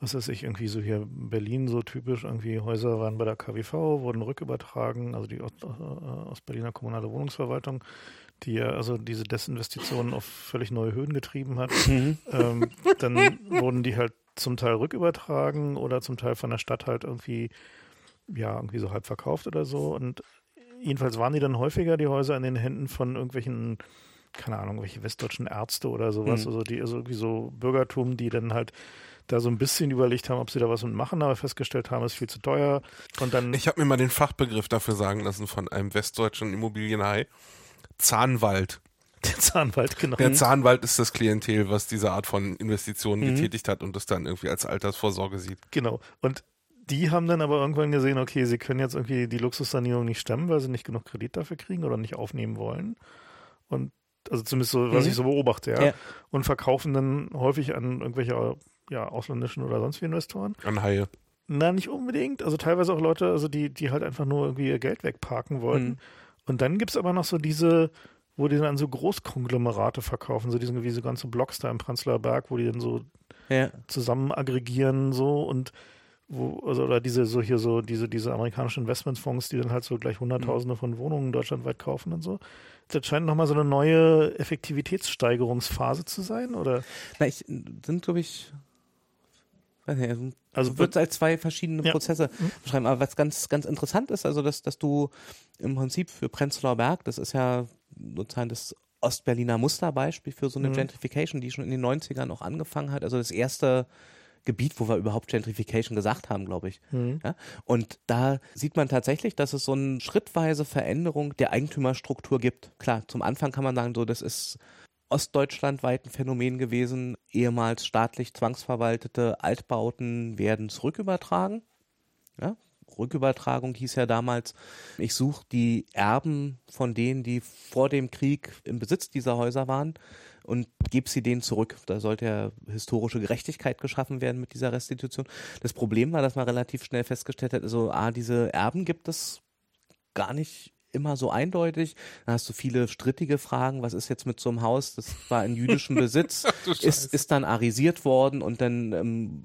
was weiß ich, irgendwie so hier Berlin so typisch, irgendwie Häuser waren bei der KWV, wurden rückübertragen, also die Ostberliner äh, kommunale Wohnungsverwaltung, die ja also diese Desinvestitionen auf völlig neue Höhen getrieben hat. Mhm. Ähm, dann wurden die halt zum Teil rückübertragen oder zum Teil von der Stadt halt irgendwie, ja, irgendwie so halb verkauft oder so. Und jedenfalls waren die dann häufiger, die Häuser, in den Händen von irgendwelchen keine Ahnung, welche westdeutschen Ärzte oder sowas, mhm. also die, also irgendwie so Bürgertum, die dann halt da so ein bisschen überlegt haben, ob sie da was mit machen, aber festgestellt haben, es ist viel zu teuer. Und dann. Ich habe mir mal den Fachbegriff dafür sagen lassen von einem westdeutschen Immobilienhai. Zahnwald. Der Zahnwald, genau. Der Zahnwald ist das Klientel, was diese Art von Investitionen mhm. getätigt hat und das dann irgendwie als Altersvorsorge sieht. Genau. Und die haben dann aber irgendwann gesehen, okay, sie können jetzt irgendwie die Luxussanierung nicht stemmen, weil sie nicht genug Kredit dafür kriegen oder nicht aufnehmen wollen. Und also zumindest so, was mhm. ich so beobachte, ja. ja. Und verkaufen dann häufig an irgendwelche ja, ausländischen oder sonst wie Investoren. An Haie. Na, nicht unbedingt. Also teilweise auch Leute, also die, die halt einfach nur irgendwie ihr Geld wegparken wollten. Mhm. Und dann gibt es aber noch so diese, wo die dann so Großkonglomerate verkaufen, so diese wie so ganze Blocks da im Prenzlauer Berg, wo die dann so ja. zusammen aggregieren so und wo, also oder diese so hier so, diese, diese amerikanischen Investmentfonds, die dann halt so gleich Hunderttausende mhm. von Wohnungen deutschlandweit kaufen und so. Das scheint nochmal so eine neue Effektivitätssteigerungsphase zu sein, oder? Na, ich sind, glaube ich, also, also wird es als zwei verschiedene ja. Prozesse mhm. beschreiben. Aber was ganz, ganz interessant ist, also dass, dass du im Prinzip für Prenzlauer Berg, das ist ja sozusagen das Ostberliner Musterbeispiel für so eine mhm. Gentrification, die schon in den 90ern auch angefangen hat. Also das erste Gebiet, wo wir überhaupt Gentrification gesagt haben, glaube ich. Mhm. Ja? Und da sieht man tatsächlich, dass es so eine schrittweise Veränderung der Eigentümerstruktur gibt. Klar, zum Anfang kann man sagen, so das ist ostdeutschlandweit ein Phänomen gewesen. Ehemals staatlich zwangsverwaltete Altbauten werden zurückübertragen. Ja, Rückübertragung hieß ja damals, ich suche die Erben von denen, die vor dem Krieg im Besitz dieser Häuser waren und gebe sie denen zurück. Da sollte ja historische Gerechtigkeit geschaffen werden mit dieser Restitution. Das Problem war, dass man relativ schnell festgestellt hat, also A, diese Erben gibt es gar nicht immer so eindeutig. Dann hast du viele strittige Fragen. Was ist jetzt mit so einem Haus? Das war in jüdischem Besitz, ist, ist dann arisiert worden und dann ähm,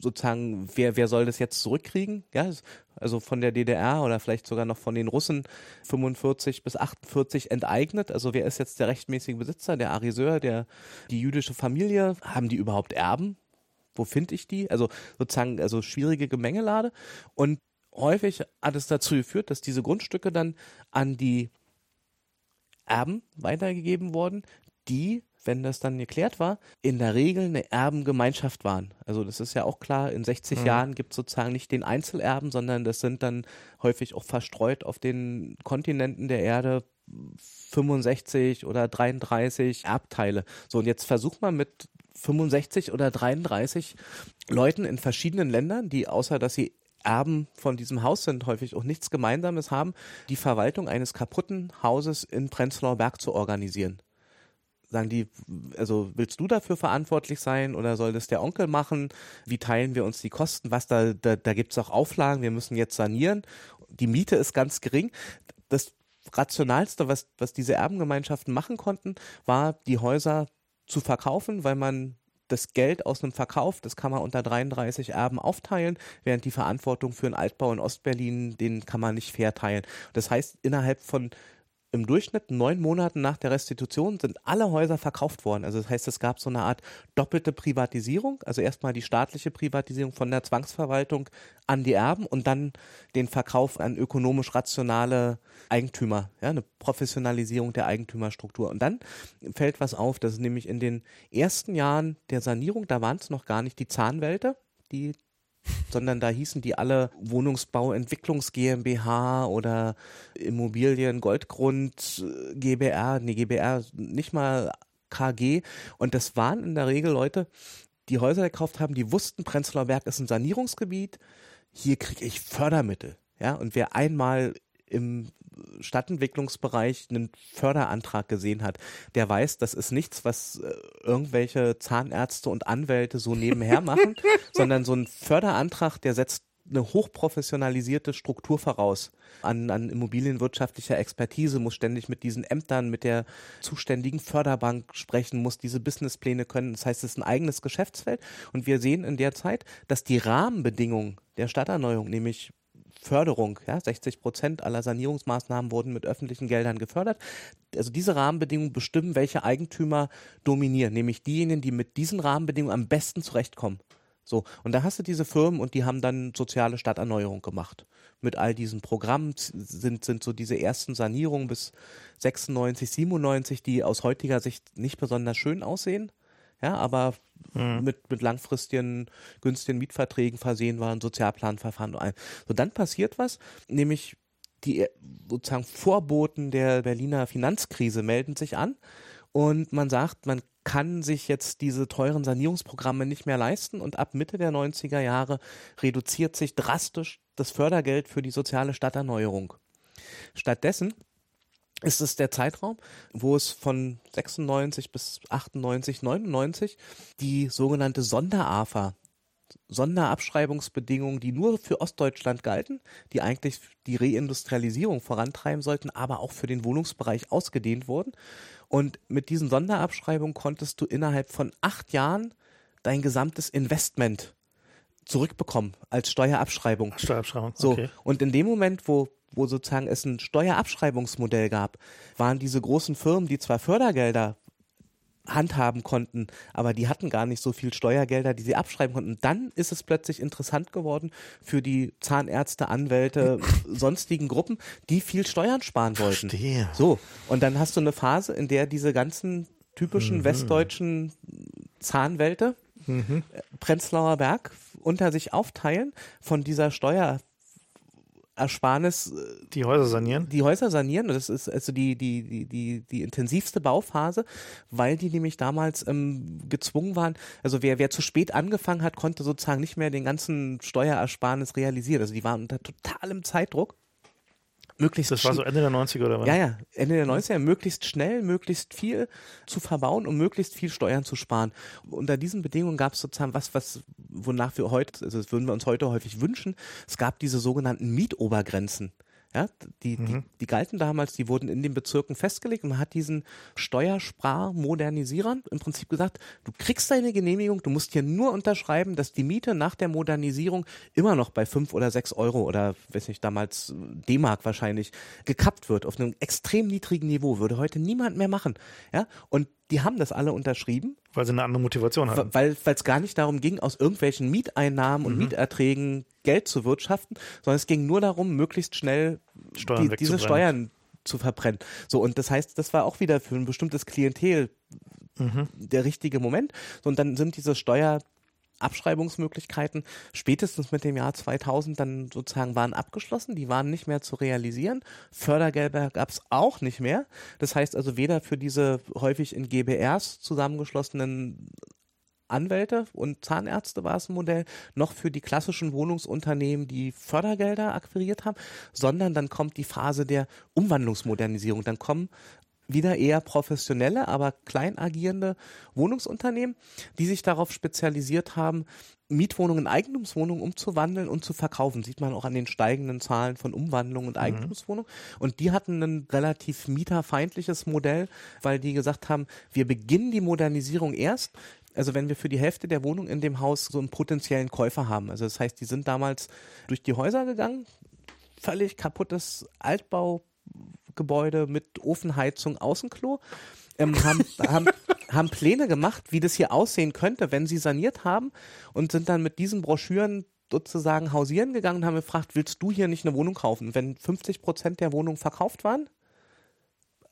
sozusagen, wer, wer soll das jetzt zurückkriegen? Ja, also von der DDR oder vielleicht sogar noch von den Russen 45 bis 48 enteignet. Also wer ist jetzt der rechtmäßige Besitzer, der Ariseur, der, die jüdische Familie? Haben die überhaupt Erben? Wo finde ich die? Also sozusagen, also schwierige Gemengelade. Und häufig hat es dazu geführt, dass diese Grundstücke dann an die Erben weitergegeben wurden, die, wenn das dann geklärt war, in der Regel eine Erbengemeinschaft waren. Also das ist ja auch klar, in 60 mhm. Jahren gibt es sozusagen nicht den Einzelerben, sondern das sind dann häufig auch verstreut auf den Kontinenten der Erde 65 oder 33 Erbteile. So, und jetzt versucht man mit 65 oder 33 Leuten in verschiedenen Ländern, die außer dass sie Erben von diesem Haus sind, häufig auch nichts Gemeinsames haben, die Verwaltung eines kaputten Hauses in Prenzlauer Berg zu organisieren. Sagen die, also willst du dafür verantwortlich sein oder soll das der Onkel machen? Wie teilen wir uns die Kosten? Was da, da, da gibt es auch Auflagen, wir müssen jetzt sanieren. Die Miete ist ganz gering. Das Rationalste, was, was diese Erbengemeinschaften machen konnten, war, die Häuser zu verkaufen, weil man das Geld aus einem Verkauf, das kann man unter 33 Erben aufteilen, während die Verantwortung für einen Altbau in Ostberlin, den kann man nicht fair teilen. Das heißt, innerhalb von im Durchschnitt neun Monaten nach der Restitution sind alle Häuser verkauft worden. Also das heißt, es gab so eine Art doppelte Privatisierung. Also erstmal die staatliche Privatisierung von der Zwangsverwaltung an die Erben und dann den Verkauf an ökonomisch rationale Eigentümer. Ja, eine Professionalisierung der Eigentümerstruktur. Und dann fällt was auf, dass nämlich in den ersten Jahren der Sanierung, da waren es noch gar nicht die Zahnwälte, die sondern da hießen die alle Wohnungsbau Entwicklungs GmbH oder Immobilien Goldgrund äh, GBR, nee GBR nicht mal KG und das waren in der Regel Leute, die Häuser gekauft haben, die wussten Prenzlauer Berg ist ein Sanierungsgebiet, hier kriege ich Fördermittel, ja, und wer einmal im Stadtentwicklungsbereich einen Förderantrag gesehen hat, der weiß, das ist nichts, was äh, irgendwelche Zahnärzte und Anwälte so nebenher machen, sondern so ein Förderantrag, der setzt eine hochprofessionalisierte Struktur voraus an, an immobilienwirtschaftlicher Expertise, muss ständig mit diesen Ämtern, mit der zuständigen Förderbank sprechen, muss diese Businesspläne können. Das heißt, es ist ein eigenes Geschäftsfeld. Und wir sehen in der Zeit, dass die Rahmenbedingungen der Stadterneuerung, nämlich Förderung. Ja, 60 Prozent aller Sanierungsmaßnahmen wurden mit öffentlichen Geldern gefördert. Also diese Rahmenbedingungen bestimmen, welche Eigentümer dominieren, nämlich diejenigen, die mit diesen Rahmenbedingungen am besten zurechtkommen. So, und da hast du diese Firmen und die haben dann soziale Stadterneuerung gemacht. Mit all diesen Programmen sind, sind so diese ersten Sanierungen bis 96, 97, die aus heutiger Sicht nicht besonders schön aussehen ja, aber mhm. mit, mit langfristigen, günstigen Mietverträgen versehen waren, Sozialplanverfahren. So, dann passiert was, nämlich die sozusagen Vorboten der Berliner Finanzkrise melden sich an und man sagt, man kann sich jetzt diese teuren Sanierungsprogramme nicht mehr leisten und ab Mitte der 90er Jahre reduziert sich drastisch das Fördergeld für die soziale Stadterneuerung. Stattdessen ist es der Zeitraum, wo es von 96 bis 98, 99 die sogenannte Sonderafa, Sonderabschreibungsbedingungen, die nur für Ostdeutschland galten, die eigentlich die Reindustrialisierung vorantreiben sollten, aber auch für den Wohnungsbereich ausgedehnt wurden. Und mit diesen Sonderabschreibungen konntest du innerhalb von acht Jahren dein gesamtes Investment zurückbekommen als Steuerabschreibung. Steuerabschreibung. Okay. So und in dem Moment, wo wo sozusagen es ein Steuerabschreibungsmodell gab, waren diese großen Firmen, die zwar Fördergelder handhaben konnten, aber die hatten gar nicht so viel Steuergelder, die sie abschreiben konnten. Dann ist es plötzlich interessant geworden für die Zahnärzte, Anwälte, sonstigen Gruppen, die viel Steuern sparen wollten. Verstehe. So, und dann hast du eine Phase, in der diese ganzen typischen mhm. westdeutschen Zahnwälte, mhm. Prenzlauer Berg, unter sich aufteilen von dieser Steuer Ersparnis. Äh, die Häuser sanieren? Die Häuser sanieren. Das ist also die, die, die, die, die intensivste Bauphase, weil die nämlich damals ähm, gezwungen waren. Also wer, wer zu spät angefangen hat, konnte sozusagen nicht mehr den ganzen Steuerersparnis realisieren. Also die waren unter totalem Zeitdruck möglichst Das war so Ende der 90er oder was? Ja, ja, Ende der 90er, möglichst schnell, möglichst viel zu verbauen und möglichst viel Steuern zu sparen. Unter diesen Bedingungen gab es sozusagen was, was, wonach wir heute, also das würden wir uns heute häufig wünschen, es gab diese sogenannten Mietobergrenzen. Ja, die, mhm. die, die galten damals, die wurden in den Bezirken festgelegt und man hat diesen Steuersparmodernisierern im Prinzip gesagt, du kriegst deine Genehmigung, du musst hier nur unterschreiben, dass die Miete nach der Modernisierung immer noch bei fünf oder sechs Euro oder, weiß nicht, damals D-Mark wahrscheinlich gekappt wird auf einem extrem niedrigen Niveau, würde heute niemand mehr machen. Ja, und die haben das alle unterschrieben. Weil sie eine andere Motivation hatten. Weil es gar nicht darum ging, aus irgendwelchen Mieteinnahmen und mhm. Mieterträgen Geld zu wirtschaften, sondern es ging nur darum, möglichst schnell die, diese Steuern zu verbrennen. So, und das heißt, das war auch wieder für ein bestimmtes Klientel mhm. der richtige Moment. So, und dann sind diese Steuer Abschreibungsmöglichkeiten spätestens mit dem Jahr 2000 dann sozusagen waren abgeschlossen, die waren nicht mehr zu realisieren. Fördergelder gab es auch nicht mehr. Das heißt also weder für diese häufig in GBRs zusammengeschlossenen Anwälte und Zahnärzte war es ein Modell, noch für die klassischen Wohnungsunternehmen, die Fördergelder akquiriert haben, sondern dann kommt die Phase der Umwandlungsmodernisierung. Dann kommen wieder eher professionelle, aber klein agierende Wohnungsunternehmen, die sich darauf spezialisiert haben, Mietwohnungen in Eigentumswohnungen umzuwandeln und zu verkaufen. Sieht man auch an den steigenden Zahlen von Umwandlungen und mhm. Eigentumswohnungen. Und die hatten ein relativ mieterfeindliches Modell, weil die gesagt haben, wir beginnen die Modernisierung erst, also wenn wir für die Hälfte der Wohnung in dem Haus so einen potenziellen Käufer haben. Also das heißt, die sind damals durch die Häuser gegangen, völlig kaputtes Altbau, Gebäude mit Ofenheizung, Außenklo. Ähm, haben, haben, haben Pläne gemacht, wie das hier aussehen könnte, wenn sie saniert haben und sind dann mit diesen Broschüren sozusagen hausieren gegangen und haben gefragt, willst du hier nicht eine Wohnung kaufen? Wenn 50 Prozent der Wohnungen verkauft waren,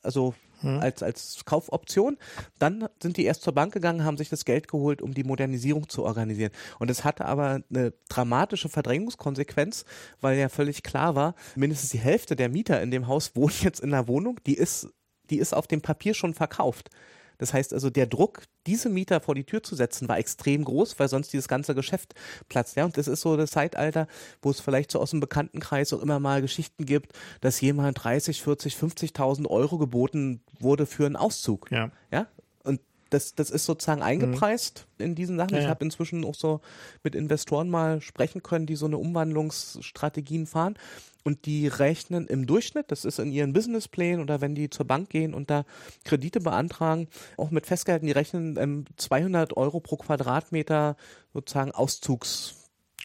also hm. als, als Kaufoption. Dann sind die erst zur Bank gegangen, haben sich das Geld geholt, um die Modernisierung zu organisieren. Und es hatte aber eine dramatische Verdrängungskonsequenz, weil ja völlig klar war, mindestens die Hälfte der Mieter in dem Haus wohnen jetzt in einer Wohnung, die ist, die ist auf dem Papier schon verkauft. Das heißt also, der Druck, diese Mieter vor die Tür zu setzen, war extrem groß, weil sonst dieses ganze Geschäft platzt. Ja, und das ist so das Zeitalter, wo es vielleicht so aus dem Bekanntenkreis auch immer mal Geschichten gibt, dass jemand 30, 40, 50.000 Euro geboten wurde für einen Auszug. Ja. Ja, und das, das ist sozusagen eingepreist mhm. in diesen Sachen. Ja, ich habe inzwischen auch so mit Investoren mal sprechen können, die so eine Umwandlungsstrategien fahren. Und die rechnen im Durchschnitt, das ist in ihren Businessplänen oder wenn die zur Bank gehen und da Kredite beantragen, auch mit festgehalten, die rechnen ähm, 200 Euro pro Quadratmeter sozusagen Auszugs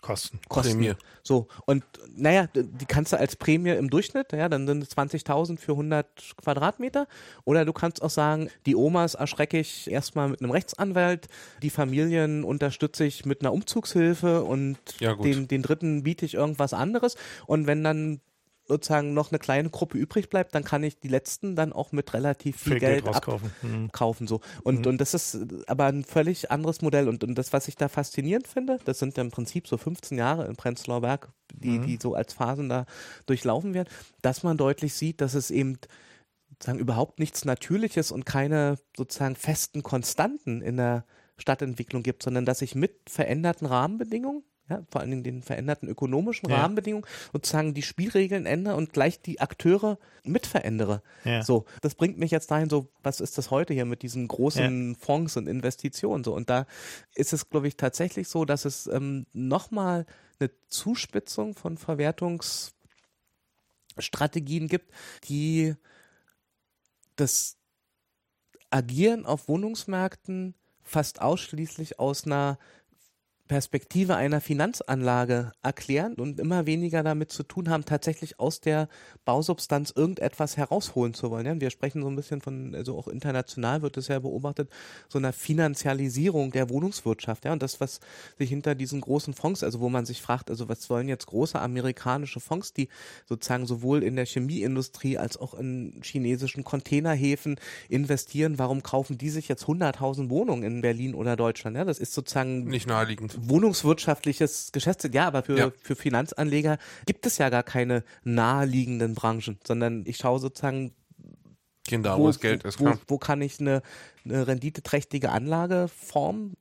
Kosten. Kosten. Prämie. So, und naja, die kannst du als Prämie im Durchschnitt, ja, dann sind es 20.000 für 100 Quadratmeter. Oder du kannst auch sagen, die Omas erschrecke ich erstmal mit einem Rechtsanwalt, die Familien unterstütze ich mit einer Umzugshilfe und Ja, den, den dritten biete ich irgendwas anderes. Und wenn dann sozusagen noch eine kleine Gruppe übrig bleibt, dann kann ich die letzten dann auch mit relativ viel, Viel Geld Geld, ab, rauskaufen. Mhm. kaufen so und und das ist aber ein völlig anderes Modell und, und das was ich da faszinierend finde das sind ja im Prinzip so 15 Jahre in Prenzlauer Berg die die so als Phasen da durchlaufen werden dass man deutlich sieht dass es eben sozusagen überhaupt nichts Natürliches und keine sozusagen festen Konstanten in der Stadtentwicklung gibt sondern dass sich mit veränderten Rahmenbedingungen ja, vor allen Dingen den veränderten ökonomischen Ja. Rahmenbedingungen sozusagen die Spielregeln ändere und gleich die Akteure mit verändere. Ja. So, das bringt mich jetzt dahin, so, was ist das heute hier mit diesen großen Fonds und Investitionen? So, und da ist es, glaube ich, tatsächlich so, dass es ähm, nochmal eine Zuspitzung von Verwertungsstrategien gibt, die das Agieren auf Wohnungsmärkten fast ausschließlich aus einer Perspektive einer Finanzanlage erklären und immer weniger damit zu tun haben, tatsächlich aus der Bausubstanz irgendetwas herausholen zu wollen. Wir sprechen so ein bisschen von, also auch international wird es ja beobachtet, so einer Finanzialisierung der Wohnungswirtschaft. Ja, und das, was sich hinter diesen großen Fonds, also wo man sich fragt, also was sollen jetzt große amerikanische Fonds, die sozusagen sowohl in der Chemieindustrie als auch in chinesischen Containerhäfen investieren, warum kaufen die sich jetzt 100.000 Wohnungen in Berlin oder Deutschland? Das ist sozusagen Nicht naheliegend. Wohnungswirtschaftliches Geschäft. Ja, aber für, Ja. für Finanzanleger gibt es ja gar keine naheliegenden Branchen, sondern ich schaue sozusagen, Kinder, wo, das Geld ist, wo, klar. wo kann ich eine, eine renditeträchtige Anlageform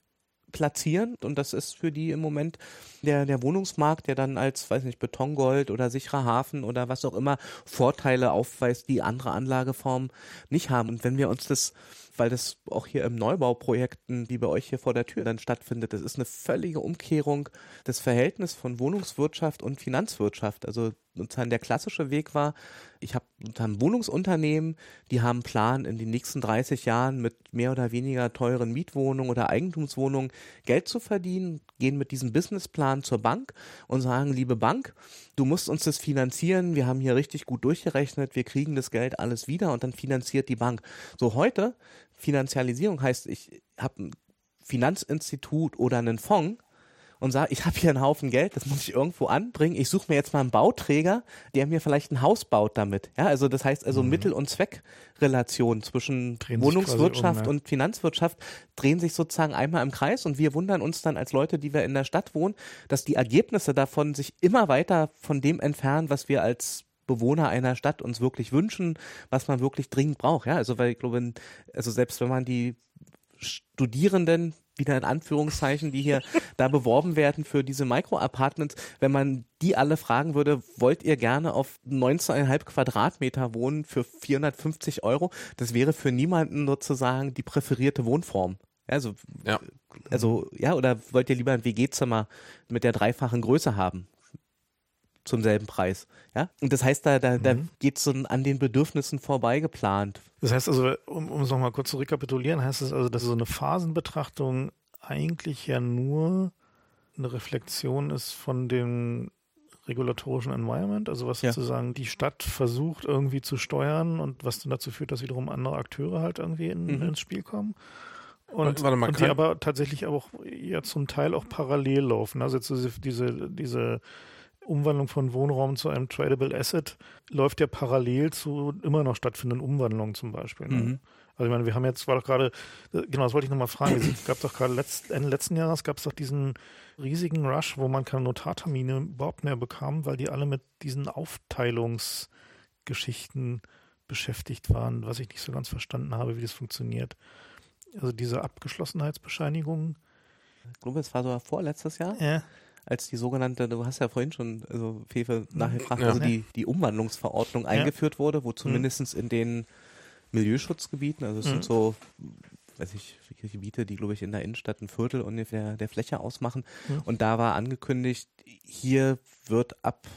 platzieren und das ist für die im Moment der, der Wohnungsmarkt, der dann als, weiß nicht, Betongold oder sicherer Hafen oder was auch immer Vorteile aufweist, die andere Anlageformen nicht haben. Und wenn wir uns das, weil das auch hier im Neubauprojekten, wie bei euch hier vor der Tür dann stattfindet, das ist eine völlige Umkehrung des Verhältnisses von Wohnungswirtschaft und Finanzwirtschaft. Also sozusagen der klassische Weg war, ich habe Wohnungsunternehmen, die haben Plan, in den nächsten 30 Jahren mit mehr oder weniger teuren Mietwohnungen oder Eigentumswohnungen Geld zu verdienen, gehen mit diesem Businessplan zur Bank und sagen, liebe Bank, du musst uns das finanzieren, wir haben hier richtig gut durchgerechnet, wir kriegen das Geld alles wieder und dann finanziert die Bank. So heute, Finanzialisierung heißt, ich habe ein Finanzinstitut oder einen Fonds, und sage, ich habe hier einen Haufen Geld, das muss ich irgendwo anbringen. Ich suche mir jetzt mal einen Bauträger, der mir vielleicht ein Haus baut damit. Ja, also das heißt also Mittel- und Zweckrelation zwischen Mhm. Wohnungswirtschaft um, ja. und Finanzwirtschaft drehen sich sozusagen einmal im Kreis und wir wundern uns dann als Leute, die wir in der Stadt wohnen, dass die Ergebnisse davon sich immer weiter von dem entfernen, was wir als Bewohner einer Stadt uns wirklich wünschen, was man wirklich dringend braucht. Ja, also weil ich glaube, also selbst wenn man die Studierenden, wieder in Anführungszeichen, die hier da beworben werden für diese Micro-Apartments, wenn man die alle fragen würde, wollt ihr gerne auf 19,5 Quadratmeter wohnen für 450 Euro? Das wäre für niemanden sozusagen die präferierte Wohnform. Also, Ja. also, ja, oder wollt ihr lieber ein WG-Zimmer mit der dreifachen Größe haben? Zum selben Preis. Ja? Und das heißt, da, da, da geht so an den Bedürfnissen vorbeigeplant. Das heißt also, um, um es nochmal kurz zu rekapitulieren, heißt es also, dass so eine Phasenbetrachtung eigentlich ja nur eine Reflexion ist von dem regulatorischen Environment, also was Ja. sozusagen die Stadt versucht irgendwie zu steuern und was dann dazu führt, dass wiederum andere Akteure halt irgendwie in, Mhm. ins Spiel kommen. Und, Warte mal, und die aber tatsächlich auch ja zum Teil auch parallel laufen. Also jetzt diese, diese, diese Umwandlung von Wohnraum zu einem Tradable Asset läuft ja parallel zu immer noch stattfindenden Umwandlungen zum Beispiel. Ne? Mhm. Also ich meine, wir haben jetzt, war doch gerade, äh, genau, das wollte ich nochmal fragen, es gab doch gerade letzt, Ende letzten Jahres gab es doch diesen riesigen Rush, wo man keine Notartermine überhaupt mehr bekam, weil die alle mit diesen Aufteilungsgeschichten beschäftigt waren, was ich nicht so ganz verstanden habe, wie das funktioniert. Also diese Abgeschlossenheitsbescheinigung. Ich glaube, es war so vorletztes Jahr. Ja. Als die sogenannte, du hast ja vorhin schon, also Fefe nachgefragt, Ja. also die, die Umwandlungsverordnung Ja. eingeführt wurde, wo zumindest in den Milieuschutzgebieten, also es Mhm. sind so, weiß ich, Gebiete, die, glaube ich, in der Innenstadt ein Viertel ungefähr der Fläche ausmachen. Mhm. Und da war angekündigt, hier wird ab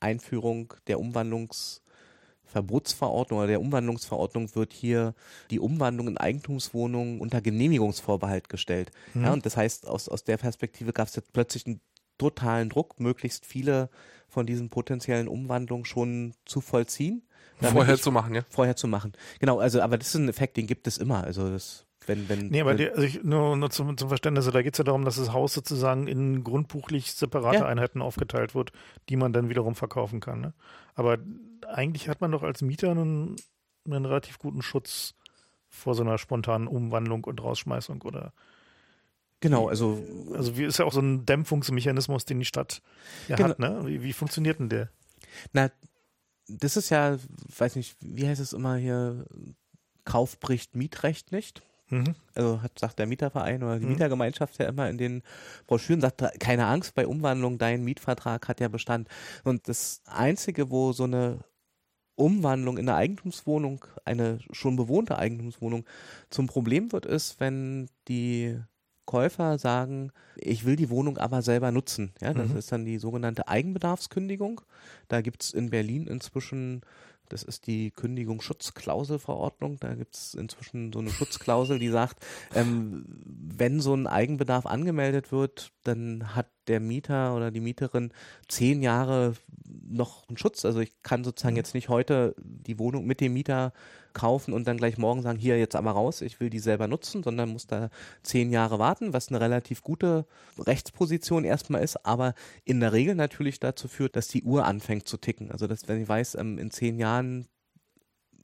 Einführung der Umwandlungsverbotsverordnung oder der Umwandlungsverordnung wird hier die Umwandlung in Eigentumswohnungen unter Genehmigungsvorbehalt gestellt. Mhm. Ja, und das heißt, aus, aus der Perspektive gab es jetzt plötzlich einen totalen Druck, möglichst viele von diesen potenziellen Umwandlungen schon zu vollziehen. Vorher ich- zu machen, ja. vorher zu machen. Genau, also aber das ist ein Effekt, den gibt es immer. Also das, wenn, wenn, Nee, aber wenn die, also ich, nur, nur zum, zum Verständnis, da geht es ja darum, dass das Haus sozusagen in grundbuchlich separate Ja. Einheiten aufgeteilt wird, die man dann wiederum verkaufen kann. Ne? Aber eigentlich hat man doch als Mieter einen, einen relativ guten Schutz vor so einer spontanen Umwandlung und Rausschmeißung oder genau, also also wie ist ja auch so ein Dämpfungsmechanismus, den die Stadt ja Genau. hat, ne? Wie, wie funktioniert denn der? Na, das ist ja, weiß nicht, wie heißt es immer hier, Kauf bricht Mietrecht nicht. Mhm. Also hat, sagt der Mieterverein oder die Mhm. Mietergemeinschaft ja immer in den Broschüren, sagt, keine Angst bei Umwandlung, dein Mietvertrag hat ja Bestand. Und das Einzige, wo so eine Umwandlung in eine Eigentumswohnung, eine schon bewohnte Eigentumswohnung zum Problem wird, ist, wenn die Käufer sagen, ich will die Wohnung aber selber nutzen. Ja, das Mhm. ist dann die sogenannte Eigenbedarfskündigung. Da gibt es in Berlin inzwischen, das ist die Kündigungsschutzklauselverordnung, da gibt es inzwischen so eine Schutzklausel, die sagt, ähm, wenn so ein Eigenbedarf angemeldet wird, dann hat der Mieter oder die Mieterin zehn Jahre noch einen Schutz. Also ich kann sozusagen jetzt nicht heute die Wohnung mit dem Mieter kaufen und dann gleich morgen sagen, hier jetzt aber raus, ich will die selber nutzen, sondern muss da zehn Jahre warten, was eine relativ gute Rechtsposition erstmal ist, aber in der Regel natürlich dazu führt, dass die Uhr anfängt zu ticken. Also dass wenn ich weiß, ähm, in zehn Jahren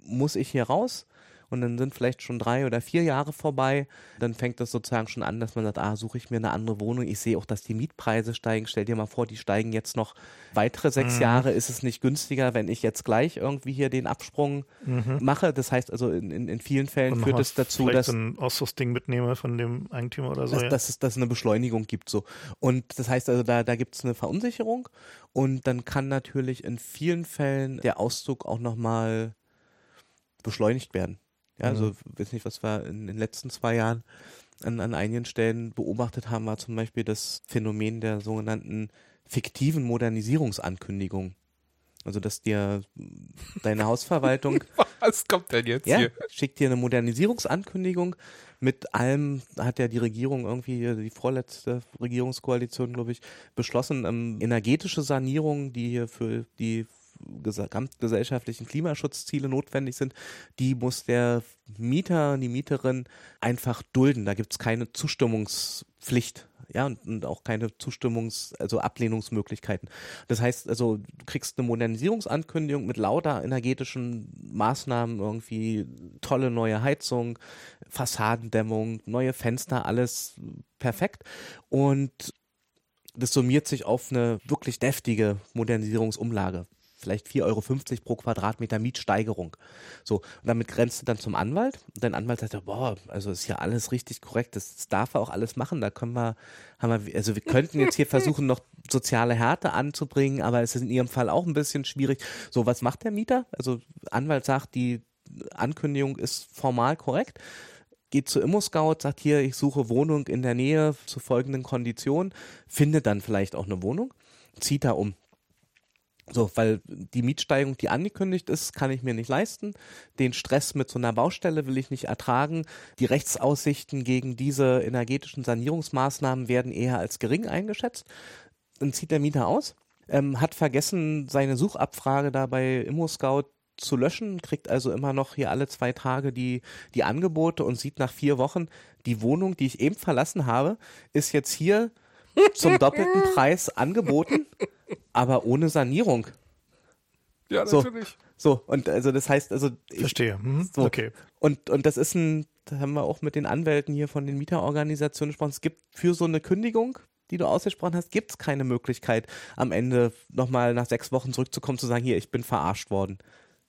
muss ich hier raus und dann sind vielleicht schon drei oder vier Jahre vorbei, dann fängt das sozusagen schon an, dass man sagt, ah, suche ich mir eine andere Wohnung. Ich sehe auch, dass die Mietpreise steigen. Stell dir mal vor, die steigen jetzt noch weitere sechs Mhm. Jahre. Ist es nicht günstiger, wenn ich jetzt gleich irgendwie hier den Absprung mache? Das heißt also, in, in, in vielen Fällen Und führt es dazu, dass ein Ausrüstding mitnehme von dem Eigentümer oder so. dass, ja. dass, es, dass es eine Beschleunigung gibt. so. Und das heißt also, da, da gibt es eine Verunsicherung und dann kann natürlich in vielen Fällen der Auszug auch nochmal beschleunigt werden. Ja, also Mhm. weiß nicht, was wir in den letzten zwei Jahren an, an einigen Stellen beobachtet haben, war zum Beispiel das Phänomen der sogenannten fiktiven Modernisierungsankündigung. Also, dass dir deine Hausverwaltung Was kommt denn jetzt ja, hier? schickt dir eine Modernisierungsankündigung mit allem, hat ja die Regierung irgendwie, die vorletzte Regierungskoalition, glaube ich, beschlossen, ähm, energetische Sanierungen, die hier für die gesamtgesellschaftlichen Klimaschutzziele notwendig sind, die muss der Mieter, die Mieterin einfach dulden. Da gibt es keine Zustimmungspflicht. Ja, und, und auch keine Zustimmungs-, also Ablehnungsmöglichkeiten. Das heißt, also, du kriegst eine Modernisierungsankündigung mit lauter energetischen Maßnahmen, irgendwie tolle neue Heizung, Fassadendämmung, neue Fenster, alles perfekt. Und das summiert sich auf eine wirklich deftige Modernisierungsumlage. Vielleicht 4,50 Euro pro Quadratmeter Mietsteigerung. So, und damit grenzt du dann zum Anwalt. Und dein Anwalt sagt, boah, also ist ja alles richtig korrekt, das, das darf er auch alles machen. Da können wir, haben wir, also wir könnten jetzt hier versuchen, noch soziale Härte anzubringen, aber es ist in ihrem Fall auch ein bisschen schwierig. So, was macht der Mieter? Also Anwalt sagt, die Ankündigung ist formal korrekt geht zu ImmoScout, sagt hier, ich suche Wohnung in der Nähe zu folgenden Konditionen, findet dann vielleicht auch eine Wohnung, zieht da um. So, weil die Mietsteigerung, die angekündigt ist, kann ich mir nicht leisten. Den Stress mit so einer Baustelle will ich nicht ertragen. Die Rechtsaussichten gegen diese energetischen Sanierungsmaßnahmen werden eher als gering eingeschätzt. Dann zieht der Mieter aus, ähm, hat vergessen, seine Suchabfrage da bei ImmoScout zu löschen, kriegt also immer noch hier alle zwei Tage die, die Angebote und sieht nach vier Wochen, die Wohnung, die ich eben verlassen habe, ist jetzt hier zum doppelten Preis angeboten, aber ohne Sanierung. Ja, So. natürlich. So, und also das heißt, also ich, Verstehe. Mhm. So. Okay. und, und das ist ein, da haben wir auch mit den Anwälten hier von den Mieterorganisationen gesprochen, es gibt für so eine Kündigung, die du ausgesprochen hast, gibt es keine Möglichkeit, am Ende nochmal nach sechs Wochen zurückzukommen, zu sagen, hier, ich bin verarscht worden.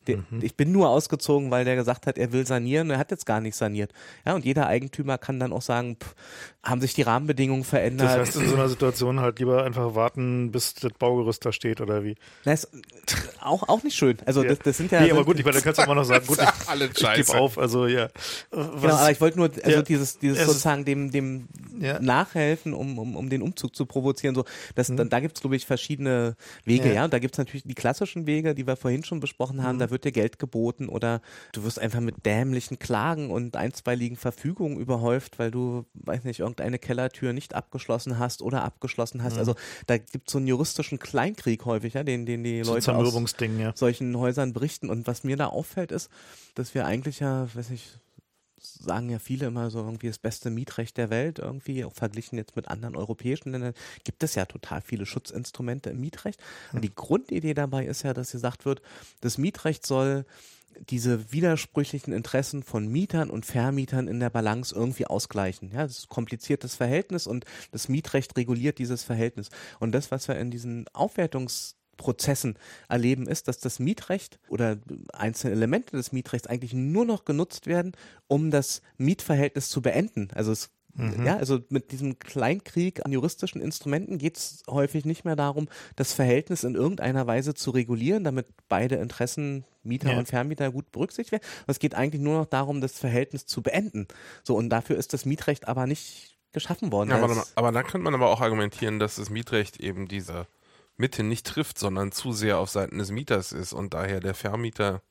Der, mhm. Ich bin nur ausgezogen, weil der gesagt hat, er will sanieren. Er hat jetzt gar nicht saniert. Ja, und jeder Eigentümer kann dann auch sagen, pff, haben sich die Rahmenbedingungen verändert. Das heißt, in so einer Situation halt lieber einfach warten, bis das Baugerüst da steht oder wie? Das ist auch, auch nicht schön. Also, ja. das, das sind ja. Nee, aber gut, ich meine, da kannst du immer noch sagen, gut, ich, ich gebe auf. Also, ja. Was, genau, aber ich wollte nur, also ja, dieses, dieses sozusagen dem, dem ja. nachhelfen, um, um, um den Umzug zu provozieren. So, das, mhm. da gibt's glaube ich, verschiedene Wege, ja. ja. Und da gibt's natürlich die klassischen Wege, die wir vorhin schon besprochen haben. Mhm. Wird dir Geld geboten oder du wirst einfach mit dämlichen Klagen und einstweiligen Verfügungen überhäuft, weil du, weiß nicht, irgendeine Kellertür nicht abgeschlossen hast oder abgeschlossen hast. Mhm. Also da gibt's so einen juristischen Kleinkrieg häufig, ja, den, den die so Leute aus ja. solchen Häusern berichten. Und was mir da auffällt, ist, dass wir eigentlich ja, weiß nicht, sagen ja viele immer so irgendwie das beste Mietrecht der Welt irgendwie, auch verglichen jetzt mit anderen europäischen Ländern, gibt es ja total viele Schutzinstrumente im Mietrecht. Und hm. die Grundidee dabei ist ja, dass gesagt wird, das Mietrecht soll diese widersprüchlichen Interessen von Mietern und Vermietern in der Balance irgendwie ausgleichen. Ja, das ist ein kompliziertes Verhältnis und das Mietrecht reguliert dieses Verhältnis. Und das, was wir in diesen Aufwertungs Prozessen erleben, ist, dass das Mietrecht oder einzelne Elemente des Mietrechts eigentlich nur noch genutzt werden, um das Mietverhältnis zu beenden. Also es Mhm. Ja, also mit diesem Kleinkrieg an juristischen Instrumenten geht es häufig nicht mehr darum, das Verhältnis in irgendeiner Weise zu regulieren, damit beide Interessen, Mieter ja. und Vermieter, gut berücksichtigt werden. Es geht eigentlich nur noch darum, das Verhältnis zu beenden. So, und dafür ist das Mietrecht aber nicht geschaffen worden. Ja, aber, aber dann könnte man aber auch argumentieren, dass das Mietrecht eben diese Mitte nicht trifft, sondern zu sehr auf Seiten des Mieters ist und daher der Vermieter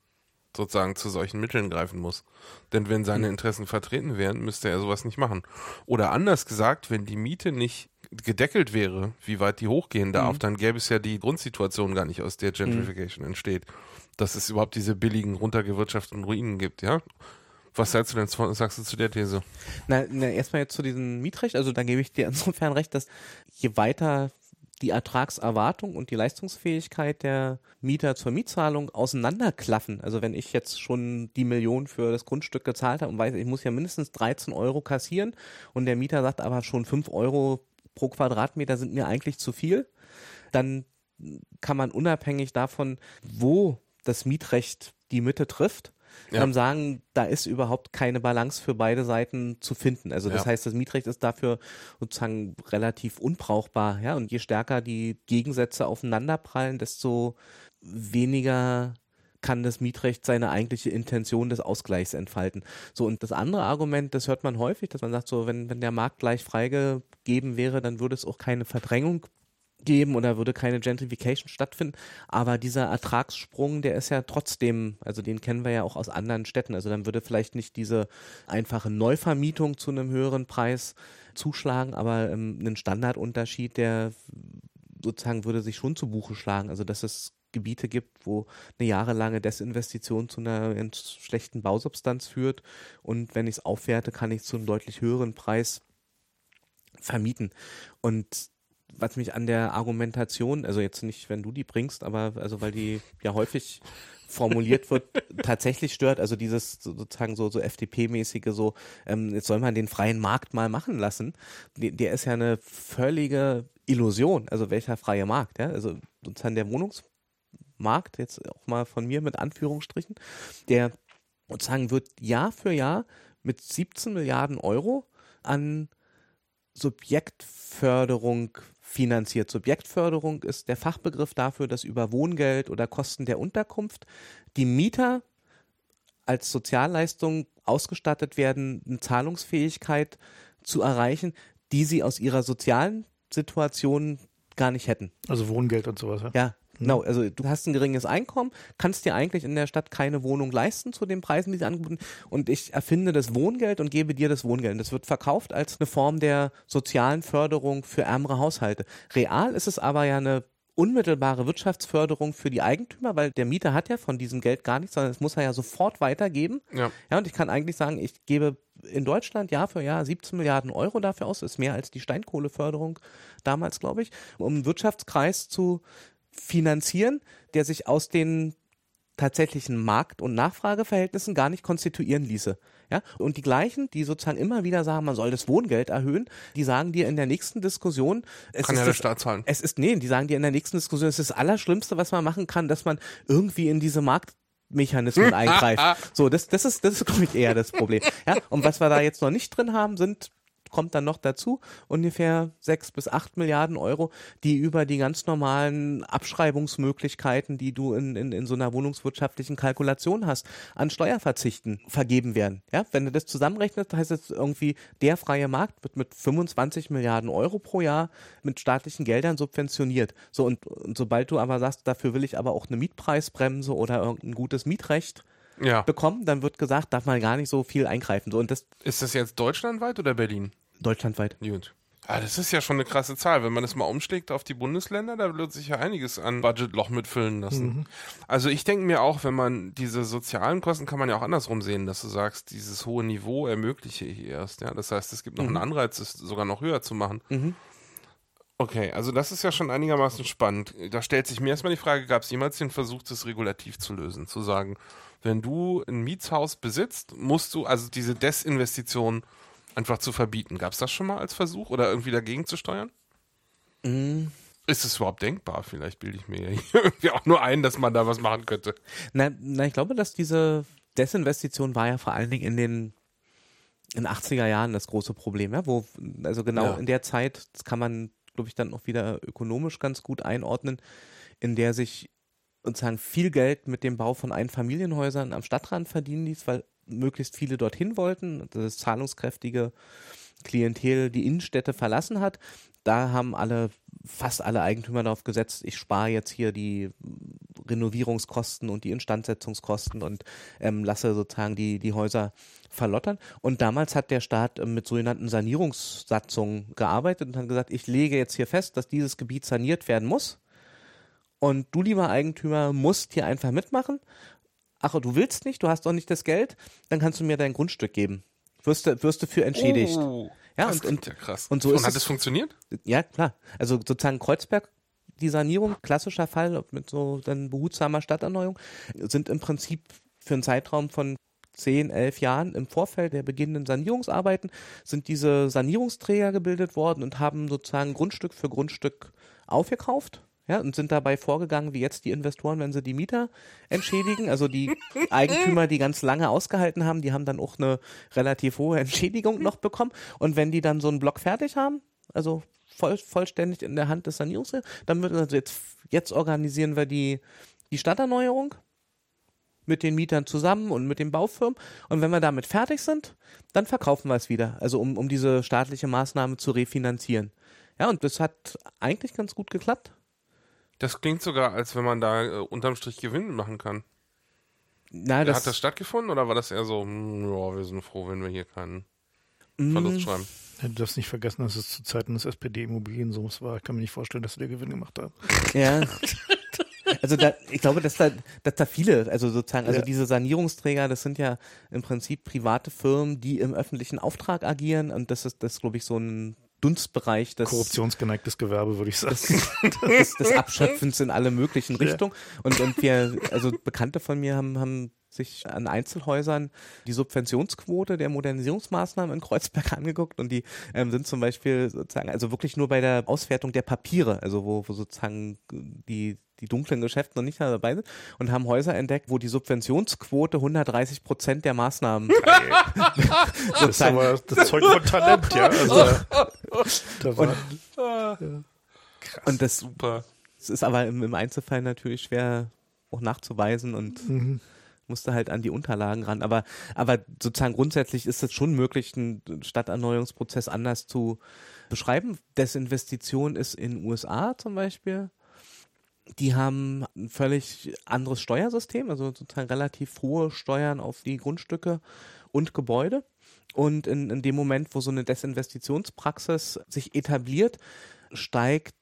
sozusagen zu solchen Mitteln greifen muss. Denn wenn seine hm. Interessen vertreten wären, müsste er sowas nicht machen. Oder anders gesagt, wenn die Miete nicht gedeckelt wäre, wie weit die hochgehen darf, mhm. dann gäbe es ja die Grundsituation gar nicht, aus der Gentrification mhm. entsteht. Dass es überhaupt diese billigen, runtergewirtschafteten Ruinen gibt, ja? Was sagst du denn sagst du zu der These? Na, na erstmal jetzt zu diesem Mietrecht. Also da gebe ich dir insofern recht, dass je weiter die Ertragserwartung und die Leistungsfähigkeit der Mieter zur Mietzahlung auseinanderklaffen. Also wenn ich jetzt schon die Million für das Grundstück gezahlt habe und weiß, ich muss ja mindestens 13 Euro kassieren und der Mieter sagt aber schon 5 Euro pro Quadratmeter sind mir eigentlich zu viel, dann kann man unabhängig davon, wo das Mietrecht die Mitte trifft, ja. ähm, sagen, da ist überhaupt keine Balance für beide Seiten zu finden. Also das ja. heißt, das Mietrecht ist dafür sozusagen relativ unbrauchbar. Ja, und je stärker die Gegensätze aufeinanderprallen, desto weniger kann das Mietrecht seine eigentliche Intention des Ausgleichs entfalten. So, und das andere Argument, das hört man häufig, dass man sagt, so, wenn, wenn der Markt gleich freigegeben wäre, dann würde es auch keine Verdrängung geben oder würde keine Gentrification stattfinden. Aber dieser Ertragssprung, der ist ja trotzdem, also den kennen wir ja auch aus anderen Städten. Also dann würde vielleicht nicht diese einfache Neuvermietung zu einem höheren Preis zuschlagen, aber ähm, einen Standardunterschied, der sozusagen würde sich schon zu Buche schlagen. Also dass es Gebiete gibt, wo eine jahrelange Desinvestition zu einer schlechten Bausubstanz führt und wenn ich es aufwerte, kann ich zu einem deutlich höheren Preis vermieten. Und was mich an der Argumentation, also jetzt nicht, wenn du die bringst, aber also weil die ja häufig formuliert wird, tatsächlich stört, also dieses sozusagen so, so FDP-mäßige so, ähm, jetzt soll man den freien Markt mal machen lassen, der, der ist ja eine völlige Illusion, also welcher freie Markt, ja, also sozusagen der Wohnungsmarkt, jetzt auch mal von mir mit Anführungsstrichen, der sozusagen wird Jahr für Jahr mit 17 Milliarden Euro an Subjektförderung finanziert. Subjektförderung ist der Fachbegriff dafür, dass über Wohngeld oder Kosten der Unterkunft die Mieter als Sozialleistung ausgestattet werden, eine Zahlungsfähigkeit zu erreichen, die sie aus ihrer sozialen Situation gar nicht hätten. Also Wohngeld und sowas. Ja, ja Genau, also du hast ein geringes Einkommen, kannst dir eigentlich in der Stadt keine Wohnung leisten zu den Preisen, die sie angeboten und ich erfinde das Wohngeld und gebe dir das Wohngeld. Das wird verkauft als eine Form der sozialen Förderung für ärmere Haushalte. Real ist es aber ja eine unmittelbare Wirtschaftsförderung für die Eigentümer, weil der Mieter hat ja von diesem Geld gar nichts, sondern es muss er ja sofort weitergeben. Ja. ja, und ich kann eigentlich sagen, ich gebe in Deutschland Jahr für Jahr 17 Milliarden Euro dafür aus, das ist mehr als die Steinkohleförderung damals, glaube ich, um einen Wirtschaftskreis zu finanzieren, der sich aus den tatsächlichen Markt- und Nachfrageverhältnissen gar nicht konstituieren ließe. Ja, und die gleichen, die sozusagen immer wieder sagen, man soll das Wohngeld erhöhen, die sagen dir in der nächsten Diskussion, es kann ist ja der Staat zahlen. Es ist nee, die sagen dir in der nächsten Diskussion, es ist das Allerschlimmste, was man machen kann, dass man irgendwie in diese Markt Mechanismen eingreift. So, das, das ist, das ist, glaube ich, eher das Problem. Ja, und was wir da jetzt noch nicht drin haben, sind kommt dann noch dazu ungefähr sechs bis acht Milliarden Euro, die über die ganz normalen Abschreibungsmöglichkeiten, die du in, in, in so einer wohnungswirtschaftlichen Kalkulation hast, an Steuerverzichten vergeben werden. Ja, wenn du das zusammenrechnest, heißt es irgendwie, der freie Markt wird mit 25 Milliarden Euro pro Jahr mit staatlichen Geldern subventioniert. So, und, und sobald du aber sagst, dafür will ich aber auch eine Mietpreisbremse oder irgendein gutes Mietrecht, ja. bekommen, dann wird gesagt, darf man gar nicht so viel eingreifen. So, und das ist das jetzt deutschlandweit oder Berlin? Deutschlandweit. Gut. Ah, das ist ja schon eine krasse Zahl. Wenn man das mal umschlägt auf die Bundesländer, da wird sich ja einiges an Budgetloch mitfüllen lassen. Mhm. Also ich denke mir auch, wenn man diese sozialen Kosten kann man ja auch andersrum sehen, dass du sagst, dieses hohe Niveau ermögliche ich erst. Ja, das heißt, es gibt noch mhm. einen Anreiz, es sogar noch höher zu machen. Mhm. Okay, also das ist ja schon einigermaßen spannend. Da stellt sich mir erstmal die Frage, gab es jemals den Versuch, das regulativ zu lösen? Zu sagen, wenn du ein Mietshaus besitzt, musst du also diese Desinvestition einfach zu verbieten. Gab es das schon mal als Versuch oder irgendwie dagegen zu steuern? Mm. Ist es überhaupt denkbar? Vielleicht bilde ich mir irgendwie auch nur ein, dass man da was machen könnte. Na, na, ich glaube, dass diese Desinvestition war ja vor allen Dingen in den in 80er Jahren das große Problem, ja, wo, also genau ja. in der Zeit, das kann man, glaube ich, dann auch wieder ökonomisch ganz gut einordnen, in der sich sozusagen viel Geld mit dem Bau von Einfamilienhäusern am Stadtrand verdienen ließ, weil möglichst viele dorthin wollten, das zahlungskräftige Klientel die Innenstädte verlassen hat. Da haben alle, fast alle Eigentümer darauf gesetzt, ich spare jetzt hier die Renovierungskosten und die Instandsetzungskosten und ähm, lasse sozusagen die, die Häuser verlottern. Und damals hat der Staat ähm, mit sogenannten Sanierungssatzungen gearbeitet und hat gesagt, ich lege jetzt hier fest, dass dieses Gebiet saniert werden muss. Und du, lieber Eigentümer, musst hier einfach mitmachen ach, du willst nicht, du hast doch nicht das Geld, dann kannst du mir dein Grundstück geben. Wirst du, wirst du für entschädigt. Oh, ja, das und, und, ja krass. Und so und ist hat es, das funktioniert? Ja, klar. Also sozusagen Kreuzberg, die Sanierung, klassischer Fall mit so dann behutsamer Stadterneuerung, sind im Prinzip für einen Zeitraum von 10, 11 Jahren im Vorfeld der beginnenden Sanierungsarbeiten sind diese Sanierungsträger gebildet worden und haben sozusagen Grundstück für Grundstück aufgekauft ja, und sind dabei vorgegangen, wie jetzt die Investoren, wenn sie die Mieter entschädigen. Also die Eigentümer, die ganz lange ausgehalten haben, die haben dann auch eine relativ hohe Entschädigung noch bekommen. Und wenn die dann so einen Block fertig haben, also voll, vollständig in der Hand des Sanierungs, dann wird also jetzt, jetzt organisieren wir die, die Stadterneuerung mit den Mietern zusammen und mit den Baufirmen. Und wenn wir damit fertig sind, dann verkaufen wir es wieder. Also um, um diese staatliche Maßnahme zu refinanzieren. Ja, und das hat eigentlich ganz gut geklappt. Das klingt sogar, als wenn man da äh, unterm Strich Gewinn machen kann. Na, das Hat das stattgefunden oder war das eher so, hm, ja, wir sind froh, wenn wir hier keinen mm. Verlust schreiben? Ja, du darfst nicht vergessen, dass es zu Zeiten des SPD-Immobiliensums war. Ich kann mir nicht vorstellen, dass sie der Gewinn gemacht haben. Ja. Also da, ich glaube, dass da, dass da viele, also sozusagen, also ja. diese Sanierungsträger, das sind ja im Prinzip private Firmen, die im öffentlichen Auftrag agieren und das ist, das glaube ich so ein Dunstbereich des korruptionsgeneigtes Gewerbe, würde ich sagen. Des, des, des, Abschöpfens in alle möglichen Richtungen. Ja. Und, und wir, also Bekannte von mir haben, haben sich an Einzelhäusern die Subventionsquote der Modernisierungsmaßnahmen in Kreuzberg angeguckt und die ähm, sind zum Beispiel sozusagen, also wirklich nur bei der Auswertung der Papiere, also wo, wo sozusagen die die dunklen Geschäfte noch nicht dabei sind und haben Häuser entdeckt, wo die Subventionsquote 130 Prozent der Maßnahmen. das ist aber das Zeug von Talent, ja. Also, und, ja. Krass, und das, super. Das ist aber im, im, Einzelfall natürlich schwer auch nachzuweisen und mhm. musste halt an die Unterlagen ran. Aber, aber sozusagen grundsätzlich ist es schon möglich, einen Stadterneuerungsprozess anders zu beschreiben. Desinvestition ist in den USA zum Beispiel die haben ein völlig anderes Steuersystem, also sozusagen relativ hohe Steuern auf die Grundstücke und Gebäude. Und in, in dem Moment, wo so eine Desinvestitionspraxis sich etabliert, steigt,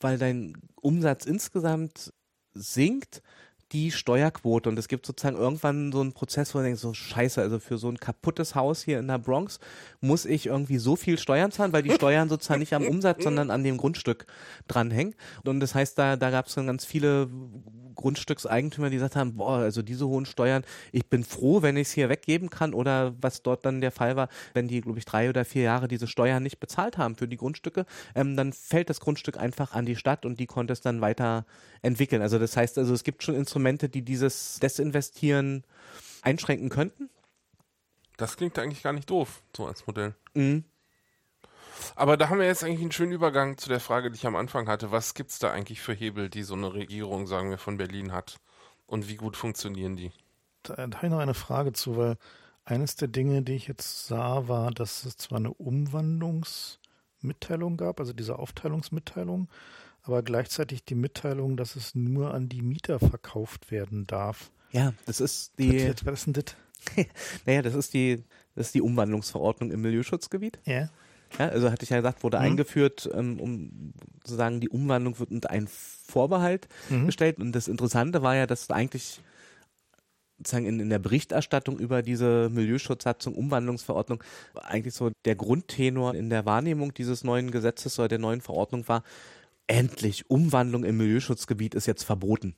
weil dein Umsatz insgesamt sinkt, die Steuerquote. Und es gibt sozusagen irgendwann so einen Prozess, wo man denkt, so scheiße, also für so ein kaputtes Haus hier in der Bronx muss ich irgendwie so viel Steuern zahlen, weil die Steuern sozusagen nicht am Umsatz, sondern an dem Grundstück dranhängen. Und das heißt, da, da gab es dann ganz viele Grundstückseigentümer, die gesagt haben, boah, also diese hohen Steuern, ich bin froh, wenn ich es hier weggeben kann oder was dort dann der Fall war, wenn die, glaube ich, drei oder vier Jahre diese Steuern nicht bezahlt haben für die Grundstücke, ähm, dann fällt das Grundstück einfach an die Stadt und die konnte es dann weiter entwickeln. Also das heißt also, es gibt schon Instrumente, die dieses Desinvestieren einschränken könnten. Das klingt eigentlich gar nicht doof, so als Modell. Mhm. Aber da haben wir jetzt eigentlich einen schönen Übergang zu der Frage, die ich am Anfang hatte. Was gibt es da eigentlich für Hebel, die so eine Regierung, sagen wir, von Berlin hat? Und wie gut funktionieren die? Da, da habe ich noch eine Frage zu, weil eines der Dinge, die ich jetzt sah, war, dass es zwar eine Umwandlungsmitteilung gab, also diese Aufteilungsmitteilung, aber gleichzeitig die Mitteilung, dass es nur an die Mieter verkauft werden darf. Ja, das ist die. Was, ist denn das? naja, das ist die, das ist die Umwandlungsverordnung im Milieuschutzgebiet. Ja. Ja, also hatte ich ja gesagt, wurde Mhm. eingeführt, ähm, um sozusagen die Umwandlung wird unter einen Vorbehalt Mhm. gestellt. Und das Interessante war ja, dass eigentlich sozusagen in, in der Berichterstattung über diese Milieuschutzsatzung, Umwandlungsverordnung, eigentlich so der Grundtenor in der Wahrnehmung dieses neuen Gesetzes oder der neuen Verordnung war, endlich Umwandlung im Milieuschutzgebiet ist jetzt verboten.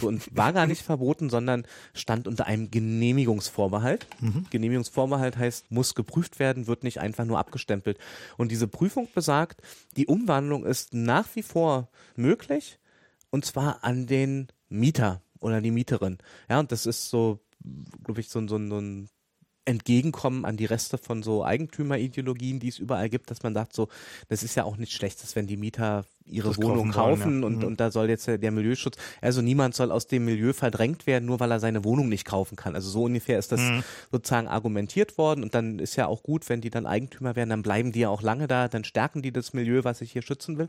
So, und war gar nicht verboten, sondern stand unter einem Genehmigungsvorbehalt. Genehmigungsvorbehalt heißt, muss geprüft werden, wird nicht einfach nur abgestempelt. Und diese Prüfung besagt, die Umwandlung ist nach wie vor möglich und zwar an den Mieter oder die Mieterin. Ja, und das ist so, glaube ich, so, ein- so, ein- so ein Entgegenkommen an die Reste von so Eigentümerideologien, die es überall gibt, dass man sagt, so, das ist ja auch nicht schlecht, dass wenn die Mieter ihre Das Wohnung kaufen wollen, ja. und, Mhm. und da soll jetzt der Milieuschutz, also niemand soll aus dem Milieu verdrängt werden, nur weil er seine Wohnung nicht kaufen kann. Also so ungefähr ist das Mhm. sozusagen argumentiert worden und dann ist ja auch gut, wenn die dann Eigentümer werden, dann bleiben die ja auch lange da, dann stärken die das Milieu, was ich hier schützen will.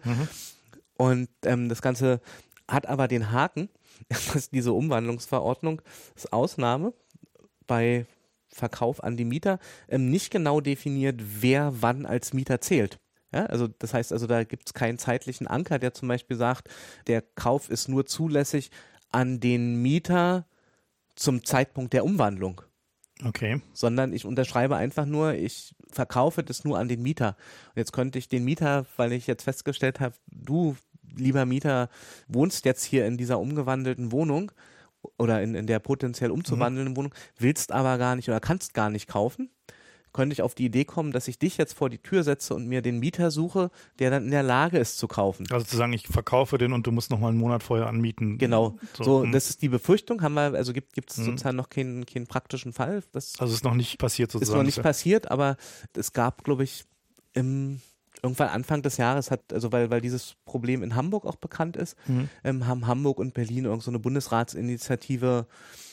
Und ähm, das Ganze hat aber den Haken, dass diese Umwandlungsverordnung ist Ausnahme bei Verkauf an die Mieter ähm, nicht genau definiert, wer wann als Mieter zählt. Ja, also das heißt also, da gibt es keinen zeitlichen Anker, der zum Beispiel sagt, der Kauf ist nur zulässig an den Mieter zum Zeitpunkt der Umwandlung Okay. sondern ich unterschreibe einfach nur, ich verkaufe das nur an den Mieter. Und jetzt könnte ich den Mieter, weil ich jetzt festgestellt habe, du, lieber Mieter, wohnst jetzt hier in dieser umgewandelten Wohnung oder in, in der potenziell umzuwandelnden Wohnung, willst aber gar nicht oder kannst gar nicht kaufen. Könnte ich auf die Idee kommen, dass ich dich jetzt vor die Tür setze und mir den Mieter suche, der dann in der Lage ist zu kaufen. Also zu sagen, ich verkaufe den und du musst noch mal einen Monat vorher anmieten. Genau. So, So, hm. das ist die Befürchtung. Haben wir, also gibt es Mhm. sozusagen noch keinen, keinen praktischen Fall. Das Also ist noch nicht passiert Ist sozusagen. noch nicht passiert, aber es gab, glaube ich, im, irgendwann Anfang des Jahres hat, also weil, weil dieses Problem in Hamburg auch bekannt ist, Mhm. ähm, haben Hamburg und Berlin irgend so eine Bundesratsinitiative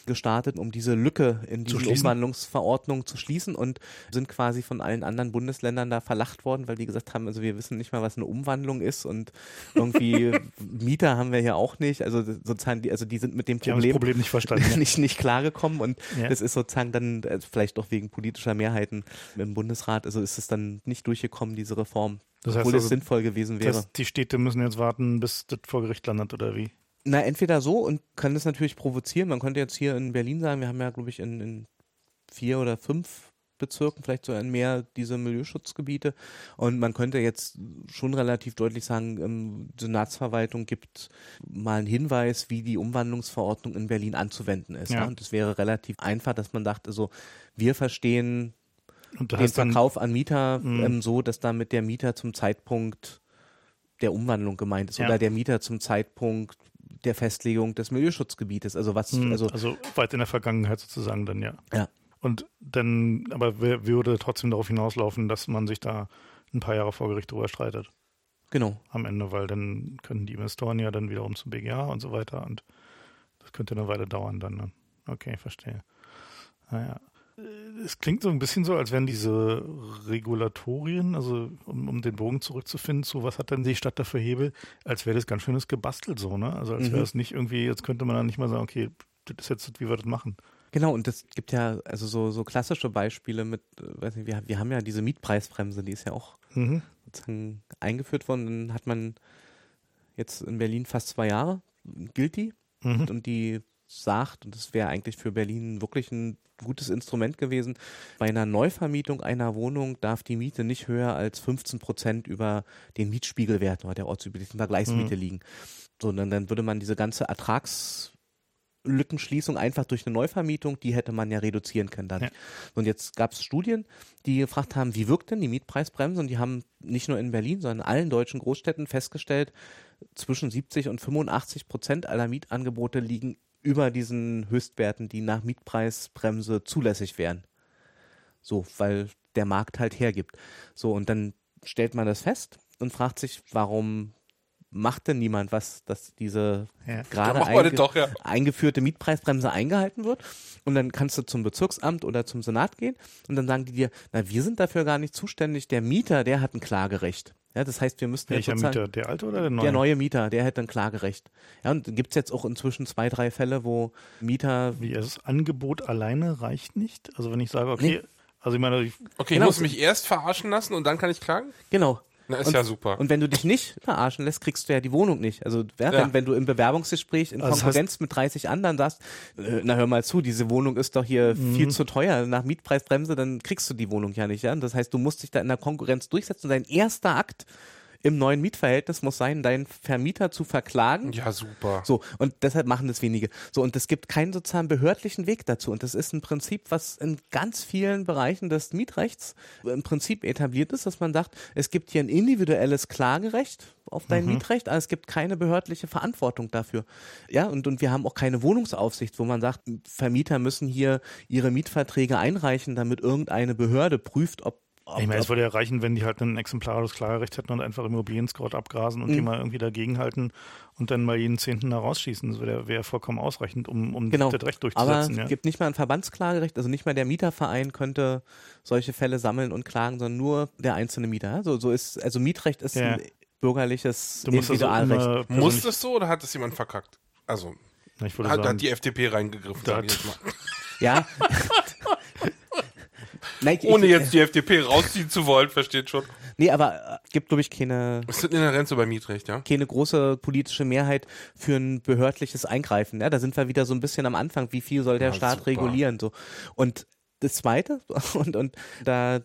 gestartet, um diese Lücke in schließen? Umwandlungsverordnung zu schließen und sind quasi von allen anderen Bundesländern da verlacht worden, weil die gesagt haben, also wir wissen nicht mal, was eine Umwandlung ist und irgendwie Mieter haben wir hier auch nicht. Also sozusagen, die, also die sind mit dem Die haben das Problem, Problem nicht verstanden. ja. nicht, nicht klargekommen und Ja. das ist sozusagen dann, äh, vielleicht auch wegen politischer Mehrheiten im Bundesrat, also ist es dann nicht durchgekommen, diese Reform, Das heißt obwohl es also, sinnvoll gewesen wäre. die Städte müssen jetzt warten, bis das vor Gericht landet oder wie? Na, entweder so und kann das natürlich provozieren. Man könnte jetzt hier in Berlin sagen, wir haben ja, glaube ich, in, in vier oder fünf Bezirken, vielleicht so ein mehr diese Milieuschutzgebiete. Und man könnte jetzt schon relativ deutlich sagen, ähm, die Senatsverwaltung gibt mal einen Hinweis, wie die Umwandlungsverordnung in Berlin anzuwenden ist. Ja. Ja. Und es wäre relativ einfach, dass man dachte, so, wir verstehen den dann, Verkauf an Mieter Mhm. ähm, so, dass damit der Mieter zum Zeitpunkt der Umwandlung gemeint ist Ja. oder der Mieter zum Zeitpunkt der Festlegung des Milieuschutzgebietes. Also was, hm, also also weit in der Vergangenheit sozusagen dann, ja. Ja. Und dann, aber würde trotzdem darauf hinauslaufen, dass man sich da ein paar Jahre vor Gericht drüber streitet genau. am Ende, weil dann können die Investoren ja dann wiederum zum BGH und so weiter und das könnte eine Weile dauern dann. Ne? Okay, verstehe. Naja. Es klingt so ein bisschen so, als wären diese Regulatorien, also um, um den Bogen zurückzufinden, zu was hat denn die Stadt da für Hebel, als wäre das ganz schönes gebastelt so, ne? Also als Mhm. wäre es nicht irgendwie, jetzt könnte man dann nicht mal sagen, okay, das ist jetzt, wie wir das machen. Genau, und es gibt ja also so, so klassische Beispiele mit, äh, weiß nicht, wir, wir haben ja diese Mietpreisbremse, die ist ja auch Mhm. sozusagen eingeführt worden. Dann hat man jetzt in Berlin fast zwei Jahre, gilt die, Mhm. und die sagt, und das wäre eigentlich für Berlin wirklich ein gutes Instrument gewesen, bei einer Neuvermietung einer Wohnung darf die Miete nicht höher als 15 Prozent über den Mietspiegelwert oder der ortsüblichen Vergleichsmiete liegen. So, und dann, würde man diese ganze Lückenschließung einfach durch eine Neuvermietung, die hätte man ja reduzieren können dann. Ja. Und jetzt gab es Studien, die gefragt haben, wie wirkt denn die Mietpreisbremse? Und die haben nicht nur in Berlin, sondern in allen deutschen Großstädten festgestellt, zwischen 70 und 85 Prozent aller Mietangebote liegen über diesen Höchstwerten, die nach Mietpreisbremse zulässig wären. So, weil der Markt halt hergibt. So, und dann stellt man das fest und fragt sich, warum macht denn niemand was, dass diese Ja. gerade einge doch, ja. eingeführte Mietpreisbremse eingehalten wird. Und dann kannst du zum Bezirksamt oder zum Senat gehen und dann sagen die dir, na, wir sind dafür gar nicht zuständig. Der Mieter, der hat ein Klagerecht. Ja, das heißt, wir müssten jetzt Welcher sozusagen- Mieter? Der alte oder der neue? der neue Mieter, der hätte ein Klagerecht. Ja, und gibt's jetzt auch inzwischen zwei, drei Fälle, wo Mieter Wie, also das Angebot alleine reicht nicht? Also wenn ich sage, okay, also ich meine, ich, Okay, Genau. ich muss mich erst verarschen lassen und dann kann ich klagen? Genau. Na, ist und, ja super. Und wenn du dich nicht verarschen lässt, kriegst du ja die Wohnung nicht. Also ja, Ja. Wenn, wenn du im Bewerbungsgespräch in Also Konkurrenz mit 30 anderen sagst, äh, na hör mal zu, diese Wohnung ist doch hier Mhm. viel zu teuer nach Mietpreisbremse, dann kriegst du die Wohnung ja nicht. Ja? Das heißt, du musst dich da in der Konkurrenz durchsetzen. Dein erster Akt im neuen Mietverhältnis muss sein, deinen Vermieter zu verklagen. ja, super. So, und deshalb machen das wenige. So, und es gibt keinen sozusagen behördlichen Weg dazu. Und das ist ein Prinzip, was in ganz vielen Bereichen des Mietrechts im Prinzip etabliert ist, dass man sagt, es gibt hier ein individuelles Klagerecht auf dein Mietrecht, aber es gibt keine behördliche Verantwortung dafür. Ja, und, und wir haben auch keine Wohnungsaufsicht, wo man sagt, Vermieter müssen hier ihre Mietverträge einreichen, damit irgendeine Behörde prüft, ob- ich meine, es würde ja reichen, wenn die halt ein exemplarisches Klagerecht hätten und einfach Immobilien-Scout abgrasen und die Mhm. mal irgendwie dagegenhalten und dann mal jeden Zehnten da rausschießen. Das wäre wär vollkommen ausreichend, um, um Genau. das Recht Aber durchzusetzen. es ja. gibt nicht mal ein Verbandsklagerecht, also nicht mal der Mieterverein könnte solche Fälle sammeln und klagen, sondern nur der einzelne Mieter. So, so ist, also Mietrecht ist Ja. ein bürgerliches Du musst also Individualrecht. immer Muss das so oder hat das jemand verkackt? Also, Na, ich würde hat, sagen, hat die FDP reingegriffen, Da sag ich hat- jetzt mal. ja. Nein, ich, Ohne ich, jetzt die FDP rausziehen zu wollen, versteht schon. Nee, aber äh, gibt, glaube ich, keine, Es ist inhärent so bei Mietrecht, ja? keine große politische Mehrheit für ein behördliches Eingreifen. Ja, da sind wir wieder so ein bisschen am Anfang. Wie viel soll der Ja, Staat super. regulieren? So. Und das Zweite, und, und da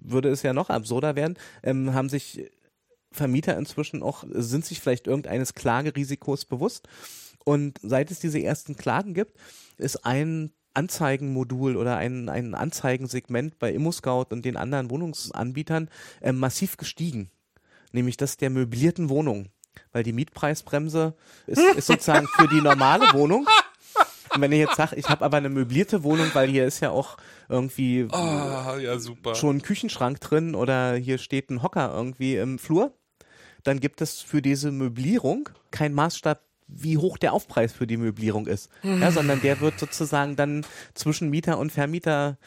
würde es ja noch absurder werden, ähm, haben sich Vermieter inzwischen auch, sind sich vielleicht irgendeines Klagerisikos bewusst. Und seit es diese ersten Klagen gibt, ist ein Anzeigenmodul oder ein, ein Anzeigensegment bei ImmoScout und den anderen Wohnungsanbietern äh, massiv gestiegen. Nämlich das der möblierten Wohnung. Weil die Mietpreisbremse ist, ist sozusagen für die normale Wohnung. Und wenn ich jetzt sage, ich habe aber eine möblierte Wohnung, weil hier ist ja auch irgendwie Ah, ja, schon ein Küchenschrank drin oder hier steht ein Hocker irgendwie im Flur, dann gibt es für diese Möblierung keinen Maßstab, wie hoch der Aufpreis für die Möblierung ist, ja, sondern der wird sozusagen dann zwischen Mieter und Vermieter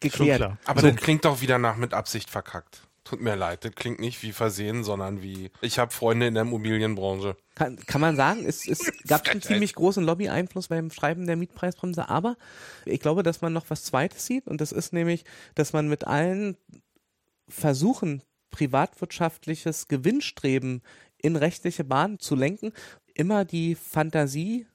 schon geklärt. klar. Aber So. das klingt doch wieder nach mit Absicht verkackt. Tut mir leid, das klingt nicht wie Versehen, sondern wie ich habe Freunde in der Immobilienbranche. Kann, kann man sagen, es, es gab einen Frechheit. ziemlich großen Lobby-Einfluss beim Schreiben der Mietpreisbremse, aber ich glaube, dass man noch was Zweites sieht und das ist nämlich, dass man mit allen Versuchen, privatwirtschaftliches Gewinnstreben in rechtliche Bahnen zu lenken, immer die Fantasie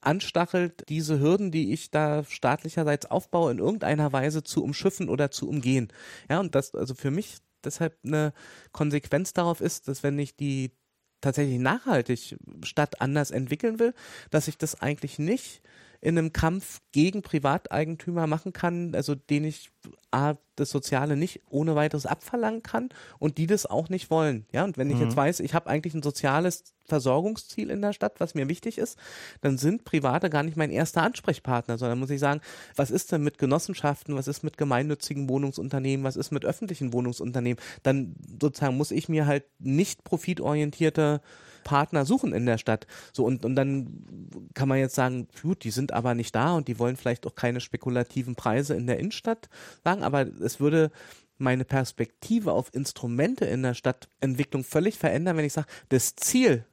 anstachelt, diese Hürden, die ich da staatlicherseits aufbaue, in irgendeiner Weise zu umschiffen oder zu umgehen. Ja, und das also für mich deshalb eine Konsequenz darauf ist, dass wenn ich die tatsächlich nachhaltig Stadt anders entwickeln will, dass ich das eigentlich nicht in einem Kampf gegen Privateigentümer machen kann, also den ich A, das Soziale nicht ohne weiteres abverlangen kann und die das auch nicht wollen. Ja, und wenn ich jetzt weiß, ich habe eigentlich ein soziales Versorgungsziel in der Stadt, was mir wichtig ist, dann sind Private gar nicht mein erster Ansprechpartner, sondern muss ich sagen, was ist denn mit Genossenschaften, was ist mit gemeinnützigen Wohnungsunternehmen, was ist mit öffentlichen Wohnungsunternehmen? Dann sozusagen muss ich mir halt nicht profitorientierte Partner suchen in der Stadt. So und, und dann kann man jetzt sagen, gut, die sind aber nicht da und die wollen vielleicht auch keine spekulativen Preise in der Innenstadt sagen, aber es würde meine Perspektive auf Instrumente in der Stadtentwicklung völlig verändern, wenn ich sage, das Ziel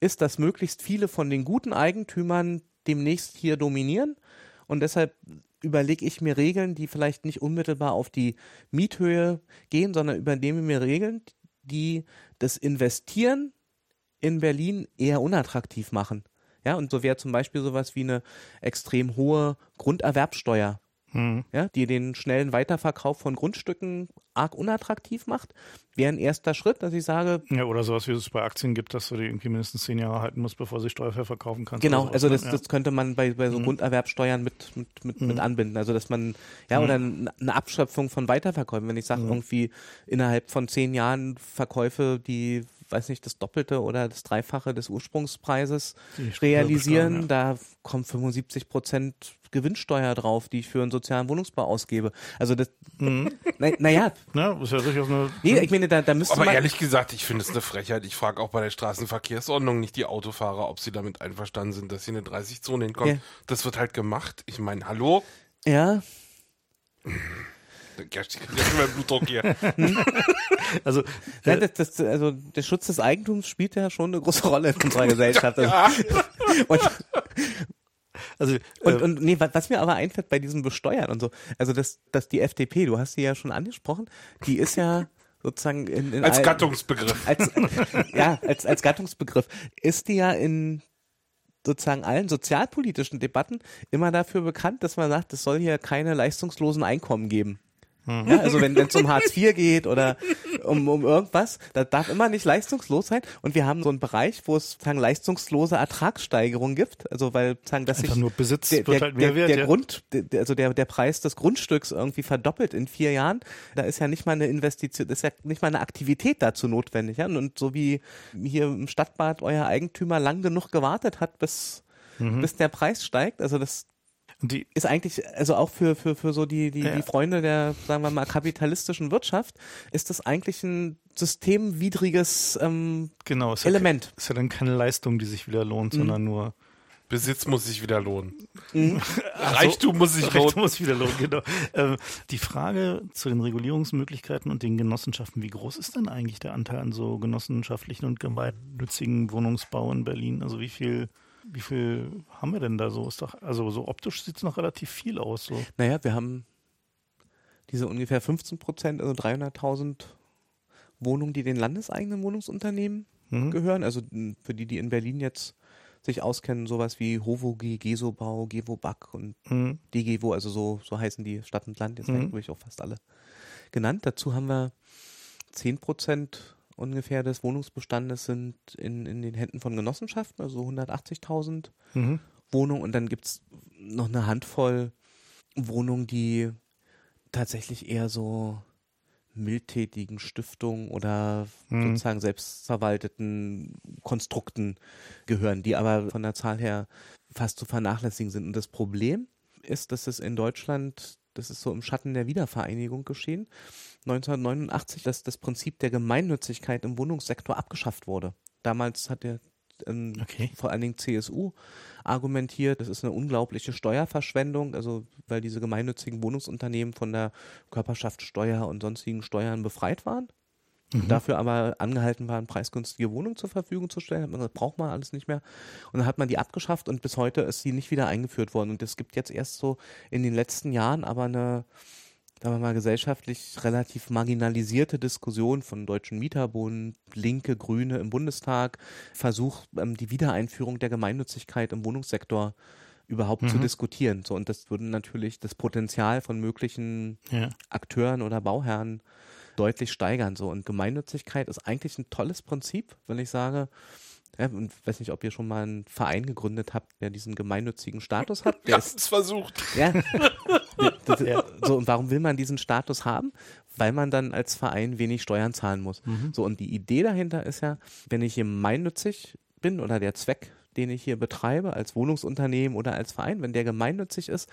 ist, dass möglichst viele von den guten Eigentümern demnächst hier dominieren und deshalb überlege ich mir Regeln, die vielleicht nicht unmittelbar auf die Miethöhe gehen, sondern übernehme mir Regeln, die das Investieren in Berlin eher unattraktiv machen. Ja, und so wäre zum Beispiel sowas wie eine extrem hohe Grunderwerbsteuer. Mhm. ja, die den schnellen Weiterverkauf von Grundstücken arg unattraktiv macht, wäre ein erster Schritt, dass ich sage. Ja, oder sowas, wie es bei Aktien gibt, dass du die irgendwie mindestens zehn Jahre halten musst, bevor sie steuerfrei verkaufen kannst. Genau, also das, ja. das könnte man bei, bei so mhm. Grunderwerbsteuern mit, mit, mit, mhm. mit anbinden. Also dass man, ja, oder mhm. eine Abschöpfung von Weiterverkäufen. Wenn ich sage, mhm. irgendwie innerhalb von zehn Jahren Verkäufe, die weiß nicht, das Doppelte oder das Dreifache des Ursprungspreises realisieren. Da kommt 75 Prozent Gewinnsteuer drauf, die ich für einen sozialen Wohnungsbau ausgebe. Also das, mhm. naja. Na ja, ist ja durchaus eine. Nee, ich meine, da, da müsste Aber man ehrlich gesagt, ich finde es eine Frechheit. Ich frage auch bei der Straßenverkehrsordnung nicht die Autofahrer, ob sie damit einverstanden sind, dass sie in eine 30-Zone hinkommen. Ja. Das wird halt gemacht. Ich meine, hallo? Ja. Ja, ich schon mal Blutdruck hier. also, ja, das, das, also der Schutz des Eigentums spielt ja schon eine große Rolle in unserer Gesellschaft. ja. und, also, und, äh, und nee, was mir aber einfällt bei diesem Besteuern und so, also dass, dass die FDP, du hast sie ja schon angesprochen, die ist ja sozusagen in, in als all, Gattungsbegriff. Als, ja, als, als Gattungsbegriff ist die ja in sozusagen allen sozialpolitischen Debatten immer dafür bekannt, dass man sagt, es soll hier keine leistungslosen Einkommen geben. Mhm. Ja, also wenn es um Hartz IV geht oder um, um irgendwas, da darf immer nicht leistungslos sein. Und wir haben so einen Bereich, wo es sagen, leistungslose Ertragssteigerung gibt. Also weil sagen, dass sich nur Besitz der, wird halt mehr der, wert, der ja. Grund, der, also der, der Preis des Grundstücks irgendwie verdoppelt in vier Jahren. Da ist ja nicht mal eine Investition, ist ja nicht mal eine Aktivität dazu notwendig. Ja? Und so wie hier im Stadtbad euer Eigentümer lang genug gewartet hat, bis mhm. bis der Preis steigt. Also das, die ist eigentlich, also auch für, für, für so die, die, ja. die Freunde der, sagen wir mal, kapitalistischen Wirtschaft, ist das eigentlich ein systemwidriges ähm, genau, ist Element. Ja, ist ja dann keine Leistung, die sich wieder lohnt, mhm. sondern nur Besitz muss sich wieder lohnen. Mhm. Reichtum so, muss sich lohnen. Reichtum muss wieder lohnen, genau. Ähm, die Frage zu den Regulierungsmöglichkeiten und den Genossenschaften, wie groß ist denn eigentlich der Anteil an so genossenschaftlichen und gemeinnützigen Wohnungsbau in Berlin? Also wie viel wie viel haben wir denn da so? Ist doch, also so optisch sieht es noch relativ viel aus. So. Naja, wir haben diese ungefähr 15 Prozent, also 300.000 Wohnungen, die den landeseigenen Wohnungsunternehmen mhm. gehören. Also für die, die in Berlin jetzt sich auskennen, sowas wie Hovogi, Gesobau, Gewobag und mhm. DGWO, also so, so heißen die Stadt und Land, jetzt mhm. habe ich auch fast alle genannt. Dazu haben wir 10 Prozent ungefähr des Wohnungsbestandes sind in, in den Händen von Genossenschaften, also 180.000 mhm. Wohnungen. Und dann gibt es noch eine Handvoll Wohnungen, die tatsächlich eher so mildtätigen Stiftungen oder mhm. sozusagen selbstverwalteten Konstrukten gehören, die aber von der Zahl her fast zu vernachlässigen sind. Und das Problem ist, dass es in Deutschland, das ist so im Schatten der Wiedervereinigung geschehen, 1989, dass das Prinzip der Gemeinnützigkeit im Wohnungssektor abgeschafft wurde. Damals hat der ähm, okay. vor allen Dingen CSU argumentiert, das ist eine unglaubliche Steuerverschwendung, also weil diese gemeinnützigen Wohnungsunternehmen von der Körperschaftssteuer und sonstigen Steuern befreit waren. Mhm. Dafür aber angehalten waren, preisgünstige Wohnungen zur Verfügung zu stellen. Hat man gesagt, braucht man alles nicht mehr. Und dann hat man die abgeschafft und bis heute ist sie nicht wieder eingeführt worden. Und es gibt jetzt erst so in den letzten Jahren aber eine sagen wir mal, gesellschaftlich relativ marginalisierte Diskussion von Deutschen Mieterbund, Linke, Grüne im Bundestag, versucht, ähm, die Wiedereinführung der Gemeinnützigkeit im Wohnungssektor überhaupt mhm. zu diskutieren. So, und das würde natürlich das Potenzial von möglichen ja. Akteuren oder Bauherren deutlich steigern. So, und Gemeinnützigkeit ist eigentlich ein tolles Prinzip, wenn ich sage, ja, und weiß nicht, ob ihr schon mal einen Verein gegründet habt, der diesen gemeinnützigen Status hat. Wir haben es versucht. Ja. Das, ja. So, und warum will man diesen Status haben? Weil man dann als Verein wenig Steuern zahlen muss. Mhm. So, und die Idee dahinter ist ja, wenn ich gemeinnützig bin oder der Zweck, den ich hier betreibe, als Wohnungsunternehmen oder als Verein, wenn der gemeinnützig ist,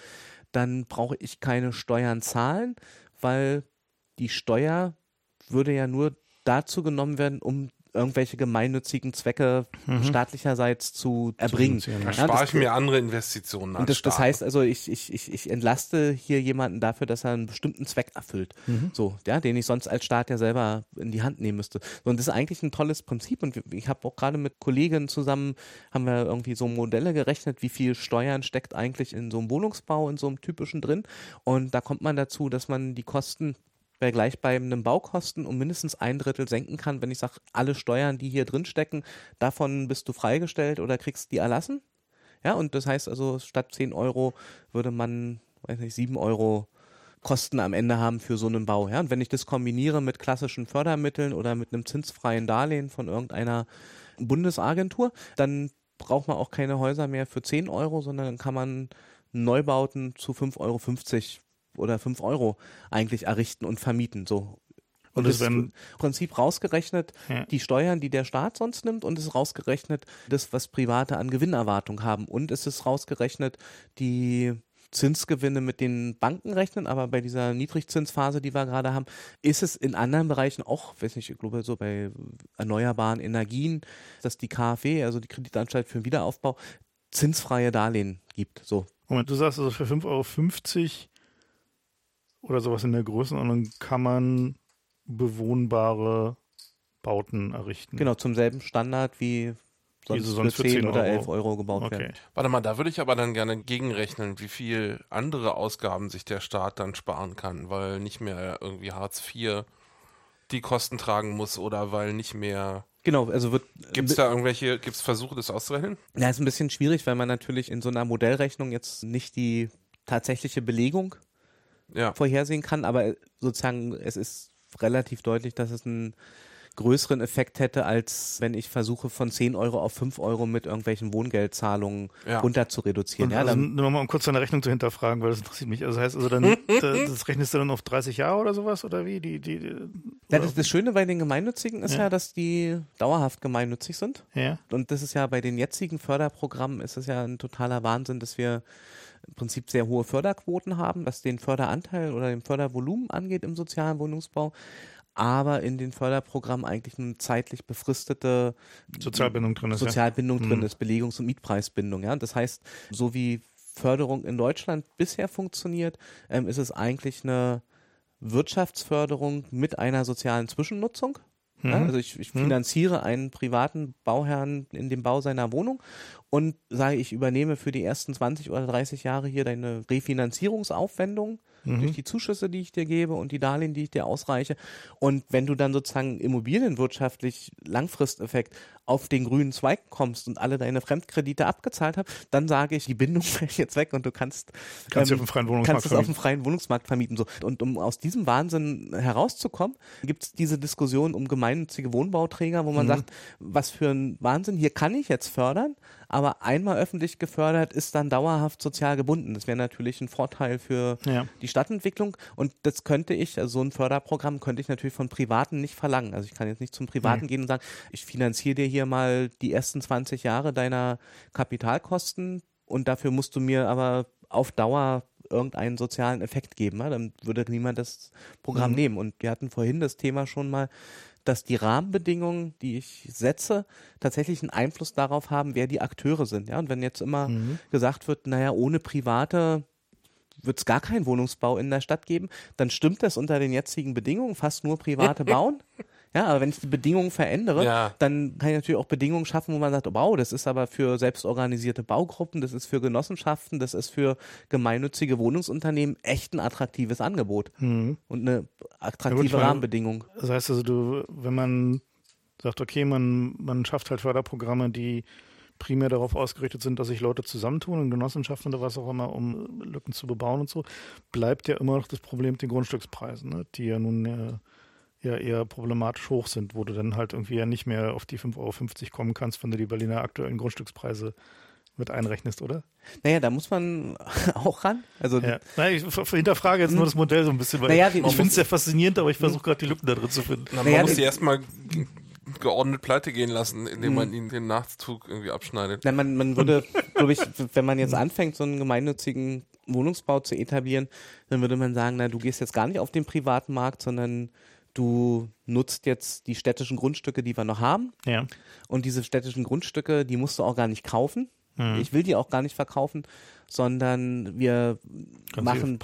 dann brauche ich keine Steuern zahlen, weil die Steuer würde ja nur dazu genommen werden, um irgendwelche gemeinnützigen Zwecke mhm. staatlicherseits zu erbringen. Da ja, spare ich mir andere Investitionen an. Das, das, heißt also, ich, ich, ich, ich entlaste hier jemanden dafür, dass er einen bestimmten Zweck erfüllt. Mhm. So, ja, den ich sonst als Staat ja selber in die Hand nehmen müsste. Und das ist eigentlich ein tolles Prinzip. Und ich habe auch gerade mit Kolleginnen zusammen, haben wir irgendwie so Modelle gerechnet, wie viel Steuern steckt eigentlich in so einem Wohnungsbau, in so einem typischen drin. Und da kommt man dazu, dass man die Kosten bei gleichbleibenden Baukosten um mindestens ein Drittel senken kann, wenn ich sage, alle Steuern, die hier drin stecken, davon bist du freigestellt oder kriegst die erlassen. Ja, und das heißt also, statt 10 Euro würde man weiß nicht, sieben Euro Kosten am Ende haben für so einen Bau. Ja? Und wenn ich das kombiniere mit klassischen Fördermitteln oder mit einem zinsfreien Darlehen von irgendeiner Bundesagentur, dann braucht man auch keine Häuser mehr für 10 Euro, sondern dann kann man Neubauten zu 5,50 Euro oder 5 Euro eigentlich errichten und vermieten. So. Und, und das ist im Prinzip rausgerechnet ja. die Steuern, die der Staat sonst nimmt, und es ist rausgerechnet das, was Private an Gewinnerwartung haben. Und es ist rausgerechnet die Zinsgewinne mit den Banken rechnen, aber bei dieser Niedrigzinsphase, die wir gerade haben, ist es in anderen Bereichen auch, weiß nicht, ich glaube so bei erneuerbaren Energien, dass die KfW, also die Kreditanstalt für den Wiederaufbau, zinsfreie Darlehen gibt. So. Moment, du sagst also für 5,50 Euro oder sowas in der Größenordnung kann man bewohnbare Bauten errichten. Genau, zum selben Standard wie sonst, sonst für 10, 10 oder 11 Euro gebaut okay. werden. Warte mal, da würde ich aber dann gerne gegenrechnen, wie viel andere Ausgaben sich der Staat dann sparen kann, weil nicht mehr irgendwie Hartz IV die Kosten tragen muss oder weil nicht mehr Genau, also wird. Gibt es da irgendwelche, gibt es Versuche, das auszurechnen? Ja, ist ein bisschen schwierig, weil man natürlich in so einer Modellrechnung jetzt nicht die tatsächliche Belegung ja. vorhersehen kann, aber sozusagen es ist relativ deutlich, dass es ein größeren Effekt hätte, als wenn ich versuche, von 10 Euro auf 5 Euro mit irgendwelchen Wohngeldzahlungen ja. runter zu reduzieren. Und ja, also nur mal um kurz deine Rechnung zu hinterfragen, weil das interessiert mich. Also das heißt, also dann, das rechnest du dann auf 30 Jahre oder sowas oder wie? Die, die, die ja, das, das, Schöne bei den Gemeinnützigen ist ja. ja. dass die dauerhaft gemeinnützig sind. Ja. Und das ist ja bei den jetzigen Förderprogrammen ist es ja ein totaler Wahnsinn, dass wir im Prinzip sehr hohe Förderquoten haben, was den Förderanteil oder den Fördervolumen angeht im sozialen Wohnungsbau aber in den Förderprogrammen eigentlich eine zeitlich befristete Sozialbindung drin ist. Sozialbindung ja. drin mhm. ist, Belegungs- und Mietpreisbindung. Ja, das heißt, so wie Förderung in Deutschland bisher funktioniert, ähm, ist es eigentlich eine Wirtschaftsförderung mit einer sozialen Zwischennutzung. Mhm. Ja, also ich, ich mhm. finanziere mhm. einen privaten Bauherrn in dem Bau seiner Wohnung und sage, ich übernehme für die ersten 20 oder 30 Jahre hier deine Refinanzierungsaufwendung mhm. durch die Zuschüsse, die ich dir gebe und die Darlehen, die ich dir ausreiche. Und wenn du dann sozusagen immobilienwirtschaftlich Langfristeffekt auf den grünen Zweig kommst und alle deine Fremdkredite abgezahlt hast, dann sage ich, die Bindung fällt jetzt weg und du kannst, kannst, ähm, auf, dem freien Wohnungsmarkt kannst es auf dem freien Wohnungsmarkt vermieten. So. Und um aus diesem Wahnsinn herauszukommen, gibt es diese Diskussion um gemeinnützige Wohnbauträger, wo man mhm. sagt, was für ein Wahnsinn, hier kann ich jetzt fördern, aber einmal öffentlich gefördert ist dann dauerhaft sozial gebunden. Das wäre natürlich ein Vorteil für ja. die Stadtentwicklung und das könnte ich, also so ein Förderprogramm könnte ich natürlich von Privaten nicht verlangen. Also ich kann jetzt nicht zum Privaten mhm. gehen und sagen, ich finanziere dir hier mal die ersten 20 Jahre deiner Kapitalkosten und dafür musst du mir aber auf Dauer irgendeinen sozialen Effekt geben. Ja? Dann würde niemand das Programm mhm. nehmen. Und wir hatten vorhin das Thema schon mal, dass die Rahmenbedingungen, die ich setze, tatsächlich einen Einfluss darauf haben, wer die Akteure sind. Ja, und wenn jetzt immer mhm. gesagt wird, naja, ohne Private wird es gar keinen Wohnungsbau in der Stadt geben, dann stimmt das unter den jetzigen Bedingungen, fast nur Private bauen. Ja, aber wenn ich die Bedingungen verändere, ja. dann kann ich natürlich auch Bedingungen schaffen, wo man sagt, oh, wow, das ist aber für selbstorganisierte Baugruppen, das ist für Genossenschaften, das ist für gemeinnützige Wohnungsunternehmen echt ein attraktives Angebot mhm. und eine attraktive ja, gut, Rahmenbedingung. Das heißt also, du, wenn man sagt, okay, man, man schafft halt Förderprogramme, die primär darauf ausgerichtet sind, dass sich Leute zusammentun in Genossenschaften oder was auch immer, um Lücken zu bebauen und so, bleibt ja immer noch das Problem mit den Grundstückspreisen, ne? die ja nun äh, ja eher problematisch hoch sind, wo du dann halt irgendwie ja nicht mehr auf die 5,50 Euro kommen kannst, wenn du die Berliner aktuellen Grundstückspreise mit einrechnest, oder? Naja, da muss man auch ran. Also, ja. Naja, ich hinterfrage jetzt nur das Modell so ein bisschen, weil naja, ich finde es sehr faszinierend, aber ich versuche gerade die Lücken da drin zu finden. Na, man naja, muss die erstmal geordnet pleite gehen lassen, indem hm. man ihnen den Nachzug irgendwie abschneidet. Na, man, man würde, glaube ich, wenn man jetzt anfängt, so einen gemeinnützigen Wohnungsbau zu etablieren, dann würde man sagen, na, du gehst jetzt gar nicht auf den privaten Markt, sondern du nutzt jetzt die städtischen Grundstücke, die wir noch haben. Ja. Und diese städtischen Grundstücke, die musst du auch gar nicht kaufen. Mhm. Ich will die auch gar nicht verkaufen, sondern wir Ganz machen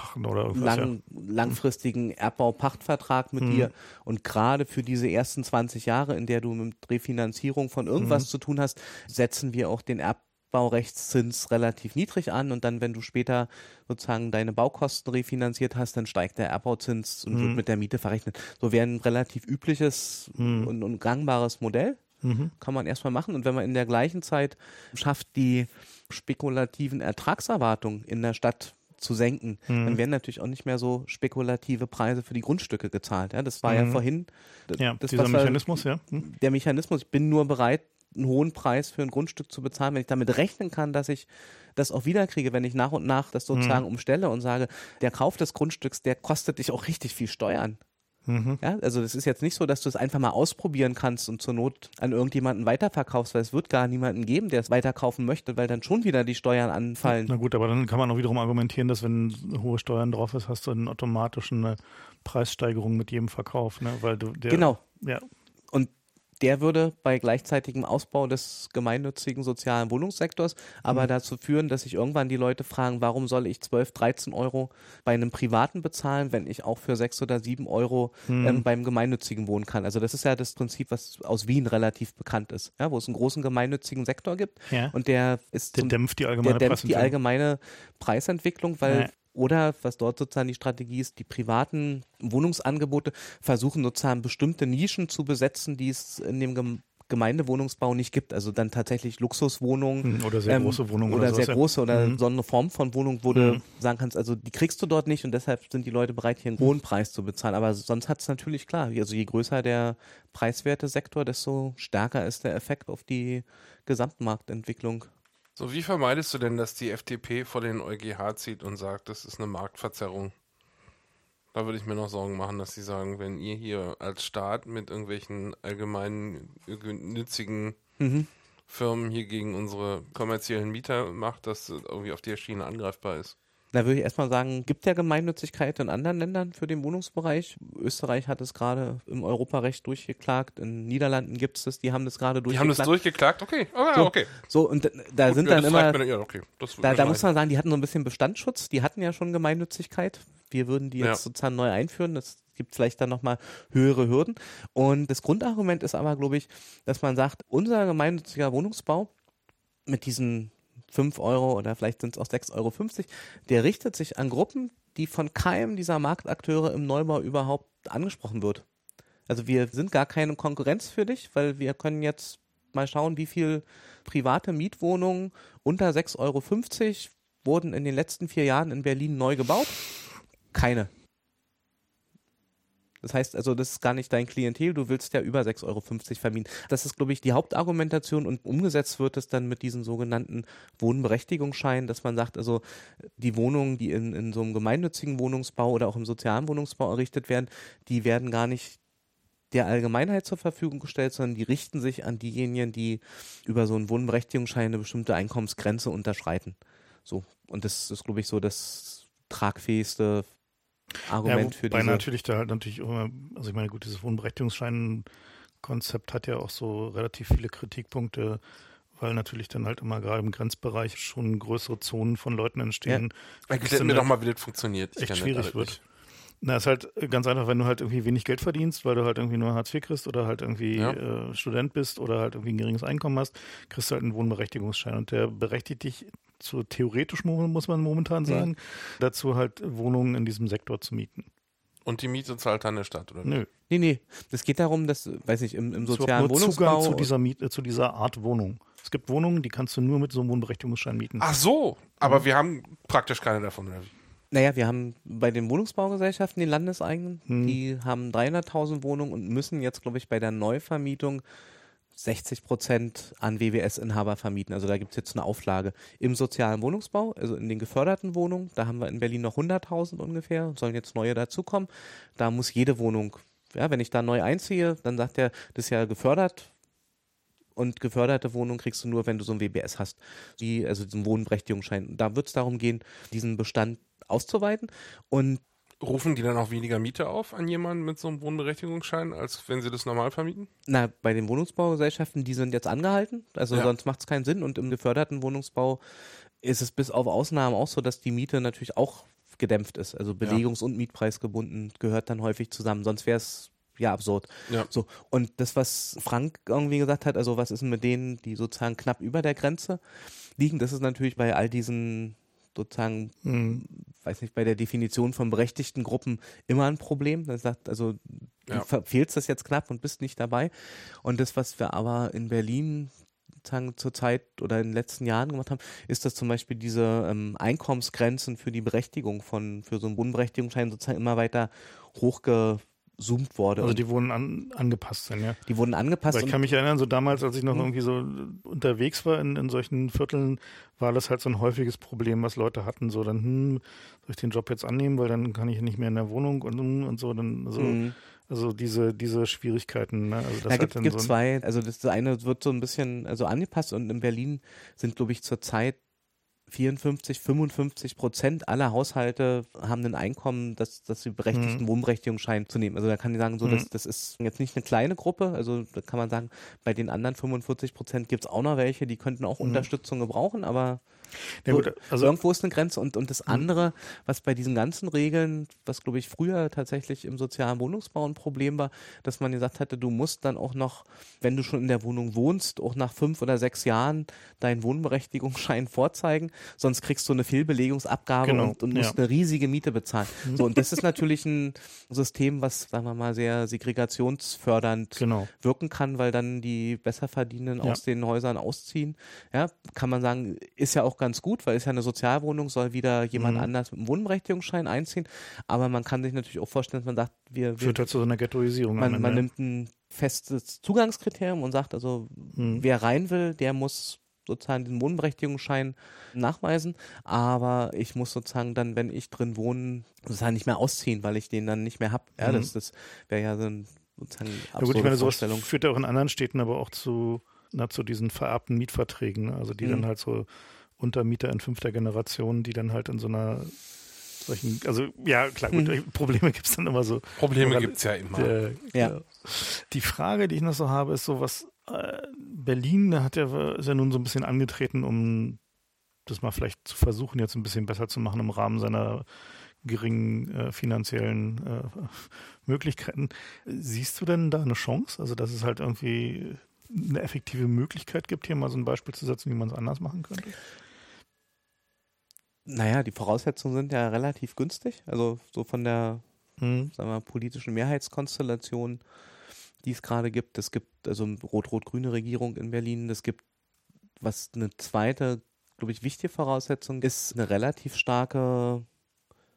lang, ja. langfristigen Erbbau-Pachtvertrag mit mhm. dir. Und gerade für diese ersten 20 Jahre, in der du mit Refinanzierung von irgendwas mhm. zu tun hast, setzen wir auch den Erbbau Baurechtszins relativ niedrig an und dann, wenn du später sozusagen deine Baukosten refinanziert hast, dann steigt der Erbauzins und mhm. wird mit der Miete verrechnet. So wäre ein relativ übliches mhm. und, und, gangbares Modell. Mhm. Kann man erstmal machen. Und wenn man in der gleichen Zeit schafft, die spekulativen Ertragserwartungen in der Stadt zu senken, Mhm. dann werden natürlich auch nicht mehr so spekulative Preise für die Grundstücke gezahlt. Ja, das war ja Mhm. vorhin d- Ja, dieser Mechanismus, ja. Hm? der Mechanismus, ich bin nur bereit, einen hohen Preis für ein Grundstück zu bezahlen, wenn ich damit rechnen kann, dass ich das auch wiederkriege, wenn ich nach und nach das sozusagen Mhm. umstelle und sage, der Kauf des Grundstücks, der kostet dich auch richtig viel Steuern. Mhm. Ja, also das ist jetzt nicht so, dass du es einfach mal ausprobieren kannst und zur Not an irgendjemanden weiterverkaufst, weil es wird gar niemanden geben, der es weiterkaufen möchte, weil dann schon wieder die Steuern anfallen. Na gut, aber dann kann man auch wiederum argumentieren, dass wenn hohe Steuern drauf ist, hast du einen automatischen eine Preissteigerung mit jedem Verkauf, ne? Weil du der, Genau. Ja. Der würde bei gleichzeitigem Ausbau des gemeinnützigen sozialen Wohnungssektors aber Mhm. dazu führen, dass sich irgendwann die Leute fragen, warum soll ich 12, 13 Euro bei einem Privaten bezahlen, wenn ich auch für 6 oder 7 Euro Mhm. ähm, beim Gemeinnützigen wohnen kann. Also das ist ja das Prinzip, was aus Wien relativ bekannt ist, ja, wo es einen großen gemeinnützigen Sektor gibt ja. und der ist Der zum dämpft die der allgemeine dämpft die Preisentwicklung. allgemeine Preisentwicklung, weil Ja. Oder was dort sozusagen die Strategie ist, die privaten Wohnungsangebote versuchen sozusagen bestimmte Nischen zu besetzen, die es in dem Gem Gemeindewohnungsbau nicht gibt. Also dann tatsächlich Luxuswohnungen Mhm, Oder sehr ähm, große Wohnungen oder, oder, sehr große oder Mhm. so eine Form von Wohnung, wo du Mhm. sagen kannst, also die kriegst du dort nicht und deshalb sind die Leute bereit, hier einen hohen Preis zu bezahlen. Aber sonst hat es natürlich klar, also je größer der preiswerte Sektor, desto stärker ist der Effekt auf die Gesamtmarktentwicklung. So, wie vermeidest du denn, dass die FDP vor den EuGH zieht und sagt, das ist eine Marktverzerrung? Da würde ich mir noch Sorgen machen, dass sie sagen, wenn ihr hier als Staat mit irgendwelchen allgemeinen nützigen Mhm. Firmen hier gegen unsere kommerziellen Mieter macht, dass das irgendwie auf der Schiene angreifbar ist. Da würde ich erstmal sagen, gibt ja Gemeinnützigkeit in anderen Ländern für den Wohnungsbereich. Österreich hat es gerade im Europarecht durchgeklagt, in Niederlanden gibt es das, die haben das gerade Die haben das durchgeklagt. durchgeklagt? Okay, ah, So, okay. So, und da- Gut, sind ja, dann immer, mir ja, okay. Das da, da muss man sagen, die hatten so ein bisschen Bestandsschutz, die hatten ja schon Gemeinnützigkeit. Wir würden die jetzt Ja. sozusagen neu einführen. Das gibt vielleicht dann nochmal höhere Hürden. Und das Grundargument ist aber, glaube ich, dass man sagt, unser gemeinnütziger Wohnungsbau mit diesen 5 Euro oder vielleicht sind es auch 6,50 Euro, der richtet sich an Gruppen, die von keinem dieser Marktakteure im Neubau überhaupt angesprochen wird. Also wir sind gar keine Konkurrenz für dich, weil wir können jetzt mal schauen, wie viel private Mietwohnungen unter 6,50 Euro wurden in den letzten vier Jahren in Berlin neu gebaut. Keine. Das heißt also, das ist gar nicht dein Klientel, du willst ja über 6,50 Euro vermieten. Das ist, glaube ich, die Hauptargumentation und umgesetzt wird es dann mit diesen sogenannten Wohnberechtigungsscheinen, dass man sagt, also die Wohnungen, die in, in so einem gemeinnützigen Wohnungsbau oder auch im sozialen Wohnungsbau errichtet werden, die werden gar nicht der Allgemeinheit zur Verfügung gestellt, sondern die richten sich an diejenigen, die über so einen Wohnberechtigungsschein eine bestimmte Einkommensgrenze unterschreiten. So. Und das ist, glaube ich, so das tragfähigste Argument ja, für diese. natürlich da halt natürlich immer, also ich meine, gut, dieses Wohnberechtigungsschein-Konzept hat ja auch so relativ viele Kritikpunkte, weil natürlich dann halt immer gerade im Grenzbereich schon größere Zonen von Leuten entstehen. Erklärt mir doch mal, wie das funktioniert. Ich echt kenn das schwierig halt wird. Na, ist halt ganz einfach, wenn du halt irgendwie wenig Geld verdienst, weil du halt irgendwie nur Hartz IV kriegst oder halt irgendwie Ja. äh, Student bist oder halt irgendwie ein geringes Einkommen hast, kriegst du halt einen Wohnberechtigungsschein und der berechtigt dich zu theoretisch muss man momentan sagen, dazu halt Wohnungen in diesem Sektor zu mieten. Und die Miete zahlt dann der Stadt, oder? Nö. Nee, nee. Das geht darum, dass, weiß ich, im, im sozialen nur Wohnungsbau. Zugang zu dieser, Miet, äh, zu dieser Art Wohnung. Es gibt Wohnungen, die kannst du nur mit so einem Wohnberechtigungsschein mieten. Ach so, aber wir haben praktisch keine davon, oder wie? Naja, wir haben bei den Wohnungsbaugesellschaften, die landeseigenen, Hm. die haben 300.000 Wohnungen und müssen jetzt, glaube ich, bei der Neuvermietung 60 Prozent an WWS-Inhaber vermieten. Also da gibt es jetzt eine Auflage. Im sozialen Wohnungsbau, also in den geförderten Wohnungen, da haben wir in Berlin noch 100.000 ungefähr, sollen jetzt neue dazukommen. Da muss jede Wohnung, ja, wenn ich da neu einziehe, dann sagt er, das ist ja gefördert, und geförderte Wohnung kriegst du nur, wenn du so ein WBS hast, die, also diesen Wohnberechtigungsschein. Da wird es darum gehen, diesen Bestand auszuweiten. Und Rufen die dann auch weniger Miete auf an jemanden mit so einem Wohnberechtigungsschein, als wenn sie das normal vermieten? na, bei den Wohnungsbaugesellschaften, die sind jetzt angehalten, also Ja. sonst macht es keinen Sinn. Und im geförderten Wohnungsbau ist es bis auf Ausnahmen auch so, dass die Miete natürlich auch gedämpft ist. Also Belegungs- und Mietpreisgebunden gehört dann häufig zusammen. Sonst wäre es ja absurd. Ja. So, und das, was Frank irgendwie gesagt hat, also was ist denn mit denen, die sozusagen knapp über der Grenze liegen, das ist natürlich bei all diesen sozusagen, Mhm. weiß nicht, bei der Definition von berechtigten Gruppen immer ein Problem. Das sagt, also du Ja. verfehlst das jetzt knapp und bist nicht dabei. Und das, was wir aber in Berlin sozusagen zurzeit oder in den letzten Jahren gemacht haben, ist, dass zum Beispiel diese ähm, Einkommensgrenzen für die Berechtigung von, für so einen Wohnberechtigungsschein sozusagen immer weiter hochge zoomt wurde. Also die wurden an, angepasst dann, ja. Die wurden angepasst. Weil ich kann mich erinnern, so damals, als ich noch mhm. irgendwie so unterwegs war in, in solchen Vierteln, war das halt so ein häufiges Problem, was Leute hatten. So dann, hm, soll ich den Job jetzt annehmen, weil dann kann ich nicht mehr in der Wohnung und, und so. Dann, so, mhm. Also diese, diese Schwierigkeiten. Ne? Also das da gibt es so zwei, also das eine wird so ein bisschen also angepasst und in Berlin sind, glaube ich, zurzeit 54, 55 Prozent aller Haushalte haben ein Einkommen, das, das sie berechtigten mhm. Wohnberechtigungsschein zu nehmen. Also da kann ich sagen, so, mhm. das, das ist jetzt nicht eine kleine Gruppe. Also da kann man sagen, bei den anderen 45 Prozent gibt es auch noch welche, die könnten auch mhm. Unterstützung gebrauchen, aber ja, gut, also irgendwo ist eine Grenze und, und das mhm. andere, was bei diesen ganzen Regeln, was glaube ich früher tatsächlich im sozialen Wohnungsbau ein Problem war, dass man gesagt hatte, du musst dann auch noch, wenn du schon in der Wohnung wohnst, auch nach fünf oder sechs Jahren deinen Wohnberechtigungsschein vorzeigen, sonst kriegst du eine Fehlbelegungsabgabe genau, und, und, musst ja. eine riesige Miete bezahlen. Mhm. So, und das ist natürlich ein System, was, sagen wir mal, sehr segregationsfördernd genau. wirken kann, weil dann die Besserverdienenden ja. aus den Häusern ausziehen. Ja, kann man sagen, ist ja auch ganz gut, weil es ja eine Sozialwohnung, soll wieder jemand mhm. anders mit einem Wohnberechtigungsschein einziehen. Aber man kann sich natürlich auch vorstellen, dass man sagt, wir. wir Führt halt zu so einer Ghettoisierung. Man, man nimmt ein festes Zugangskriterium und sagt also, mhm. wer rein will, der muss sozusagen den Wohnberechtigungsschein nachweisen, aber ich muss sozusagen dann, wenn ich drin wohne, sozusagen nicht mehr ausziehen, weil ich den dann nicht mehr habe. Ja, mhm. das, das wäre ja so ein sozusagen ja, gut, ich meine, sowas führt ja auch in anderen Städten aber auch zu, na, zu diesen vererbten Mietverträgen, also die mhm. dann halt so Untermieter in fünfter Generation, die dann halt in so einer solchen, also ja, klar, gut, mhm. Probleme gibt es dann immer so. Probleme gibt es ja immer. Äh, ja. Die Frage, die ich noch so habe, ist so, was äh, Berlin hat ja, ist ja nun so ein bisschen angetreten, um das mal vielleicht zu versuchen, jetzt ein bisschen besser zu machen im Rahmen seiner geringen äh, finanziellen äh, Möglichkeiten. Siehst du denn da eine Chance? Also, dass es halt irgendwie eine effektive Möglichkeit gibt, hier mal so ein Beispiel zu setzen, wie man es anders machen könnte? Naja, die Voraussetzungen sind ja relativ günstig. Also so von der mhm. sagen wir, politischen Mehrheitskonstellation, die es gerade gibt. Es gibt also eine rot-rot-grüne Regierung in Berlin. Es gibt, was eine zweite, glaube ich, wichtige Voraussetzung ist, eine relativ starke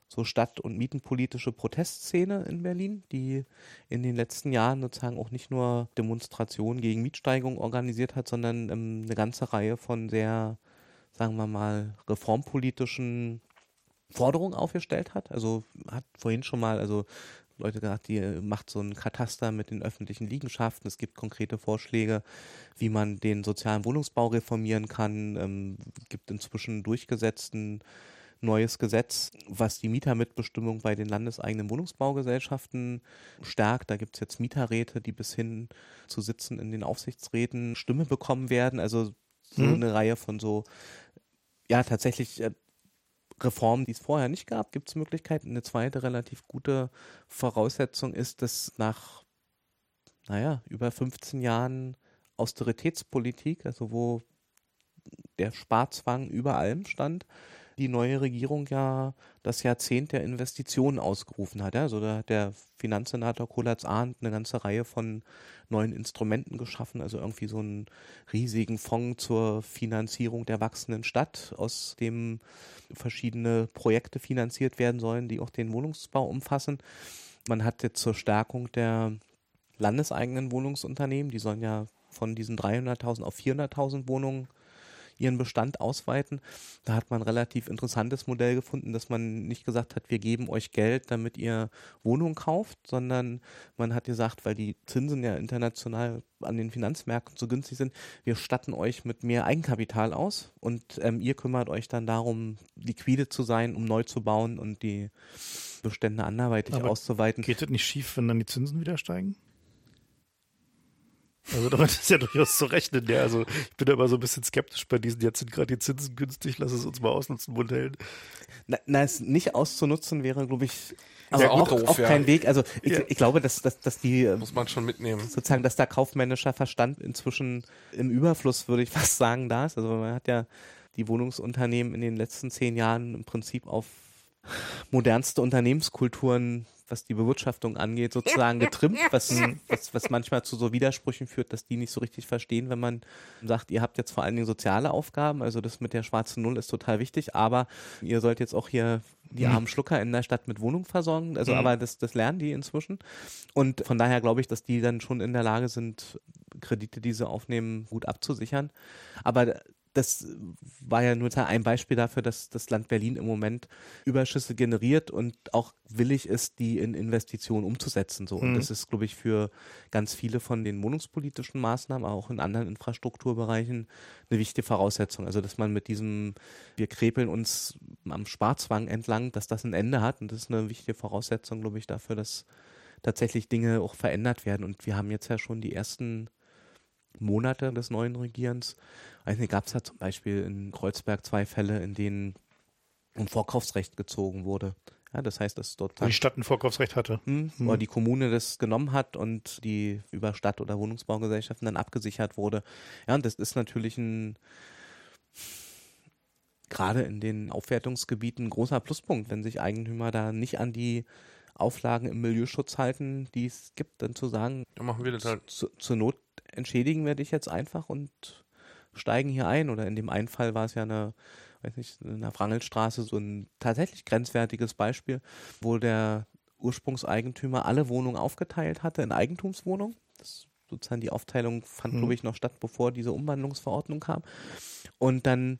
so stadt- und mietenpolitische Protestszene in Berlin, die in den letzten Jahren sozusagen auch nicht nur Demonstrationen gegen Mietsteigerung organisiert hat, sondern ähm, eine ganze Reihe von sehr sagen wir mal, reformpolitischen Forderungen aufgestellt hat. Also hat vorhin schon mal, also Leute gesagt, die macht so ein Kataster mit den öffentlichen Liegenschaften. Es gibt konkrete Vorschläge, wie man den sozialen Wohnungsbau reformieren kann. Ähm, gibt inzwischen durchgesetzten neues Gesetz, was die Mietermitbestimmung bei den landeseigenen Wohnungsbaugesellschaften stärkt. Da gibt es jetzt Mieterräte, die bis hin zu Sitzen in den Aufsichtsräten Stimme bekommen werden. Also so mhm. eine Reihe von so ja, tatsächlich äh, Reformen, die es vorher nicht gab, gibt es Möglichkeiten. Eine zweite relativ gute Voraussetzung ist, dass nach, naja, über 15 Jahren Austeritätspolitik, also wo der Sparzwang über allem stand, die neue Regierung ja das Jahrzehnt der Investitionen ausgerufen hat. Also da hat der Finanzsenator Kolatz Arndt eine ganze Reihe von neuen Instrumenten geschaffen, also irgendwie so einen riesigen Fonds zur Finanzierung der wachsenden Stadt, aus dem verschiedene Projekte finanziert werden sollen, die auch den Wohnungsbau umfassen. Man hat jetzt zur Stärkung der landeseigenen Wohnungsunternehmen, die sollen ja von diesen 300.000 auf 400.000 Wohnungen ihren Bestand ausweiten. Da hat man ein relativ interessantes Modell gefunden, dass man nicht gesagt hat, wir geben euch Geld, damit ihr Wohnungen kauft, sondern man hat gesagt, weil die Zinsen ja international an den Finanzmärkten so günstig sind, wir statten euch mit mehr Eigenkapital aus und ähm, ihr kümmert euch dann darum, liquide zu sein, um neu zu bauen und die Bestände anderweitig Aber auszuweiten. Geht das nicht schief, wenn dann die Zinsen wieder steigen? Also damit ist ja durchaus zu rechnen. Ja, also ich bin da immer so ein bisschen skeptisch bei diesen. Jetzt sind gerade die Zinsen günstig, lass es uns mal ausnutzen, Modellen. Na, na es nicht auszunutzen wäre, glaube ich, aber ja, auch, doof, auch ja. kein Weg. Also ich, ja. ich glaube, dass, dass, dass die muss man schon mitnehmen. Sozusagen, dass da kaufmännischer Verstand inzwischen im Überfluss, würde ich fast sagen, da ist. Also man hat ja die Wohnungsunternehmen in den letzten zehn Jahren im Prinzip auf modernste Unternehmenskulturen was die Bewirtschaftung angeht, sozusagen getrimmt, was, was, was manchmal zu so Widersprüchen führt, dass die nicht so richtig verstehen, wenn man sagt, ihr habt jetzt vor allen Dingen soziale Aufgaben, also das mit der schwarzen Null ist total wichtig, aber ihr sollt jetzt auch hier die armen Schlucker in der Stadt mit Wohnung versorgen. Also, mhm. aber das, das lernen die inzwischen. Und von daher glaube ich, dass die dann schon in der Lage sind, Kredite, die sie aufnehmen, gut abzusichern. Aber das war ja nur ein Beispiel dafür, dass das Land Berlin im Moment Überschüsse generiert und auch willig ist, die in Investitionen umzusetzen. So. Und mhm. das ist, glaube ich, für ganz viele von den wohnungspolitischen Maßnahmen, auch in anderen Infrastrukturbereichen, eine wichtige Voraussetzung. Also, dass man mit diesem, wir krepeln uns am Sparzwang entlang, dass das ein Ende hat. Und das ist eine wichtige Voraussetzung, glaube ich, dafür, dass tatsächlich Dinge auch verändert werden. Und wir haben jetzt ja schon die ersten Monate des neuen Regierens. Also gab es ja zum Beispiel in Kreuzberg zwei Fälle, in denen um Vorkaufsrecht gezogen wurde. Ja, das heißt, dass dort wo die Stadt ein Vorkaufsrecht hatte, hm, hm. oder die Kommune das genommen hat und die über Stadt- oder Wohnungsbaugesellschaften dann abgesichert wurde. Ja, und das ist natürlich ein gerade in den Aufwertungsgebieten ein großer Pluspunkt, wenn sich Eigentümer da nicht an die Auflagen im Milieuschutz halten, die es gibt, dann zu sagen, ja, machen wir das halt. Zu, zur Not entschädigen wir dich jetzt einfach und steigen hier ein. Oder in dem einen Fall war es ja eine, weiß nicht, in der Wrangelstraße so ein tatsächlich grenzwertiges Beispiel, wo der Ursprungseigentümer alle Wohnungen aufgeteilt hatte in Eigentumswohnungen. Das sozusagen die Aufteilung fand, mhm. glaube ich, noch statt, bevor diese Umwandlungsverordnung kam. Und dann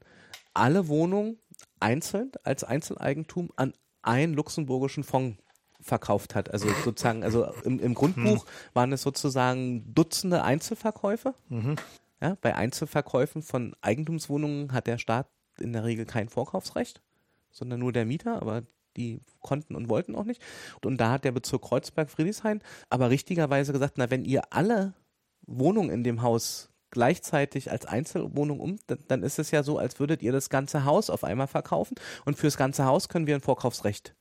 alle Wohnungen einzeln als Einzeleigentum an einen luxemburgischen Fonds verkauft hat. Also sozusagen, also im, im Grundbuch mhm. waren es sozusagen Dutzende Einzelverkäufe. Mhm. Ja, bei Einzelverkäufen von Eigentumswohnungen hat der Staat in der Regel kein Vorkaufsrecht, sondern nur der Mieter, aber die konnten und wollten auch nicht. Und da hat der Bezirk Kreuzberg-Friedrichshain aber richtigerweise gesagt, na, wenn ihr alle Wohnungen in dem Haus gleichzeitig als Einzelwohnung um, dann ist es ja so, als würdet ihr das ganze Haus auf einmal verkaufen und fürs ganze Haus können wir ein Vorkaufsrecht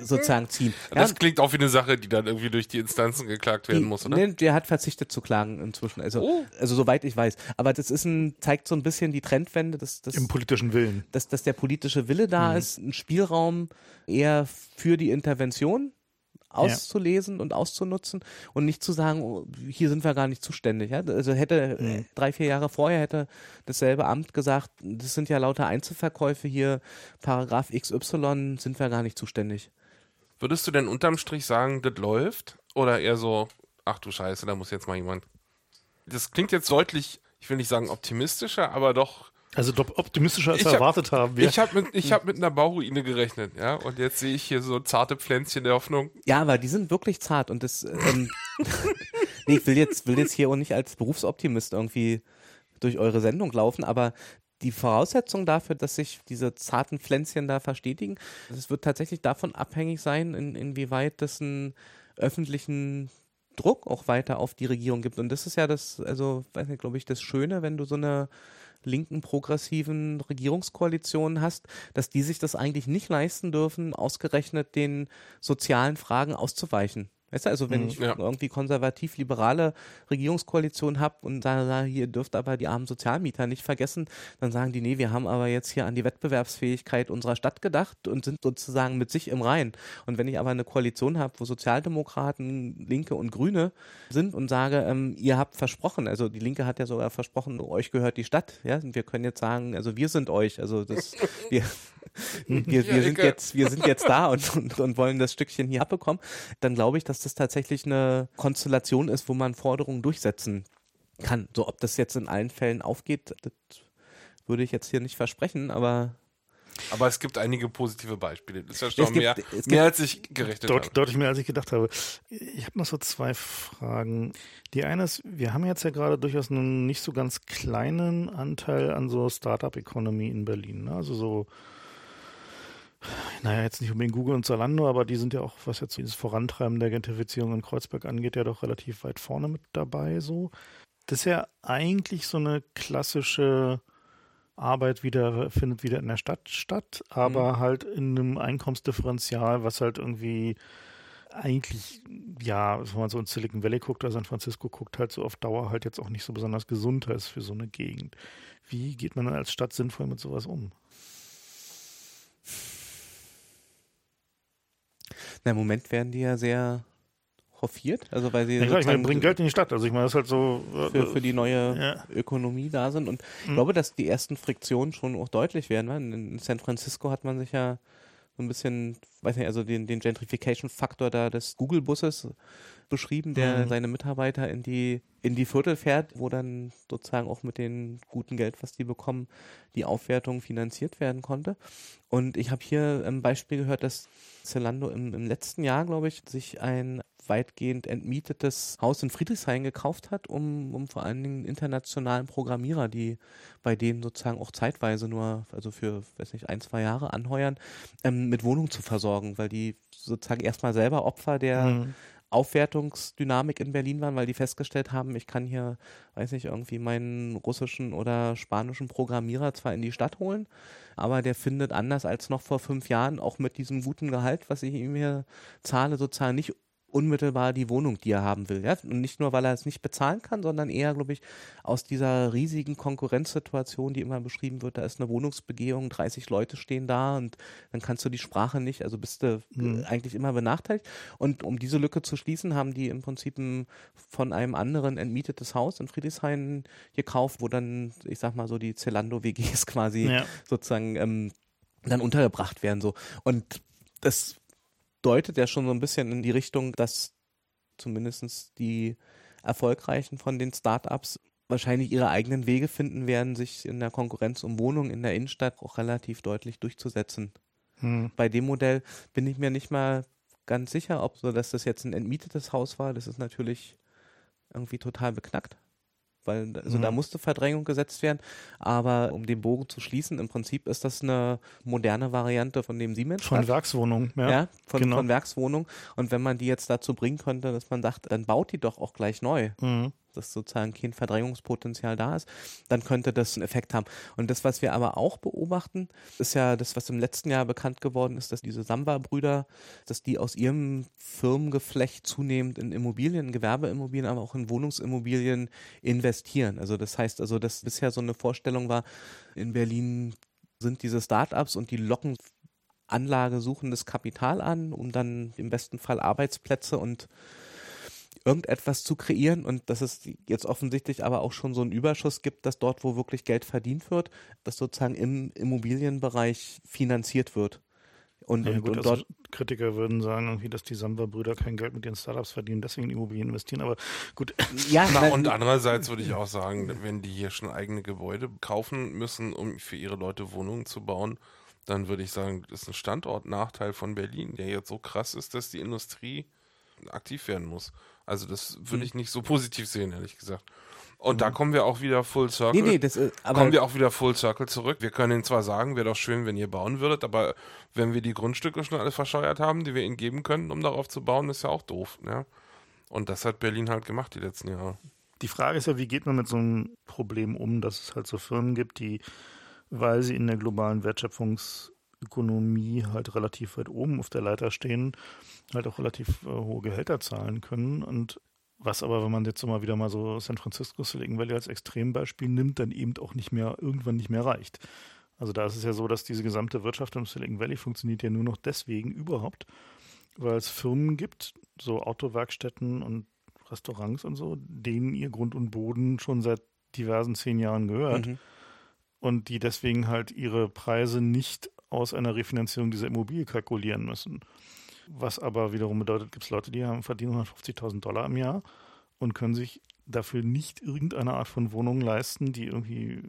sozusagen ziehen. Ja, das klingt auch wie eine Sache, die dann irgendwie durch die Instanzen geklagt werden die, muss, oder? Nee, der hat verzichtet zu klagen inzwischen. Also, oh. also soweit ich weiß. Aber das ist ein, zeigt so ein bisschen die Trendwende. Dass, dass, Im politischen Willen. Dass, dass der politische Wille da mhm. ist, ein Spielraum eher für die Intervention auszulesen ja. und auszunutzen und nicht zu sagen, oh, hier sind wir gar nicht zuständig. Ja? Also hätte mhm. drei, vier Jahre vorher hätte dasselbe Amt gesagt, das sind ja lauter Einzelverkäufe hier, Paragraph XY sind wir gar nicht zuständig. Würdest du denn unterm Strich sagen, das läuft? Oder eher so, ach du Scheiße, da muss jetzt mal jemand. Das klingt jetzt deutlich, ich will nicht sagen optimistischer, aber doch also doch optimistischer als wir erwartet haben. Wir. Ich habe mit, ich hab mit einer Bauruine gerechnet, ja, und jetzt sehe ich hier so zarte Pflänzchen der Hoffnung. Ja, aber die sind wirklich zart und das. Ähm, nee, ich will jetzt, will jetzt hier auch nicht als Berufsoptimist irgendwie durch eure Sendung laufen, aber die Voraussetzung dafür, dass sich diese zarten Pflänzchen da verstetigen, das wird tatsächlich davon abhängig sein, in, inwieweit das einen öffentlichen Druck auch weiter auf die Regierung gibt. Und das ist ja das, also, weiß nicht, glaube ich, das Schöne, wenn du so eine linken progressiven Regierungskoalitionen hast, dass die sich das eigentlich nicht leisten dürfen, ausgerechnet den sozialen Fragen auszuweichen. Weißt du, also wenn mhm, ich ja. irgendwie konservativ-liberale Regierungskoalition habe und sage, hier dürft aber die armen Sozialmieter nicht vergessen, dann sagen die, nee, wir haben aber jetzt hier an die Wettbewerbsfähigkeit unserer Stadt gedacht und sind sozusagen mit sich im Rein. Und wenn ich aber eine Koalition habe, wo Sozialdemokraten, Linke und Grüne sind und sage, ähm, ihr habt versprochen, also die Linke hat ja sogar versprochen, euch gehört die Stadt, ja, und wir können jetzt sagen, also wir sind euch, also das, wir, wir, wir, ja, sind jetzt, wir sind jetzt da und, und, und wollen das Stückchen hier abbekommen, dann glaube ich, dass das tatsächlich eine Konstellation ist, wo man Forderungen durchsetzen kann. So, ob das jetzt in allen Fällen aufgeht, das würde ich jetzt hier nicht versprechen, aber aber es gibt einige positive Beispiele. Das ist ja schon mehr, gibt, mehr als ich gerechnet deut, habe. Deutlich mehr als ich gedacht habe. Ich habe noch so zwei Fragen. Die eine ist, wir haben jetzt ja gerade durchaus einen nicht so ganz kleinen Anteil an so Startup-Economy in Berlin. Ne? Also so naja, jetzt nicht unbedingt Google und Zalando, aber die sind ja auch, was jetzt dieses Vorantreiben der Gentrifizierung in Kreuzberg angeht, ja doch relativ weit vorne mit dabei so. Das ist ja eigentlich so eine klassische Arbeit wieder, findet wieder in der Stadt statt, aber mhm. halt in einem Einkommensdifferenzial, was halt irgendwie eigentlich, ja, wenn man so in Silicon Valley guckt oder San Francisco guckt, halt so auf Dauer halt jetzt auch nicht so besonders gesund ist für so eine Gegend. Wie geht man dann als Stadt sinnvoll mit sowas um? Na, im Moment werden die ja sehr hofiert, also weil sie Ja, klar, ich meine, bringen Geld in die Stadt. Also ich meine, das ist halt so. äh, für, für die neue Ja. Ökonomie da sind. Und ich Mhm. glaube, dass die ersten Friktionen schon auch deutlich werden. weil In San Francisco hat man sich ja so ein bisschen, weiß nicht, also den, den Gentrification-Faktor da des Google-Busses beschrieben, der Mhm. seine Mitarbeiter in die, in die Viertel fährt, wo dann sozusagen auch mit dem guten Geld, was die bekommen, die Aufwertung finanziert werden konnte. Und ich habe hier ein Beispiel gehört, dass Zalando im, im letzten Jahr, glaube ich, sich ein weitgehend entmietetes Haus in Friedrichshain gekauft hat, um, um vor allen Dingen internationalen Programmierer, die bei denen sozusagen auch zeitweise nur, also für, weiß nicht, ein, zwei Jahre anheuern, ähm, mit Wohnung zu versorgen, weil die sozusagen erstmal selber Opfer der Mhm. Aufwertungsdynamik in Berlin waren, weil die festgestellt haben, ich kann hier, weiß nicht, irgendwie meinen russischen oder spanischen Programmierer zwar in die Stadt holen, aber der findet anders als noch vor fünf Jahren auch mit diesem guten Gehalt, was ich ihm hier zahle, sozusagen nicht unmittelbar die Wohnung, die er haben will. Ja? Und nicht nur, weil er es nicht bezahlen kann, sondern eher, glaube ich, aus dieser riesigen Konkurrenzsituation, die immer beschrieben wird, da ist eine Wohnungsbegehung, 30 Leute stehen da und dann kannst du die Sprache nicht, also bist du Mhm. äh, eigentlich immer benachteiligt. Und um diese Lücke zu schließen, haben die im Prinzip ein, von einem anderen entmietetes Haus in Friedrichshain gekauft, wo dann, ich sag mal so, die Zalando-WGs quasi Ja. sozusagen ähm, dann untergebracht werden. So. Und das deutet ja schon so ein bisschen in die Richtung, dass zumindest die Erfolgreichen von den Startups wahrscheinlich ihre eigenen Wege finden werden, sich in der Konkurrenz um Wohnungen in der Innenstadt auch relativ deutlich durchzusetzen. Mhm. Bei dem Modell bin ich mir nicht mal ganz sicher, ob so, dass das jetzt ein entmietetes Haus war. Das ist natürlich irgendwie total beknackt. Weil also da Mhm. musste Verdrängung gesetzt werden. Aber um den Bogen zu schließen, im Prinzip ist das eine moderne Variante von dem Siemens. Von Werkswohnungen, ja. ja, von, genau. von Werkswohnung. Und wenn man die jetzt dazu bringen könnte, dass man sagt, dann baut die doch auch gleich neu, Mhm. Dass sozusagen kein Verdrängungspotenzial da ist, dann könnte das einen Effekt haben. Und das, was wir aber auch beobachten, ist ja das, was im letzten Jahr bekannt geworden ist, dass diese Samba-Brüder, dass die aus ihrem Firmengeflecht zunehmend in Immobilien, Gewerbeimmobilien, aber auch in Wohnungsimmobilien investieren. Also das heißt also, dass bisher so eine Vorstellung war, in Berlin sind diese Startups und die locken anlagesuchendes Kapital an, um dann im besten Fall Arbeitsplätze und irgendetwas zu kreieren und dass es jetzt offensichtlich aber auch schon so einen Überschuss gibt, dass dort, wo wirklich Geld verdient wird, das sozusagen im Immobilienbereich finanziert wird. Und, Ja, gut, und also dort, Kritiker würden sagen, irgendwie, dass die Samba-Brüder kein Geld mit ihren Startups verdienen, deswegen in Immobilien investieren. Aber gut, ja, Na, und andererseits würde ich auch sagen, wenn die hier schon eigene Gebäude kaufen müssen, um für ihre Leute Wohnungen zu bauen, dann würde ich sagen, das ist ein Standortnachteil von Berlin, der jetzt so krass ist, dass die Industrie aktiv werden muss. Also das würde Mhm. ich nicht so positiv sehen, ehrlich gesagt. Und da kommen wir auch wieder full circle. nee, nee, das ist, aber kommen wir auch wieder full circle zurück. Wir können ihnen zwar sagen, wäre doch schön, wenn ihr bauen würdet, aber wenn wir die Grundstücke schon alle verscheuert haben, die wir ihnen geben können, um darauf zu bauen, ist ja auch doof. Ja? Und das hat Berlin halt gemacht die letzten Jahre. die Frage ist ja, wie geht man mit so einem Problem um, dass es halt so Firmen gibt, die, weil sie in der globalen Wertschöpfungsökonomie halt relativ weit oben auf der Leiter stehen, halt auch relativ äh, hohe Gehälter zahlen können und was aber, wenn man jetzt mal wieder mal so San Francisco, Silicon Valley als Extrembeispiel nimmt, dann eben auch nicht mehr, irgendwann nicht mehr reicht. Also da ist es ja so, dass diese gesamte Wirtschaft im Silicon Valley funktioniert ja nur noch deswegen überhaupt, weil es Firmen gibt, so Autowerkstätten und Restaurants und so, denen ihr Grund und Boden schon seit diversen zehn Jahren gehört Mhm. und die deswegen halt ihre Preise nicht aus einer Refinanzierung dieser Immobilie kalkulieren müssen. Was aber wiederum bedeutet, gibt es Leute, die haben, verdienen 150.000 Dollar im Jahr und können sich dafür nicht irgendeine Art von Wohnung leisten, die irgendwie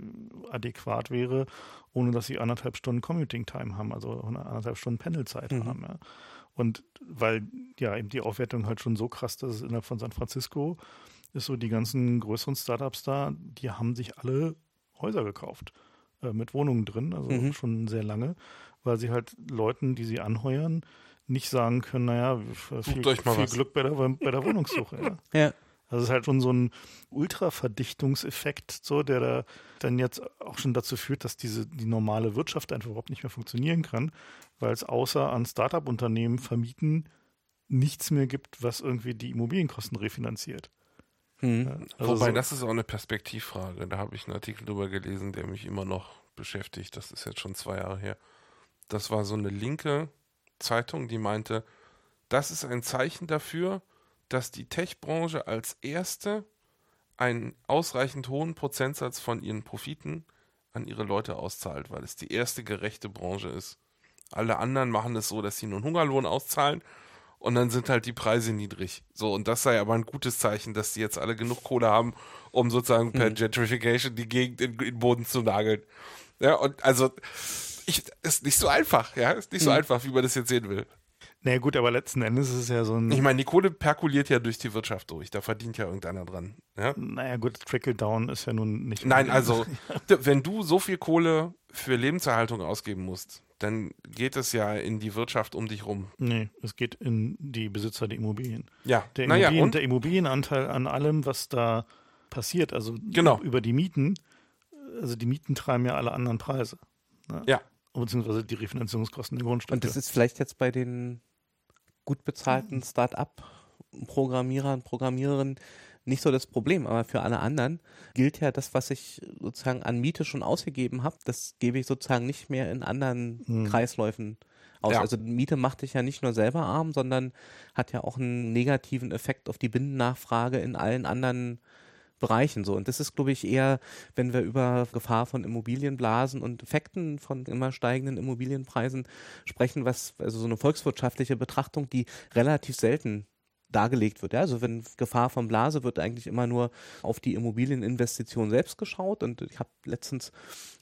adäquat wäre, ohne dass sie anderthalb Stunden Commuting Time haben, also anderthalb Stunden Pendelzeit Mhm. haben. Ja. Und weil ja eben die Aufwertung halt schon so krass, dass es innerhalb von San Francisco ist so, die ganzen größeren Startups da, die haben sich alle Häuser gekauft äh, mit Wohnungen drin, also Mhm. schon sehr lange, weil sie halt Leuten, die sie anheuern, nicht sagen können, naja, viel, viel was. Glück bei der, bei der Wohnungssuche. ja. Ja. Also es ist halt schon so ein Ultraverdichtungseffekt, so, der da dann jetzt auch schon dazu führt, dass diese die normale Wirtschaft einfach überhaupt nicht mehr funktionieren kann, weil es außer an Startup-Unternehmen vermieten nichts mehr gibt, was irgendwie die Immobilienkosten refinanziert. Mhm. Also Wobei, so, das ist auch eine Perspektivfrage. Da habe ich einen Artikel drüber gelesen, der mich immer noch beschäftigt. Das ist jetzt schon zwei Jahre her. Das war so eine linke Zeitung, die meinte, das ist ein Zeichen dafür, dass die Tech-Branche als erste einen ausreichend hohen Prozentsatz von ihren Profiten an ihre Leute auszahlt, weil es die erste gerechte Branche ist. Alle anderen machen es so, dass sie nur einen Hungerlohn auszahlen und dann sind halt die Preise niedrig. So, und das sei aber ein gutes Zeichen, dass die jetzt alle genug Kohle haben, um sozusagen per Gentrification die Gegend in, in den Boden zu nageln. Ja, und also, ich, ist nicht so einfach, ja, ist nicht so einfach, wie man das jetzt sehen will. Naja gut, aber letzten Endes ist es ja so ein. Ich meine, die Kohle perkuliert ja durch die Wirtschaft durch, da verdient ja irgendeiner dran. Ja? naja gut, Trickle-Down ist ja nun nicht. Nein, also, wenn du so viel Kohle für Lebenserhaltung ausgeben musst, dann geht es ja in die Wirtschaft um dich rum. Nee, es geht in die Besitzer der Immobilien. Ja, Der, naja, Immobilien, und? der Immobilienanteil an allem, was da passiert, also Genau. über die Mieten, also die Mieten treiben ja alle anderen Preise. Ne? Ja. Beziehungsweise die Refinanzierungskosten der Grundstücke. Und das ist vielleicht jetzt bei den gut bezahlten Start-up-Programmierern, Programmiererinnen nicht so das Problem, aber für alle anderen gilt ja das, was ich sozusagen an Miete schon ausgegeben habe, das gebe ich sozusagen nicht mehr in anderen Hm. Kreisläufen aus. Ja. Also Miete macht dich ja nicht nur selber arm, sondern hat ja auch einen negativen Effekt auf die Binnennachfrage in allen anderen Bereichen so. Und das ist, glaube ich, eher, wenn wir über Gefahr von Immobilienblasen und Effekten von immer steigenden Immobilienpreisen sprechen, was, also so eine volkswirtschaftliche Betrachtung, die relativ selten dargelegt wird. Ja? Also wenn Gefahr von Blase wird eigentlich immer nur auf die Immobilieninvestition selbst geschaut. Und ich habe letztens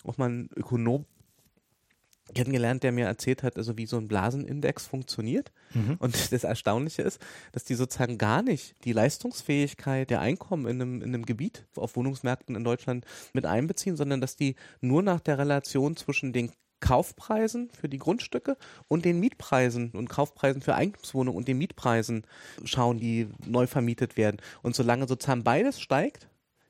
auch mal einen Ökonom kennengelernt, der mir erzählt hat, also wie so ein Blasenindex funktioniert. Mhm. Und das Erstaunliche ist, dass die sozusagen gar nicht die Leistungsfähigkeit der Einkommen in einem, in einem Gebiet auf Wohnungsmärkten in Deutschland mit einbeziehen, sondern dass die nur nach der Relation zwischen den Kaufpreisen für die Grundstücke und den Mietpreisen und Kaufpreisen für Eigentumswohnungen und den Mietpreisen schauen, die neu vermietet werden. Und solange sozusagen beides steigt,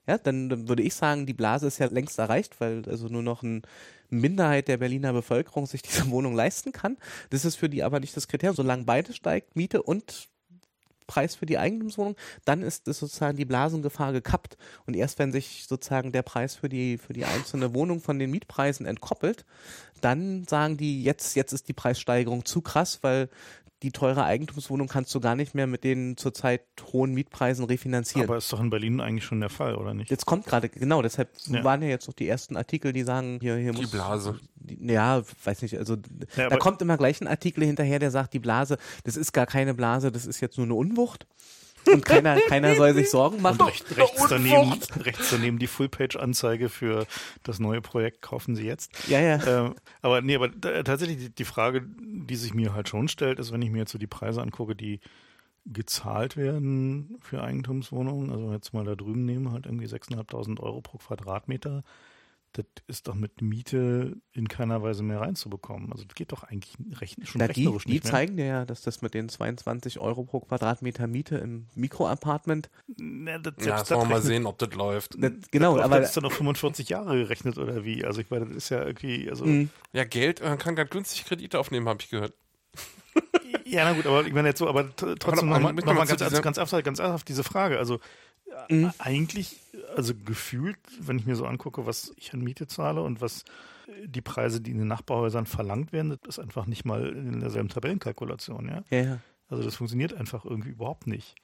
ja, dann, dann würde ich sagen, die Blase ist ja längst erreicht, weil also nur noch eine Minderheit der Berliner Bevölkerung sich diese Wohnung leisten kann. Das ist für die aber nicht das Kriterium. Solange beides steigt, Miete und Preis für die Eigentumswohnung, dann ist es sozusagen die Blasengefahr gekappt. Und erst wenn sich sozusagen der Preis für die, für die einzelne Wohnung von den Mietpreisen entkoppelt, dann sagen die, jetzt, jetzt ist die Preissteigerung zu krass, weil die teure Eigentumswohnung kannst du gar nicht mehr mit den zurzeit hohen Mietpreisen refinanzieren. Aber ist doch in Berlin eigentlich schon der Fall, oder nicht? Jetzt kommt gerade, genau, deshalb Ja. waren ja jetzt noch die ersten Artikel, die sagen, hier, hier Die muss. Blase. Die, ja, weiß nicht, also Ja, da kommt immer gleich ein Artikel hinterher, der sagt, die Blase, das ist gar keine Blase, das ist jetzt nur eine Unwucht. Und keiner, keiner soll sich Sorgen machen. Recht, rechts, daneben, rechts daneben die Fullpage-Anzeige für das neue Projekt kaufen Sie jetzt. Ja, ja. Ähm, aber nee, aber da, tatsächlich die, die Frage, die sich mir halt schon stellt, ist, wenn ich mir jetzt so die Preise angucke, die gezahlt werden für Eigentumswohnungen, also jetzt mal da drüben nehmen, halt irgendwie 6.500 Euro pro Quadratmeter, das ist doch mit Miete in keiner Weise mehr reinzubekommen. Also das geht doch eigentlich recht, schon Na, die, rechnerisch die nicht mehr. zeigen dir ja, dass das mit den 22 Euro pro Quadratmeter Miete im Mikroapartment, Na, das, Ja, das wollen wir mal sehen, ob das läuft. das, genau, das aber ist dann auf 45 Jahre gerechnet oder wie? Also ich meine, das ist ja irgendwie, also mh, Ja, Geld, man kann ganz günstig Kredite aufnehmen, habe ich gehört. Ja, na gut, aber ich meine jetzt so, aber trotzdem Aber nochmal noch- noch mal noch mal ganz, dieser- ganz ernsthaft, ganz ernsthaft diese Frage. Also Mhm. eigentlich, also gefühlt, wenn ich mir so angucke, was ich an Miete zahle und was äh, die Preise, die in den Nachbarhäusern verlangt werden, das ist einfach nicht mal in derselben Tabellenkalkulation, ja. ja, ja. Also das funktioniert einfach irgendwie überhaupt nicht.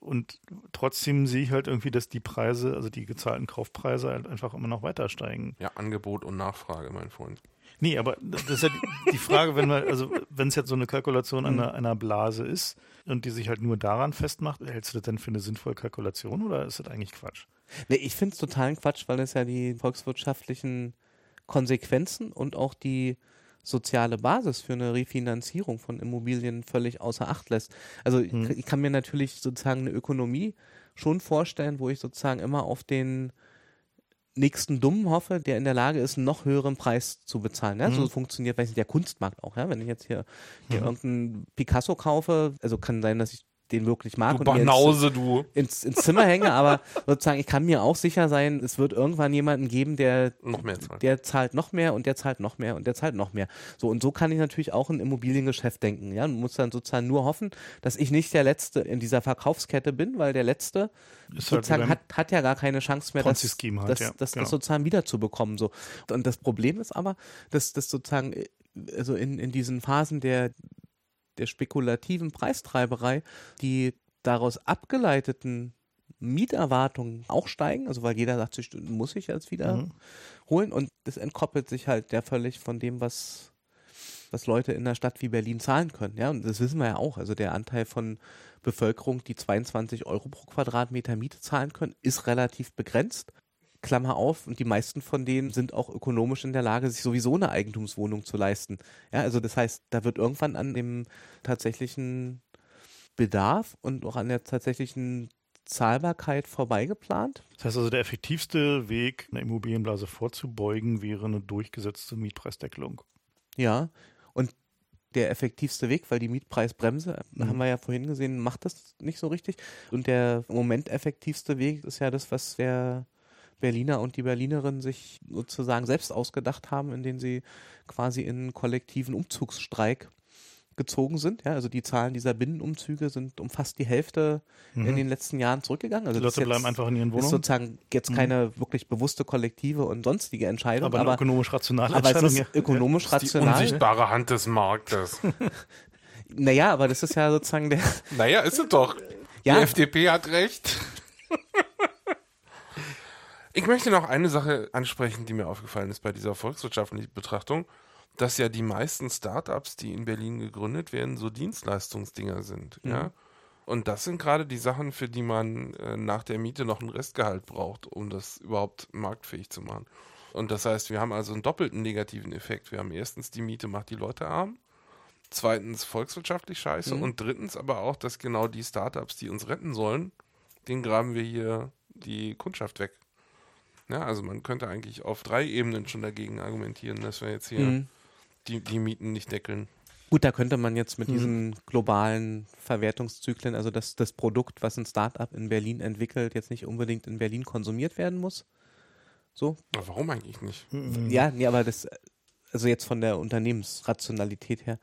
Und trotzdem sehe ich halt irgendwie, dass die Preise, also die gezahlten Kaufpreise halt einfach immer noch weiter steigen. Ja, Angebot und Nachfrage, mein Freund. Nee, aber das ist ja die, Frage, wenn wir, also wenn es jetzt so eine Kalkulation einer, einer Blase ist und die sich halt nur daran festmacht, hältst du das denn für eine sinnvolle Kalkulation oder ist das eigentlich Quatsch? Nee, ich finde es totalen Quatsch, weil es ja die volkswirtschaftlichen Konsequenzen und auch die soziale Basis für eine Refinanzierung von Immobilien völlig außer Acht lässt. Also ich- Hm. ich kann mir natürlich sozusagen eine Ökonomie schon vorstellen, wo ich sozusagen immer auf den nächsten Dummen hoffe, der in der Lage ist, einen noch höheren Preis zu bezahlen. Ja? So Mhm. funktioniert, weiß nicht, der Kunstmarkt auch. Ja? Wenn ich jetzt hier, hier Mhm. irgendeinen Picasso kaufe, also kann sein, dass ich den wirklich mag Du und Banause, du. ins, ins Zimmer hänge, aber sozusagen, ich kann mir auch sicher sein, es wird irgendwann jemanden geben, der, Noch mehr zahlen. der zahlt noch mehr und der zahlt noch mehr und der zahlt noch mehr. So, und so kann ich natürlich auch ein Immobiliengeschäft denken. Ja, man muss dann sozusagen nur hoffen, dass ich nicht der Letzte in dieser Verkaufskette bin, weil der Letzte Ist sozusagen wie hat, hat ja gar keine Chance mehr, das, halt, das, ja, das, genau. das sozusagen wiederzubekommen. So. Und das Problem ist aber, dass das sozusagen, äh, also in, in diesen Phasen der der spekulativen Preistreiberei die daraus abgeleiteten Mieterwartungen auch steigen, also weil jeder sagt, sich, muss ich jetzt wieder mhm. holen und das entkoppelt sich halt der völlig von dem, was was Leute in einer Stadt wie Berlin zahlen können. Ja, und das wissen wir ja auch. Also der Anteil von Bevölkerung, die 22 Euro pro Quadratmeter Miete zahlen können, ist relativ begrenzt. Klammer auf, und die meisten von denen sind auch ökonomisch in der Lage, sich sowieso eine Eigentumswohnung zu leisten. Ja, also das heißt, da wird irgendwann an dem tatsächlichen Bedarf und auch an der tatsächlichen Zahlbarkeit vorbeigeplant. Das heißt also, der effektivste Weg, einer Immobilienblase vorzubeugen, wäre eine durchgesetzte Mietpreisdeckelung. Ja, und der effektivste Weg, weil die Mietpreisbremse, mhm. haben wir ja vorhin gesehen, macht das nicht so richtig. Und der im Moment effektivste Weg ist ja das, was der Berliner und die Berlinerin sich sozusagen selbst ausgedacht haben, indem sie quasi in einen kollektiven Umzugsstreik gezogen sind. Ja, also die Zahlen dieser Binnenumzüge sind um fast die Hälfte mhm. in den letzten Jahren zurückgegangen. Also die Leute bleiben einfach in ihren Wohnungen. Das ist sozusagen jetzt mhm. keine wirklich bewusste kollektive und sonstige Entscheidung. Aber, aber ökonomisch rationale aber Entscheidung. Es ist ökonomisch ja. rational. Die unsichtbare Hand des Marktes. naja, aber das ist ja sozusagen der. Naja, ist es doch. Ja. Die FDP hat recht. Ich möchte noch eine Sache ansprechen, die mir aufgefallen ist bei dieser volkswirtschaftlichen Betrachtung dass ja die meisten Startups, die in Berlin gegründet werden, so Dienstleistungsdinger sind, mhm. ja. Und das sind gerade die Sachen, für die man äh, nach der Miete noch ein Restgehalt braucht, um das überhaupt marktfähig zu machen. Und das heißt, wir haben also einen doppelten negativen Effekt. Wir haben erstens, die Miete macht die Leute arm. Zweitens, volkswirtschaftlich scheiße. Mhm. Und drittens aber auch, dass genau die Startups, die uns retten sollen, den graben wir hier die Kundschaft weg. Ja, also man könnte eigentlich auf drei Ebenen schon dagegen argumentieren, dass wir jetzt hier mhm die, die Mieten nicht deckeln. Gut, da könnte man jetzt mit mhm. diesen globalen Verwertungszyklen, also dass das Produkt, was ein Startup in Berlin entwickelt, jetzt nicht unbedingt in Berlin konsumiert werden muss. So. Aber warum eigentlich nicht? Mhm. Ja, nee, aber das, also jetzt von der Unternehmensrationalität her.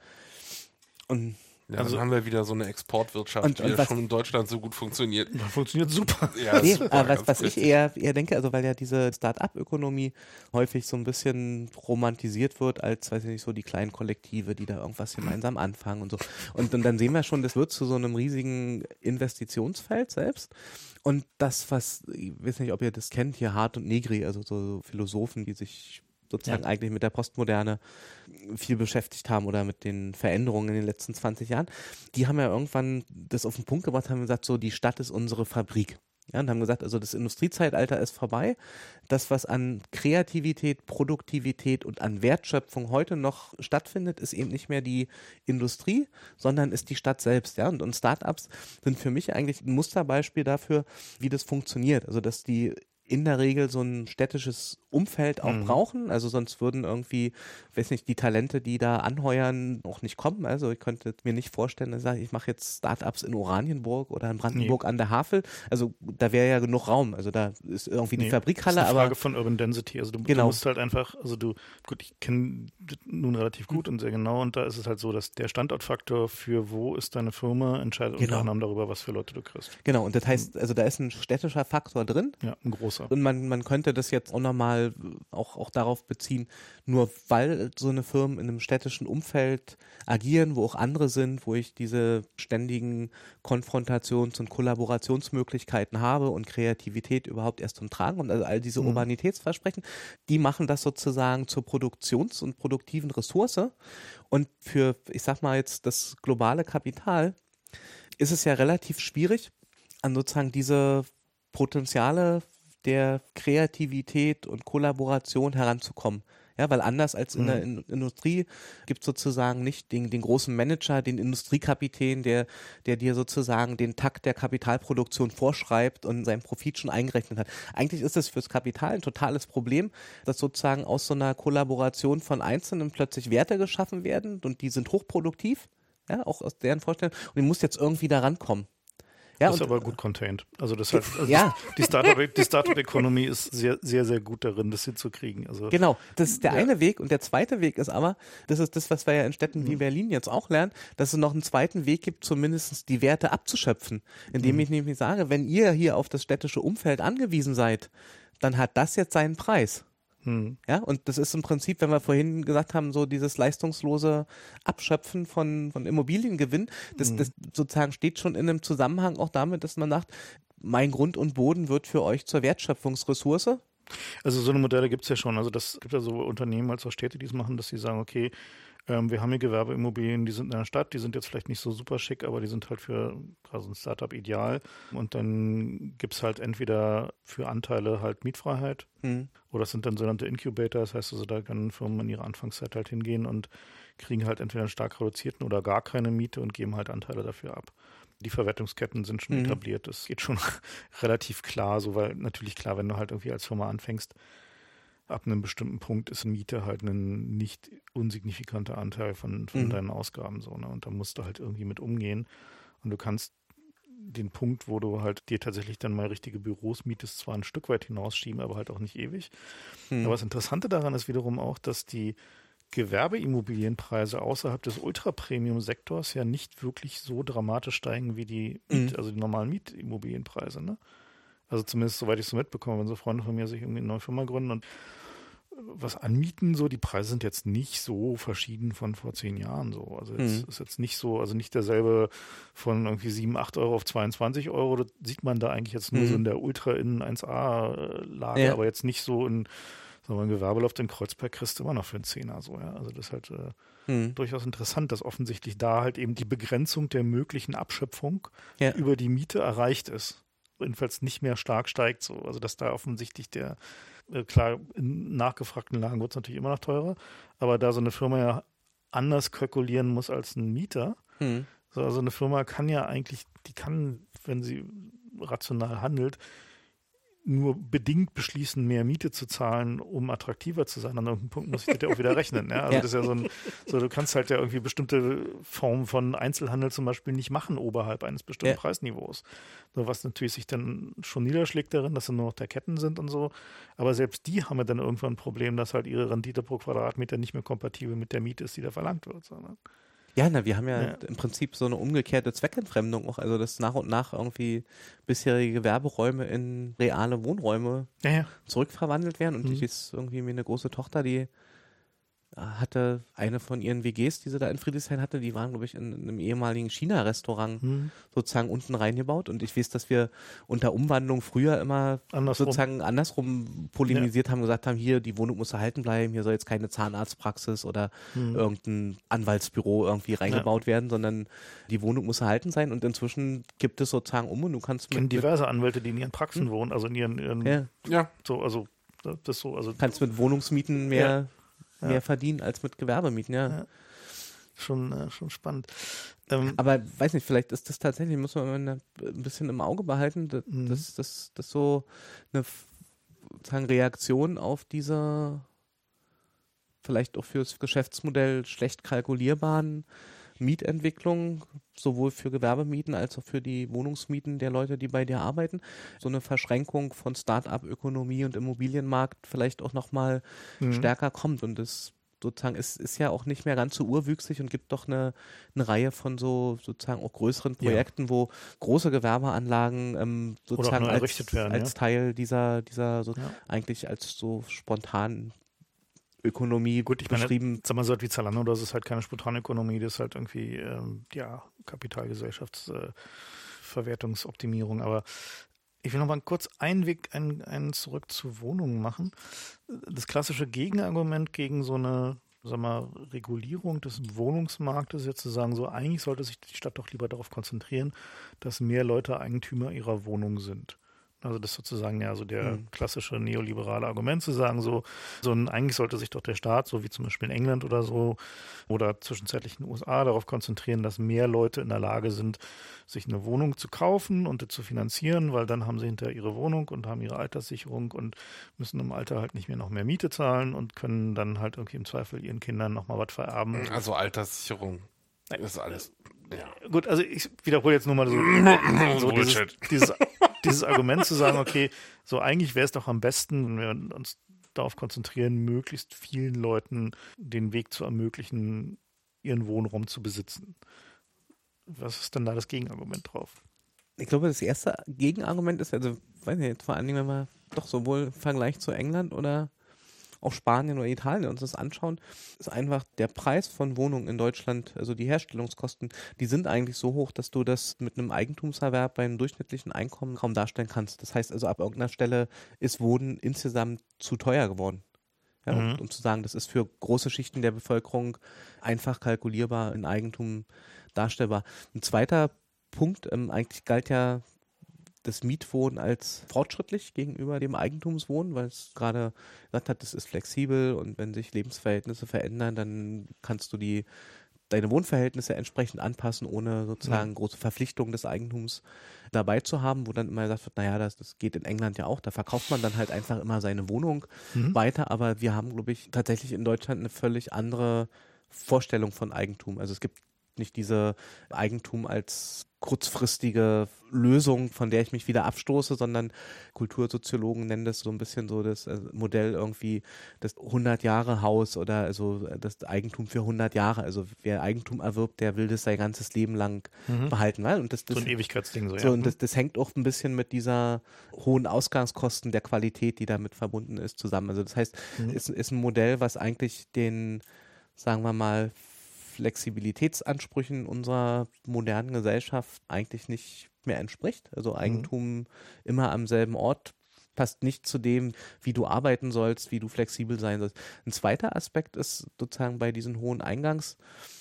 Und ja, also dann haben wir wieder so eine Exportwirtschaft, und, und die ja schon in Deutschland so gut funktioniert. Funktioniert super. Ja, nee, super, was, was ich eher, eher denke, also weil ja diese Start-up-Ökonomie häufig so ein bisschen romantisiert wird als, weiß ich nicht, so die kleinen Kollektive, die da irgendwas gemeinsam anfangen und so. Und, und dann sehen wir schon, das wird zu so einem riesigen Investitionsfeld selbst. Und das, was, ich weiß nicht, ob ihr das kennt, hier Hart und Negri, also so Philosophen, die sich sozusagen ja. eigentlich mit der Postmoderne viel beschäftigt haben oder mit den Veränderungen in den letzten 20 Jahren, die haben ja irgendwann das auf den Punkt gebracht, haben gesagt, so die Stadt ist unsere Fabrik. Ja, und haben gesagt, also das Industriezeitalter ist vorbei. Das, was an Kreativität, Produktivität und an Wertschöpfung heute noch stattfindet, ist eben nicht mehr die Industrie, sondern ist die Stadt selbst. Ja, und, und Startups sind für mich eigentlich ein Musterbeispiel dafür, wie das funktioniert. Also, dass die in der Regel so ein städtisches Umfeld auch mhm. brauchen. Also sonst würden irgendwie, weiß nicht, die Talente, die da anheuern, auch nicht kommen. Also ich könnte mir nicht vorstellen, dass ich, ich mache jetzt Startups in Oranienburg oder in Brandenburg nee. an der Havel. Also da wäre ja genug Raum. Also da ist irgendwie nee. die Fabrikhalle. Das ist eine Frage von Urban Density. Also du, genau. du musst halt einfach, also du, gut, ich kenne nun relativ gut mhm. und sehr genau und da ist es halt so, dass der Standortfaktor für wo ist deine Firma entscheidet genau. unter anderem darüber, was für Leute du kriegst. Genau, und das heißt, also da ist ein städtischer Faktor drin. Ja, ein großer. Und man, man könnte das jetzt auch nochmal auch, auch darauf beziehen, nur weil so eine Firmen in einem städtischen Umfeld agieren, wo auch andere sind, wo ich diese ständigen Konfrontations- und Kollaborationsmöglichkeiten habe und Kreativität überhaupt erst zum Tragen kommt, also all diese mhm. Urbanitätsversprechen, die machen das sozusagen zur Produktions- und produktiven Ressource. Und für, ich sag mal jetzt, das globale Kapital ist es ja relativ schwierig, an sozusagen diese Potenziale der Kreativität und Kollaboration heranzukommen. Ja, weil anders als in mhm. der in Industrie gibt es sozusagen nicht den, den großen Manager, den Industriekapitän, der, der dir sozusagen den Takt der Kapitalproduktion vorschreibt und seinen Profit schon eingerechnet hat. Eigentlich ist es fürs Kapital ein totales Problem, dass sozusagen aus so einer Kollaboration von Einzelnen plötzlich Werte geschaffen werden und die sind hochproduktiv, ja, auch aus deren Vorstellung und die muss jetzt irgendwie da rankommen. Ja, das ist aber gut contained. Also das heißt, also ja. die Startup-Ökonomie ist sehr, sehr, sehr gut darin, das hinzukriegen. Also, genau, das ist der ja. eine Weg und der zweite Weg ist aber, das ist das, was wir ja in Städten wie mhm. Berlin jetzt auch lernen, dass es noch einen zweiten Weg gibt, zumindest die Werte abzuschöpfen, indem mhm. ich nämlich sage, wenn ihr hier auf das städtische Umfeld angewiesen seid, dann hat das jetzt seinen Preis. Hm. Ja, und das ist im Prinzip, wenn wir vorhin gesagt haben, so dieses leistungslose Abschöpfen von, von Immobiliengewinn, das, hm. das sozusagen steht schon in einem Zusammenhang auch damit, dass man sagt, mein Grund und Boden wird für euch zur Wertschöpfungsressource. Also so eine Modelle gibt es ja schon. Also das gibt ja so Unternehmen als auch Städte, die es machen, dass sie sagen, okay, ähm, wir haben hier Gewerbeimmobilien, die sind in der Stadt, die sind jetzt vielleicht nicht so super schick, aber die sind halt für also ein Startup ideal. Und dann gibt es halt entweder für Anteile halt Mietfreiheit mhm. oder es sind dann sogenannte Incubator, das heißt also, da können Firmen in ihrer Anfangszeit halt hingehen und kriegen halt entweder einen stark reduzierten oder gar keine Miete und geben halt Anteile dafür ab. Die Verwertungsketten sind schon mhm. etabliert. Das geht schon relativ klar, so weil natürlich klar, wenn du halt irgendwie als Firma anfängst, ab einem bestimmten Punkt ist Miete halt ein nicht unsignifikanter Anteil von, von mhm. deinen Ausgaben so, ne? Und da musst du halt irgendwie mit umgehen. Und du kannst den Punkt, wo du halt dir tatsächlich dann mal richtige Büros mietest, zwar ein Stück weit hinausschieben, aber halt auch nicht ewig. Mhm. Aber das Interessante daran ist wiederum auch, dass die Gewerbeimmobilienpreise außerhalb des Ultra-Premium-Sektors ja nicht wirklich so dramatisch steigen wie die, Miet, mhm. also die normalen Mietimmobilienpreise. Ne? Also zumindest soweit ich es so mitbekomme, wenn so Freunde von mir sich irgendwie eine neue Firma gründen und was anmieten, so die Preise sind jetzt nicht so verschieden von vor zehn Jahren so. Also jetzt, mhm. ist jetzt nicht so, also nicht derselbe von irgendwie 7, 8 Euro auf 22 Euro. Das sieht man da eigentlich jetzt nur mhm. so in der Ultra in 1A-Lage, ja. aber jetzt nicht so in so ein Gewerbeloft in Kreuzberg kriegst du immer noch für einen Zehner so, ja. Also das ist halt äh, mhm. durchaus interessant, dass offensichtlich da halt eben die Begrenzung der möglichen Abschöpfung ja. über die Miete erreicht ist. Jedenfalls nicht mehr stark steigt so. Also dass da offensichtlich der äh, klar, in nachgefragten Lagen wird es natürlich immer noch teurer, aber da so eine Firma ja anders kalkulieren muss als ein Mieter, hm. so, also eine Firma kann ja eigentlich, die kann, wenn sie rational handelt, nur bedingt beschließen, mehr Miete zu zahlen, um attraktiver zu sein. An irgendeinem Punkt muss ich das ja auch wieder rechnen. Ja? Also ja. das ist ja so ein, so du kannst halt ja irgendwie bestimmte Formen von Einzelhandel zum Beispiel nicht machen oberhalb eines bestimmten ja. Preisniveaus. So, was natürlich sich dann schon niederschlägt darin, dass sie nur noch der Ketten sind und so. Aber selbst die haben ja dann irgendwann ein Problem, dass halt ihre Rendite pro Quadratmeter nicht mehr kompatibel mit der Miete ist, die da verlangt wird. So, ne? Ja, na, wir haben ja, ja, im Prinzip so eine umgekehrte Zweckentfremdung auch, also dass nach und nach irgendwie bisherige Gewerberäume in reale Wohnräume ja, ja. zurückverwandelt werden. Und mhm. ich ist irgendwie mir eine große Tochter, die hatte eine von ihren WGs, die sie da in Friedrichshain hatte, die waren, glaube ich, in, in einem ehemaligen China-Restaurant mhm. sozusagen unten reingebaut. Und ich weiß, dass wir unter Umwandlung früher immer andersrum. sozusagen andersrum polemisiert ja. haben, gesagt haben, hier, die Wohnung muss erhalten bleiben, hier soll jetzt keine Zahnarztpraxis oder mhm. irgendein Anwaltsbüro irgendwie reingebaut ja. werden, sondern die Wohnung muss erhalten sein. Und inzwischen gibt es sozusagen um und du kannst mit. Ich kenne diverse Anwälte, die in ihren Praxen mhm. wohnen, also in ihren, ihren ja. ja. so, also das so, also. Kannst mit Wohnungsmieten mehr mehr ja. verdienen als mit Gewerbemieten, ja. ja. Schon, äh, schon spannend. Ähm, Aber weiß nicht, vielleicht ist das tatsächlich, muss man ein bisschen im Auge behalten, dass mhm. das, das, das so eine sozusagen Reaktion auf diese vielleicht auch fürs Geschäftsmodell schlecht kalkulierbaren Mietentwicklung, sowohl für Gewerbemieten als auch für die Wohnungsmieten der Leute, die bei dir arbeiten. So eine Verschränkung von Start-up-Ökonomie und Immobilienmarkt vielleicht auch nochmal mhm. stärker kommt. Und das sozusagen ist, ist ja auch nicht mehr ganz so urwüchsig und gibt doch eine, eine Reihe von so sozusagen auch größeren Projekten, ja. wo große Gewerbeanlagen ähm, sozusagen als, werden, als ja. Teil dieser, dieser so ja. eigentlich als so spontan Ökonomie Gut, ich beschrieben. Meine, sag mal, so wie Zalando, das ist halt keine Spontanökonomie, das ist halt irgendwie, ähm, ja, Kapitalgesellschaftsverwertungsoptimierung, äh, aber ich will noch mal kurz einen Weg, einen, einen zurück zu Wohnungen machen. Das klassische Gegenargument gegen so eine sag mal, Regulierung des Wohnungsmarktes jetzt zu sagen, so eigentlich sollte sich die Stadt doch lieber darauf konzentrieren, dass mehr Leute Eigentümer ihrer Wohnung sind. Also das ist sozusagen ja so der mhm. klassische neoliberale Argument zu sagen, so, so ein, eigentlich sollte sich doch der Staat, so wie zum Beispiel in England oder so, oder zwischenzeitlich in den USA darauf konzentrieren, dass mehr Leute in der Lage sind, sich eine Wohnung zu kaufen und zu finanzieren, weil dann haben sie hinter ihre Wohnung und haben ihre Alterssicherung und müssen im Alter halt nicht mehr noch mehr Miete zahlen und können dann halt irgendwie im Zweifel ihren Kindern nochmal was vererben. Also Alterssicherung. Das ist alles. Ja. Gut, also ich wiederhole jetzt nur mal so, so dieses, dieses, dieses Argument zu sagen, okay, so eigentlich wäre es doch am besten, wenn wir uns darauf konzentrieren, möglichst vielen Leuten den Weg zu ermöglichen, ihren Wohnraum zu besitzen. Was ist denn da das Gegenargument drauf? Ich glaube, das erste Gegenargument ist, also, weiß nicht, vor allen Dingen, wenn man doch sowohl im Vergleich zu England oder auch Spanien oder Italien uns das anschauen, ist einfach der Preis von Wohnungen in Deutschland, also die Herstellungskosten, die sind eigentlich so hoch, dass du das mit einem Eigentumserwerb bei einem durchschnittlichen Einkommen kaum darstellen kannst. Das heißt also, ab irgendeiner Stelle ist Wohnen insgesamt zu teuer geworden. Ja, mhm. um, um, zu sagen, das ist für große Schichten der Bevölkerung einfach kalkulierbar in Eigentum darstellbar. Ein zweiter Punkt, ähm, eigentlich galt ja das Mietwohnen als fortschrittlich gegenüber dem Eigentumswohnen, weil es gerade gesagt hat, das ist flexibel und wenn sich Lebensverhältnisse verändern, dann kannst du die deine Wohnverhältnisse entsprechend anpassen, ohne sozusagen ja. große Verpflichtungen des Eigentums dabei zu haben, wo dann immer gesagt wird, naja, das, das geht in England ja auch, da verkauft man dann halt einfach immer seine Wohnung mhm. weiter, aber wir haben, glaube ich, tatsächlich in Deutschland eine völlig andere Vorstellung von Eigentum. Also es gibt nicht diese Eigentum als kurzfristige Lösung, von der ich mich wieder abstoße, sondern Kultursoziologen nennen das so ein bisschen so das äh, Modell irgendwie das 100 Jahre Haus oder also das Eigentum für 100 Jahre. Also wer Eigentum erwirbt, der will das sein ganzes Leben lang mhm. behalten. Weil? Und das, das, so ein Ewigkeitsding so, so ja. Und das, das hängt auch ein bisschen mit dieser hohen Ausgangskosten der Qualität, die damit verbunden ist, zusammen. Also das heißt, mhm. ist, ist ein Modell, was eigentlich den, sagen wir mal, Flexibilitätsansprüchen unserer modernen Gesellschaft eigentlich nicht mehr entspricht. Also mhm. Eigentum mhm. immer am selben Ort passt nicht zu dem, wie du arbeiten sollst, wie du flexibel sein sollst. Ein zweiter Aspekt ist sozusagen bei diesen hohen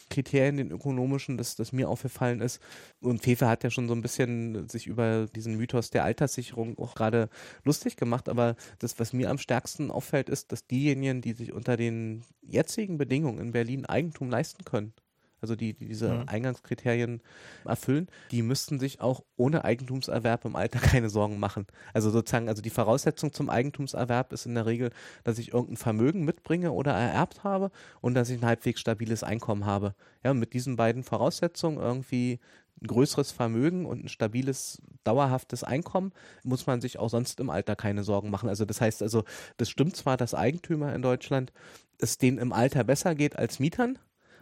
Eingangskriterien, den ökonomischen, das, das mir aufgefallen ist. Und Fefe hat ja schon so ein bisschen sich über diesen Mythos der Alterssicherung auch gerade lustig gemacht. Aber das, was mir am stärksten auffällt, ist, dass diejenigen, die sich unter den jetzigen Bedingungen in Berlin Eigentum leisten können, also die, die diese mhm. Eingangskriterien erfüllen, die müssten sich auch ohne Eigentumserwerb im Alter keine Sorgen machen. Also sozusagen, also die Voraussetzung zum Eigentumserwerb ist in der Regel, dass ich irgendein Vermögen mitbringe oder ererbt habe und dass ich ein halbwegs stabiles Einkommen habe. Ja, mit diesen beiden Voraussetzungen irgendwie ein größeres Vermögen und ein stabiles, dauerhaftes Einkommen, muss man sich auch sonst im Alter keine Sorgen machen. Also das heißt also, das stimmt zwar, dass Eigentümer in Deutschland es denen im Alter besser geht als Mietern,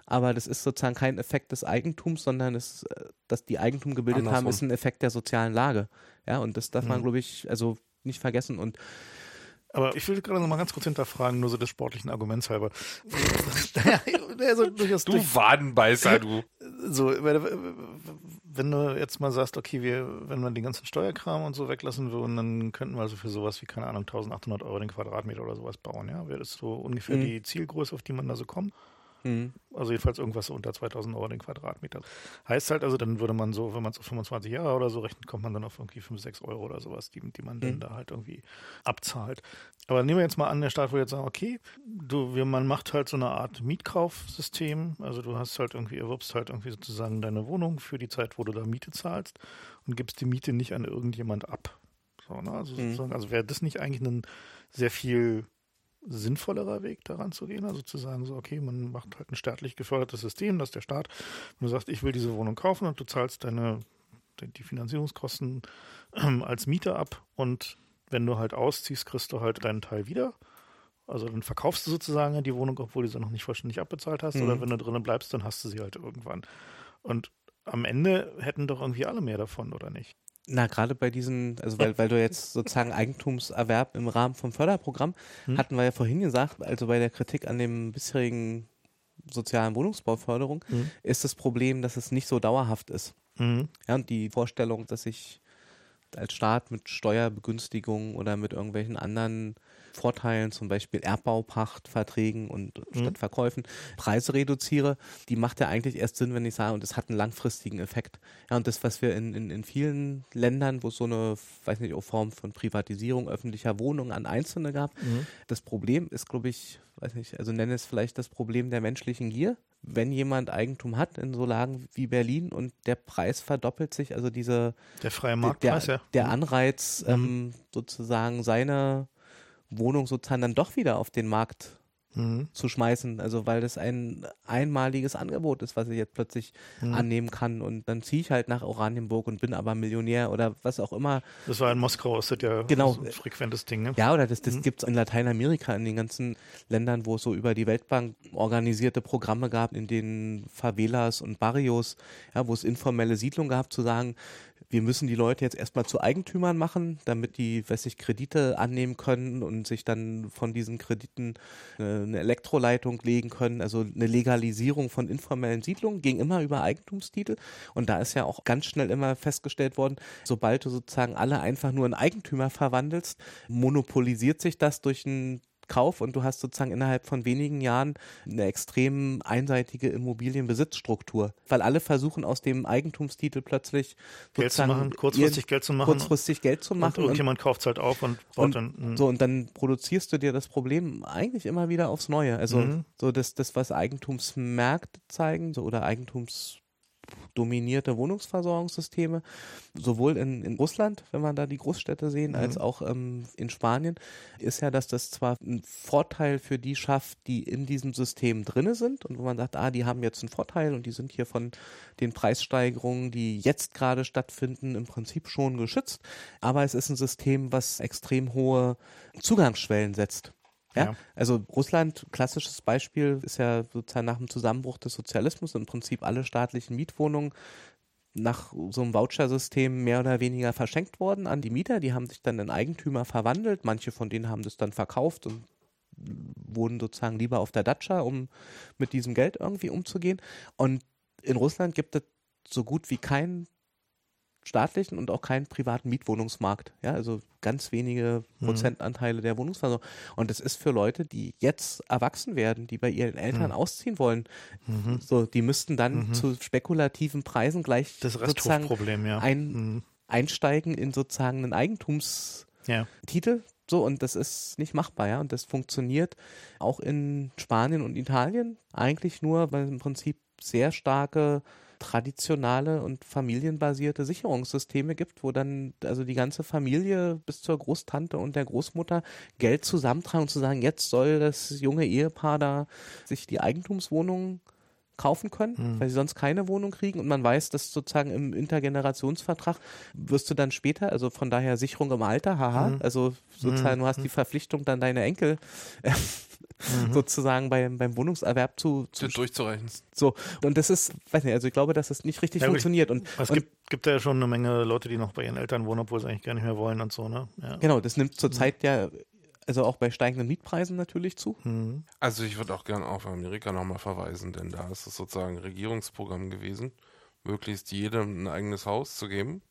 aber das ist sozusagen kein Effekt des Eigentums, sondern es, äh, dass die Eigentum gebildet Andersrum. haben, ist ein Effekt der sozialen Lage. Ja, und das darf mhm. man, glaube ich, also nicht vergessen. Und aber ich will gerade noch mal ganz kurz hinterfragen, nur so des sportlichen Arguments halber. also du Wadenbeißer, du. So, wenn du jetzt mal sagst, okay, wir, wenn wir den ganzen Steuerkram und so weglassen würden, dann könnten wir also für sowas wie, keine Ahnung, 1800 Euro den Quadratmeter oder sowas bauen, ja? Wäre das so ungefähr mhm. die Zielgröße, auf die man da so kommt? Mhm. Also jedenfalls irgendwas unter 2000 Euro den Quadratmeter. Heißt halt also, dann würde man so, wenn man es auf 25 Jahre oder so rechnet, kommt man dann auf irgendwie 5, 6 Euro oder sowas, die, die man mhm. dann da halt irgendwie abzahlt. Aber nehmen wir jetzt mal an, der Staat würde jetzt sagen, okay, du, man macht halt so eine Art Mietkaufsystem. Also du hast halt irgendwie, erwirbst halt irgendwie sozusagen deine Wohnung für die Zeit, wo du da Miete zahlst und gibst die Miete nicht an irgendjemand ab. So, ne? Also, mhm. also wäre das nicht eigentlich ein sehr viel sinnvollerer Weg daran zu gehen, also zu sagen, so, okay, man macht halt ein staatlich gefördertes System, dass der Staat, wenn du sagst, ich will diese Wohnung kaufen und du zahlst deine, die Finanzierungskosten äh, als Mieter ab und wenn du halt ausziehst, kriegst du halt deinen Teil wieder. Also dann verkaufst du sozusagen die Wohnung, obwohl du sie noch nicht vollständig abbezahlt hast. Mhm. Oder wenn du drinnen bleibst, dann hast du sie halt irgendwann. Und am Ende hätten doch irgendwie alle mehr davon, oder nicht? Na, gerade bei diesen, also weil, weil du jetzt sozusagen Eigentumserwerb im Rahmen vom Förderprogramm, hm. hatten wir ja vorhin gesagt, also bei der Kritik an dem bisherigen sozialen Wohnungsbauförderung, hm. ist das Problem, dass es nicht so dauerhaft ist. Hm. Ja, und die Vorstellung, dass ich als Staat mit Steuerbegünstigungen oder mit irgendwelchen anderen Vorteilen, zum Beispiel Erbbaupachtverträgen und mhm. statt Verkäufen, Preise reduziere, die macht ja eigentlich erst Sinn, wenn ich sage, und es hat einen langfristigen Effekt. Ja, und das, was wir in, in, in vielen Ländern, wo es so eine, weiß nicht, Form von Privatisierung öffentlicher Wohnungen an Einzelne gab, mhm. das Problem ist, glaube ich, weiß nicht, also nenne es vielleicht das Problem der menschlichen Gier. Wenn jemand Eigentum hat in so Lagen wie Berlin und der Preis verdoppelt sich, also diese der freie Marktpreis, der, ja. der Anreiz, mhm. ähm, sozusagen seine Wohnung sozusagen dann doch wieder auf den Markt mhm. zu schmeißen. Also weil das ein einmaliges Angebot ist, was ich jetzt plötzlich mhm. annehmen kann. Und dann ziehe ich halt nach Oranienburg und bin aber Millionär oder was auch immer. Das war in Moskau, ist das ja genau. ein frequentes Ding. Ne? Ja, oder das, das mhm. gibt es in Lateinamerika, in den ganzen Ländern, wo es so über die Weltbank organisierte Programme gab, in den Favelas und Barrios, ja, wo es informelle Siedlungen gab, zu sagen, wir müssen die Leute jetzt erstmal zu Eigentümern machen, damit die, weiß ich, Kredite annehmen können und sich dann von diesen Krediten äh, eine Elektroleitung legen können. Also eine Legalisierung von informellen Siedlungen ging immer über Eigentumstitel. Und da ist ja auch ganz schnell immer festgestellt worden, sobald du sozusagen alle einfach nur in Eigentümer verwandelst, monopolisiert sich das durch ein Kauf und du hast sozusagen innerhalb von wenigen Jahren eine extrem einseitige Immobilienbesitzstruktur, weil alle versuchen aus dem Eigentumstitel plötzlich Geld zu machen, kurzfristig Geld zu machen. Kurzfristig Geld zu machen. Und irgendjemand kauft es halt auf und baut und, dann. So, und dann produzierst du dir das Problem eigentlich immer wieder aufs Neue. Also Mhm. so das, das, was Eigentumsmärkte zeigen, so oder Eigentums dominierte Wohnungsversorgungssysteme, sowohl in, in Russland, wenn man da die Großstädte sehen, Mhm. als auch ähm, in Spanien, ist ja, dass das zwar einen Vorteil für die schafft, die in diesem System drinne sind und wo man sagt, ah, die haben jetzt einen Vorteil und die sind hier von den Preissteigerungen, die jetzt gerade stattfinden, im Prinzip schon geschützt. Aber es ist ein System, was extrem hohe Zugangsschwellen setzt. Ja? Ja. Also Russland, klassisches Beispiel, ist ja sozusagen nach dem Zusammenbruch des Sozialismus im Prinzip alle staatlichen Mietwohnungen nach so einem Vouchersystem mehr oder weniger verschenkt worden an die Mieter. Die haben sich dann in Eigentümer verwandelt. Manche von denen haben das dann verkauft und wohnen sozusagen lieber auf der Datscha, um mit diesem Geld irgendwie umzugehen. Und in Russland gibt es so gut wie keinen staatlichen und auch keinen privaten Mietwohnungsmarkt. Ja, also ganz wenige Mhm. Prozentanteile der Wohnungsversorgung. Und das ist für Leute, die jetzt erwachsen werden, die bei ihren Eltern Mhm. ausziehen wollen, Mhm. so, die müssten dann Mhm. zu spekulativen Preisen gleich Das sozusagen ja. ein- Mhm. einsteigen in sozusagen einen Eigentumstitel. ja. So, und das ist nicht machbar, ja. Und das funktioniert auch in Spanien und Italien eigentlich nur, weil im Prinzip sehr starke traditionale und familienbasierte Sicherungssysteme gibt, wo dann also die ganze Familie bis zur Großtante und der Großmutter Geld zusammentragen und zu sagen, jetzt soll das junge Ehepaar da sich die Eigentumswohnung kaufen können, Mhm. weil sie sonst keine Wohnung kriegen und man weiß, dass sozusagen im Intergenerationsvertrag wirst du dann später, also von daher Sicherung im Alter, haha, Mhm. also sozusagen du hast Mhm. die Verpflichtung dann deine Enkel Mhm. sozusagen beim, beim Wohnungserwerb zu, zu durchzureichen. so und das ist, weiß nicht, also ich glaube, dass das nicht richtig Ja, funktioniert und, Es und gibt, gibt ja schon eine Menge Leute, die noch bei ihren Eltern wohnen, obwohl sie eigentlich gar nicht mehr wollen und so, ne? Ja. genau, das nimmt zurzeit ja also auch bei steigenden Mietpreisen natürlich zu. Mhm. Also ich würde auch gerne auf Amerika nochmal verweisen, denn da ist es sozusagen ein Regierungsprogramm gewesen, möglichst jedem ein eigenes Haus zu geben.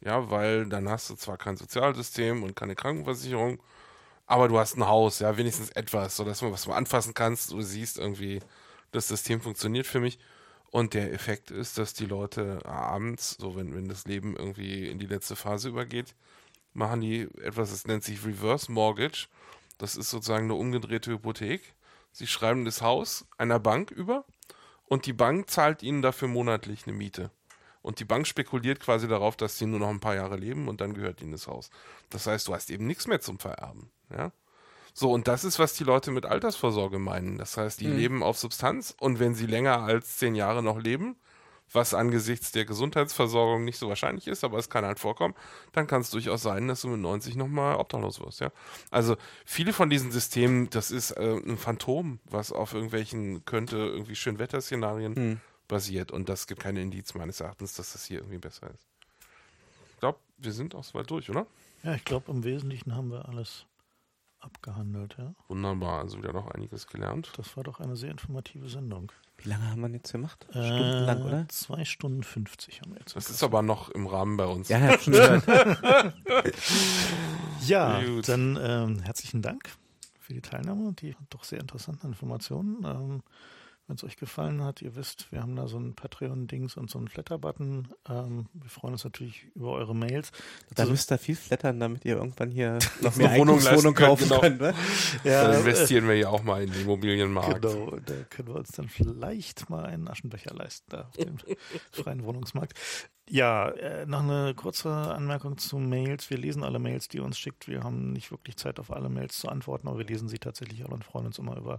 Ja, weil dann hast du zwar kein Sozialsystem und keine Krankenversicherung, aber du hast ein Haus, ja, wenigstens etwas, sodass man was anfassen kannst, du siehst irgendwie, das System funktioniert für mich. Und der Effekt ist, dass die Leute abends, so wenn, wenn das Leben irgendwie in die letzte Phase übergeht, machen die etwas, das nennt sich Reverse Mortgage. Das ist sozusagen eine umgedrehte Hypothek. Sie schreiben das Haus einer Bank über und die Bank zahlt ihnen dafür monatlich eine Miete. Und die Bank spekuliert quasi darauf, dass sie nur noch ein paar Jahre leben und dann gehört ihnen das Haus. Das heißt, du hast eben nichts mehr zum Vererben. Ja? So, und das ist, was die Leute mit Altersvorsorge meinen. Das heißt, die Mhm. leben auf Substanz und wenn sie länger als zehn Jahre noch leben, was angesichts der Gesundheitsversorgung nicht so wahrscheinlich ist, aber es kann halt vorkommen, dann kann es durchaus sein, dass du mit 90 nochmal obdachlos wirst, ja. Also viele von diesen Systemen, das ist äh, ein Phantom, was auf irgendwelchen könnte irgendwie Schönwetterszenarien Hm. basiert und das gibt keine Indiz meines Erachtens, dass das hier irgendwie besser ist. Ich glaube, wir sind auch soweit durch, oder? Ja, ich glaube, im Wesentlichen haben wir alles abgehandelt, ja. Wunderbar, also wieder noch einiges gelernt. Das war doch eine sehr informative Sendung. Wie lange haben wir jetzt gemacht? Stundenlang, Äh, oder? Zwei Stunden 50 haben wir jetzt. Das ist aber noch im Rahmen bei uns. Ja, schon. Ja, Gut. dann ähm, herzlichen Dank für die Teilnahme und die doch sehr interessanten Informationen. Ähm, Wenn es euch gefallen hat, ihr wisst, wir haben da so ein Patreon-Dings und so einen Flatter-Button. Ähm, wir freuen uns natürlich über eure Mails. Da Dazu- müsst ihr viel flattern, damit ihr irgendwann hier noch eine mehr Wohnung könnt, kaufen genau. könnt. Ne? ja, Dann investieren wir ja auch mal in den Immobilienmarkt. Genau, da können wir uns dann vielleicht mal einen Aschenbecher leisten, da auf dem freien Wohnungsmarkt. Ja, äh, noch eine kurze Anmerkung zu Mails. Wir lesen alle Mails, die ihr uns schickt. Wir haben nicht wirklich Zeit, auf alle Mails zu antworten, aber wir lesen sie tatsächlich alle und freuen uns immer über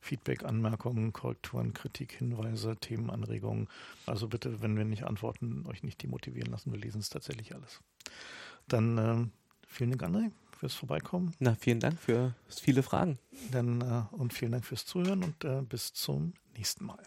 Feedback, Anmerkungen, Korrekturen, Kritik, Hinweise, Themenanregungen. Also bitte, wenn wir nicht antworten, euch nicht demotivieren lassen. Wir lesen es tatsächlich alles. Dann ähm, vielen Dank, André, fürs Vorbeikommen. Na, vielen Dank für viele Fragen. Dann, äh, und vielen Dank fürs Zuhören und äh, bis zum nächsten Mal.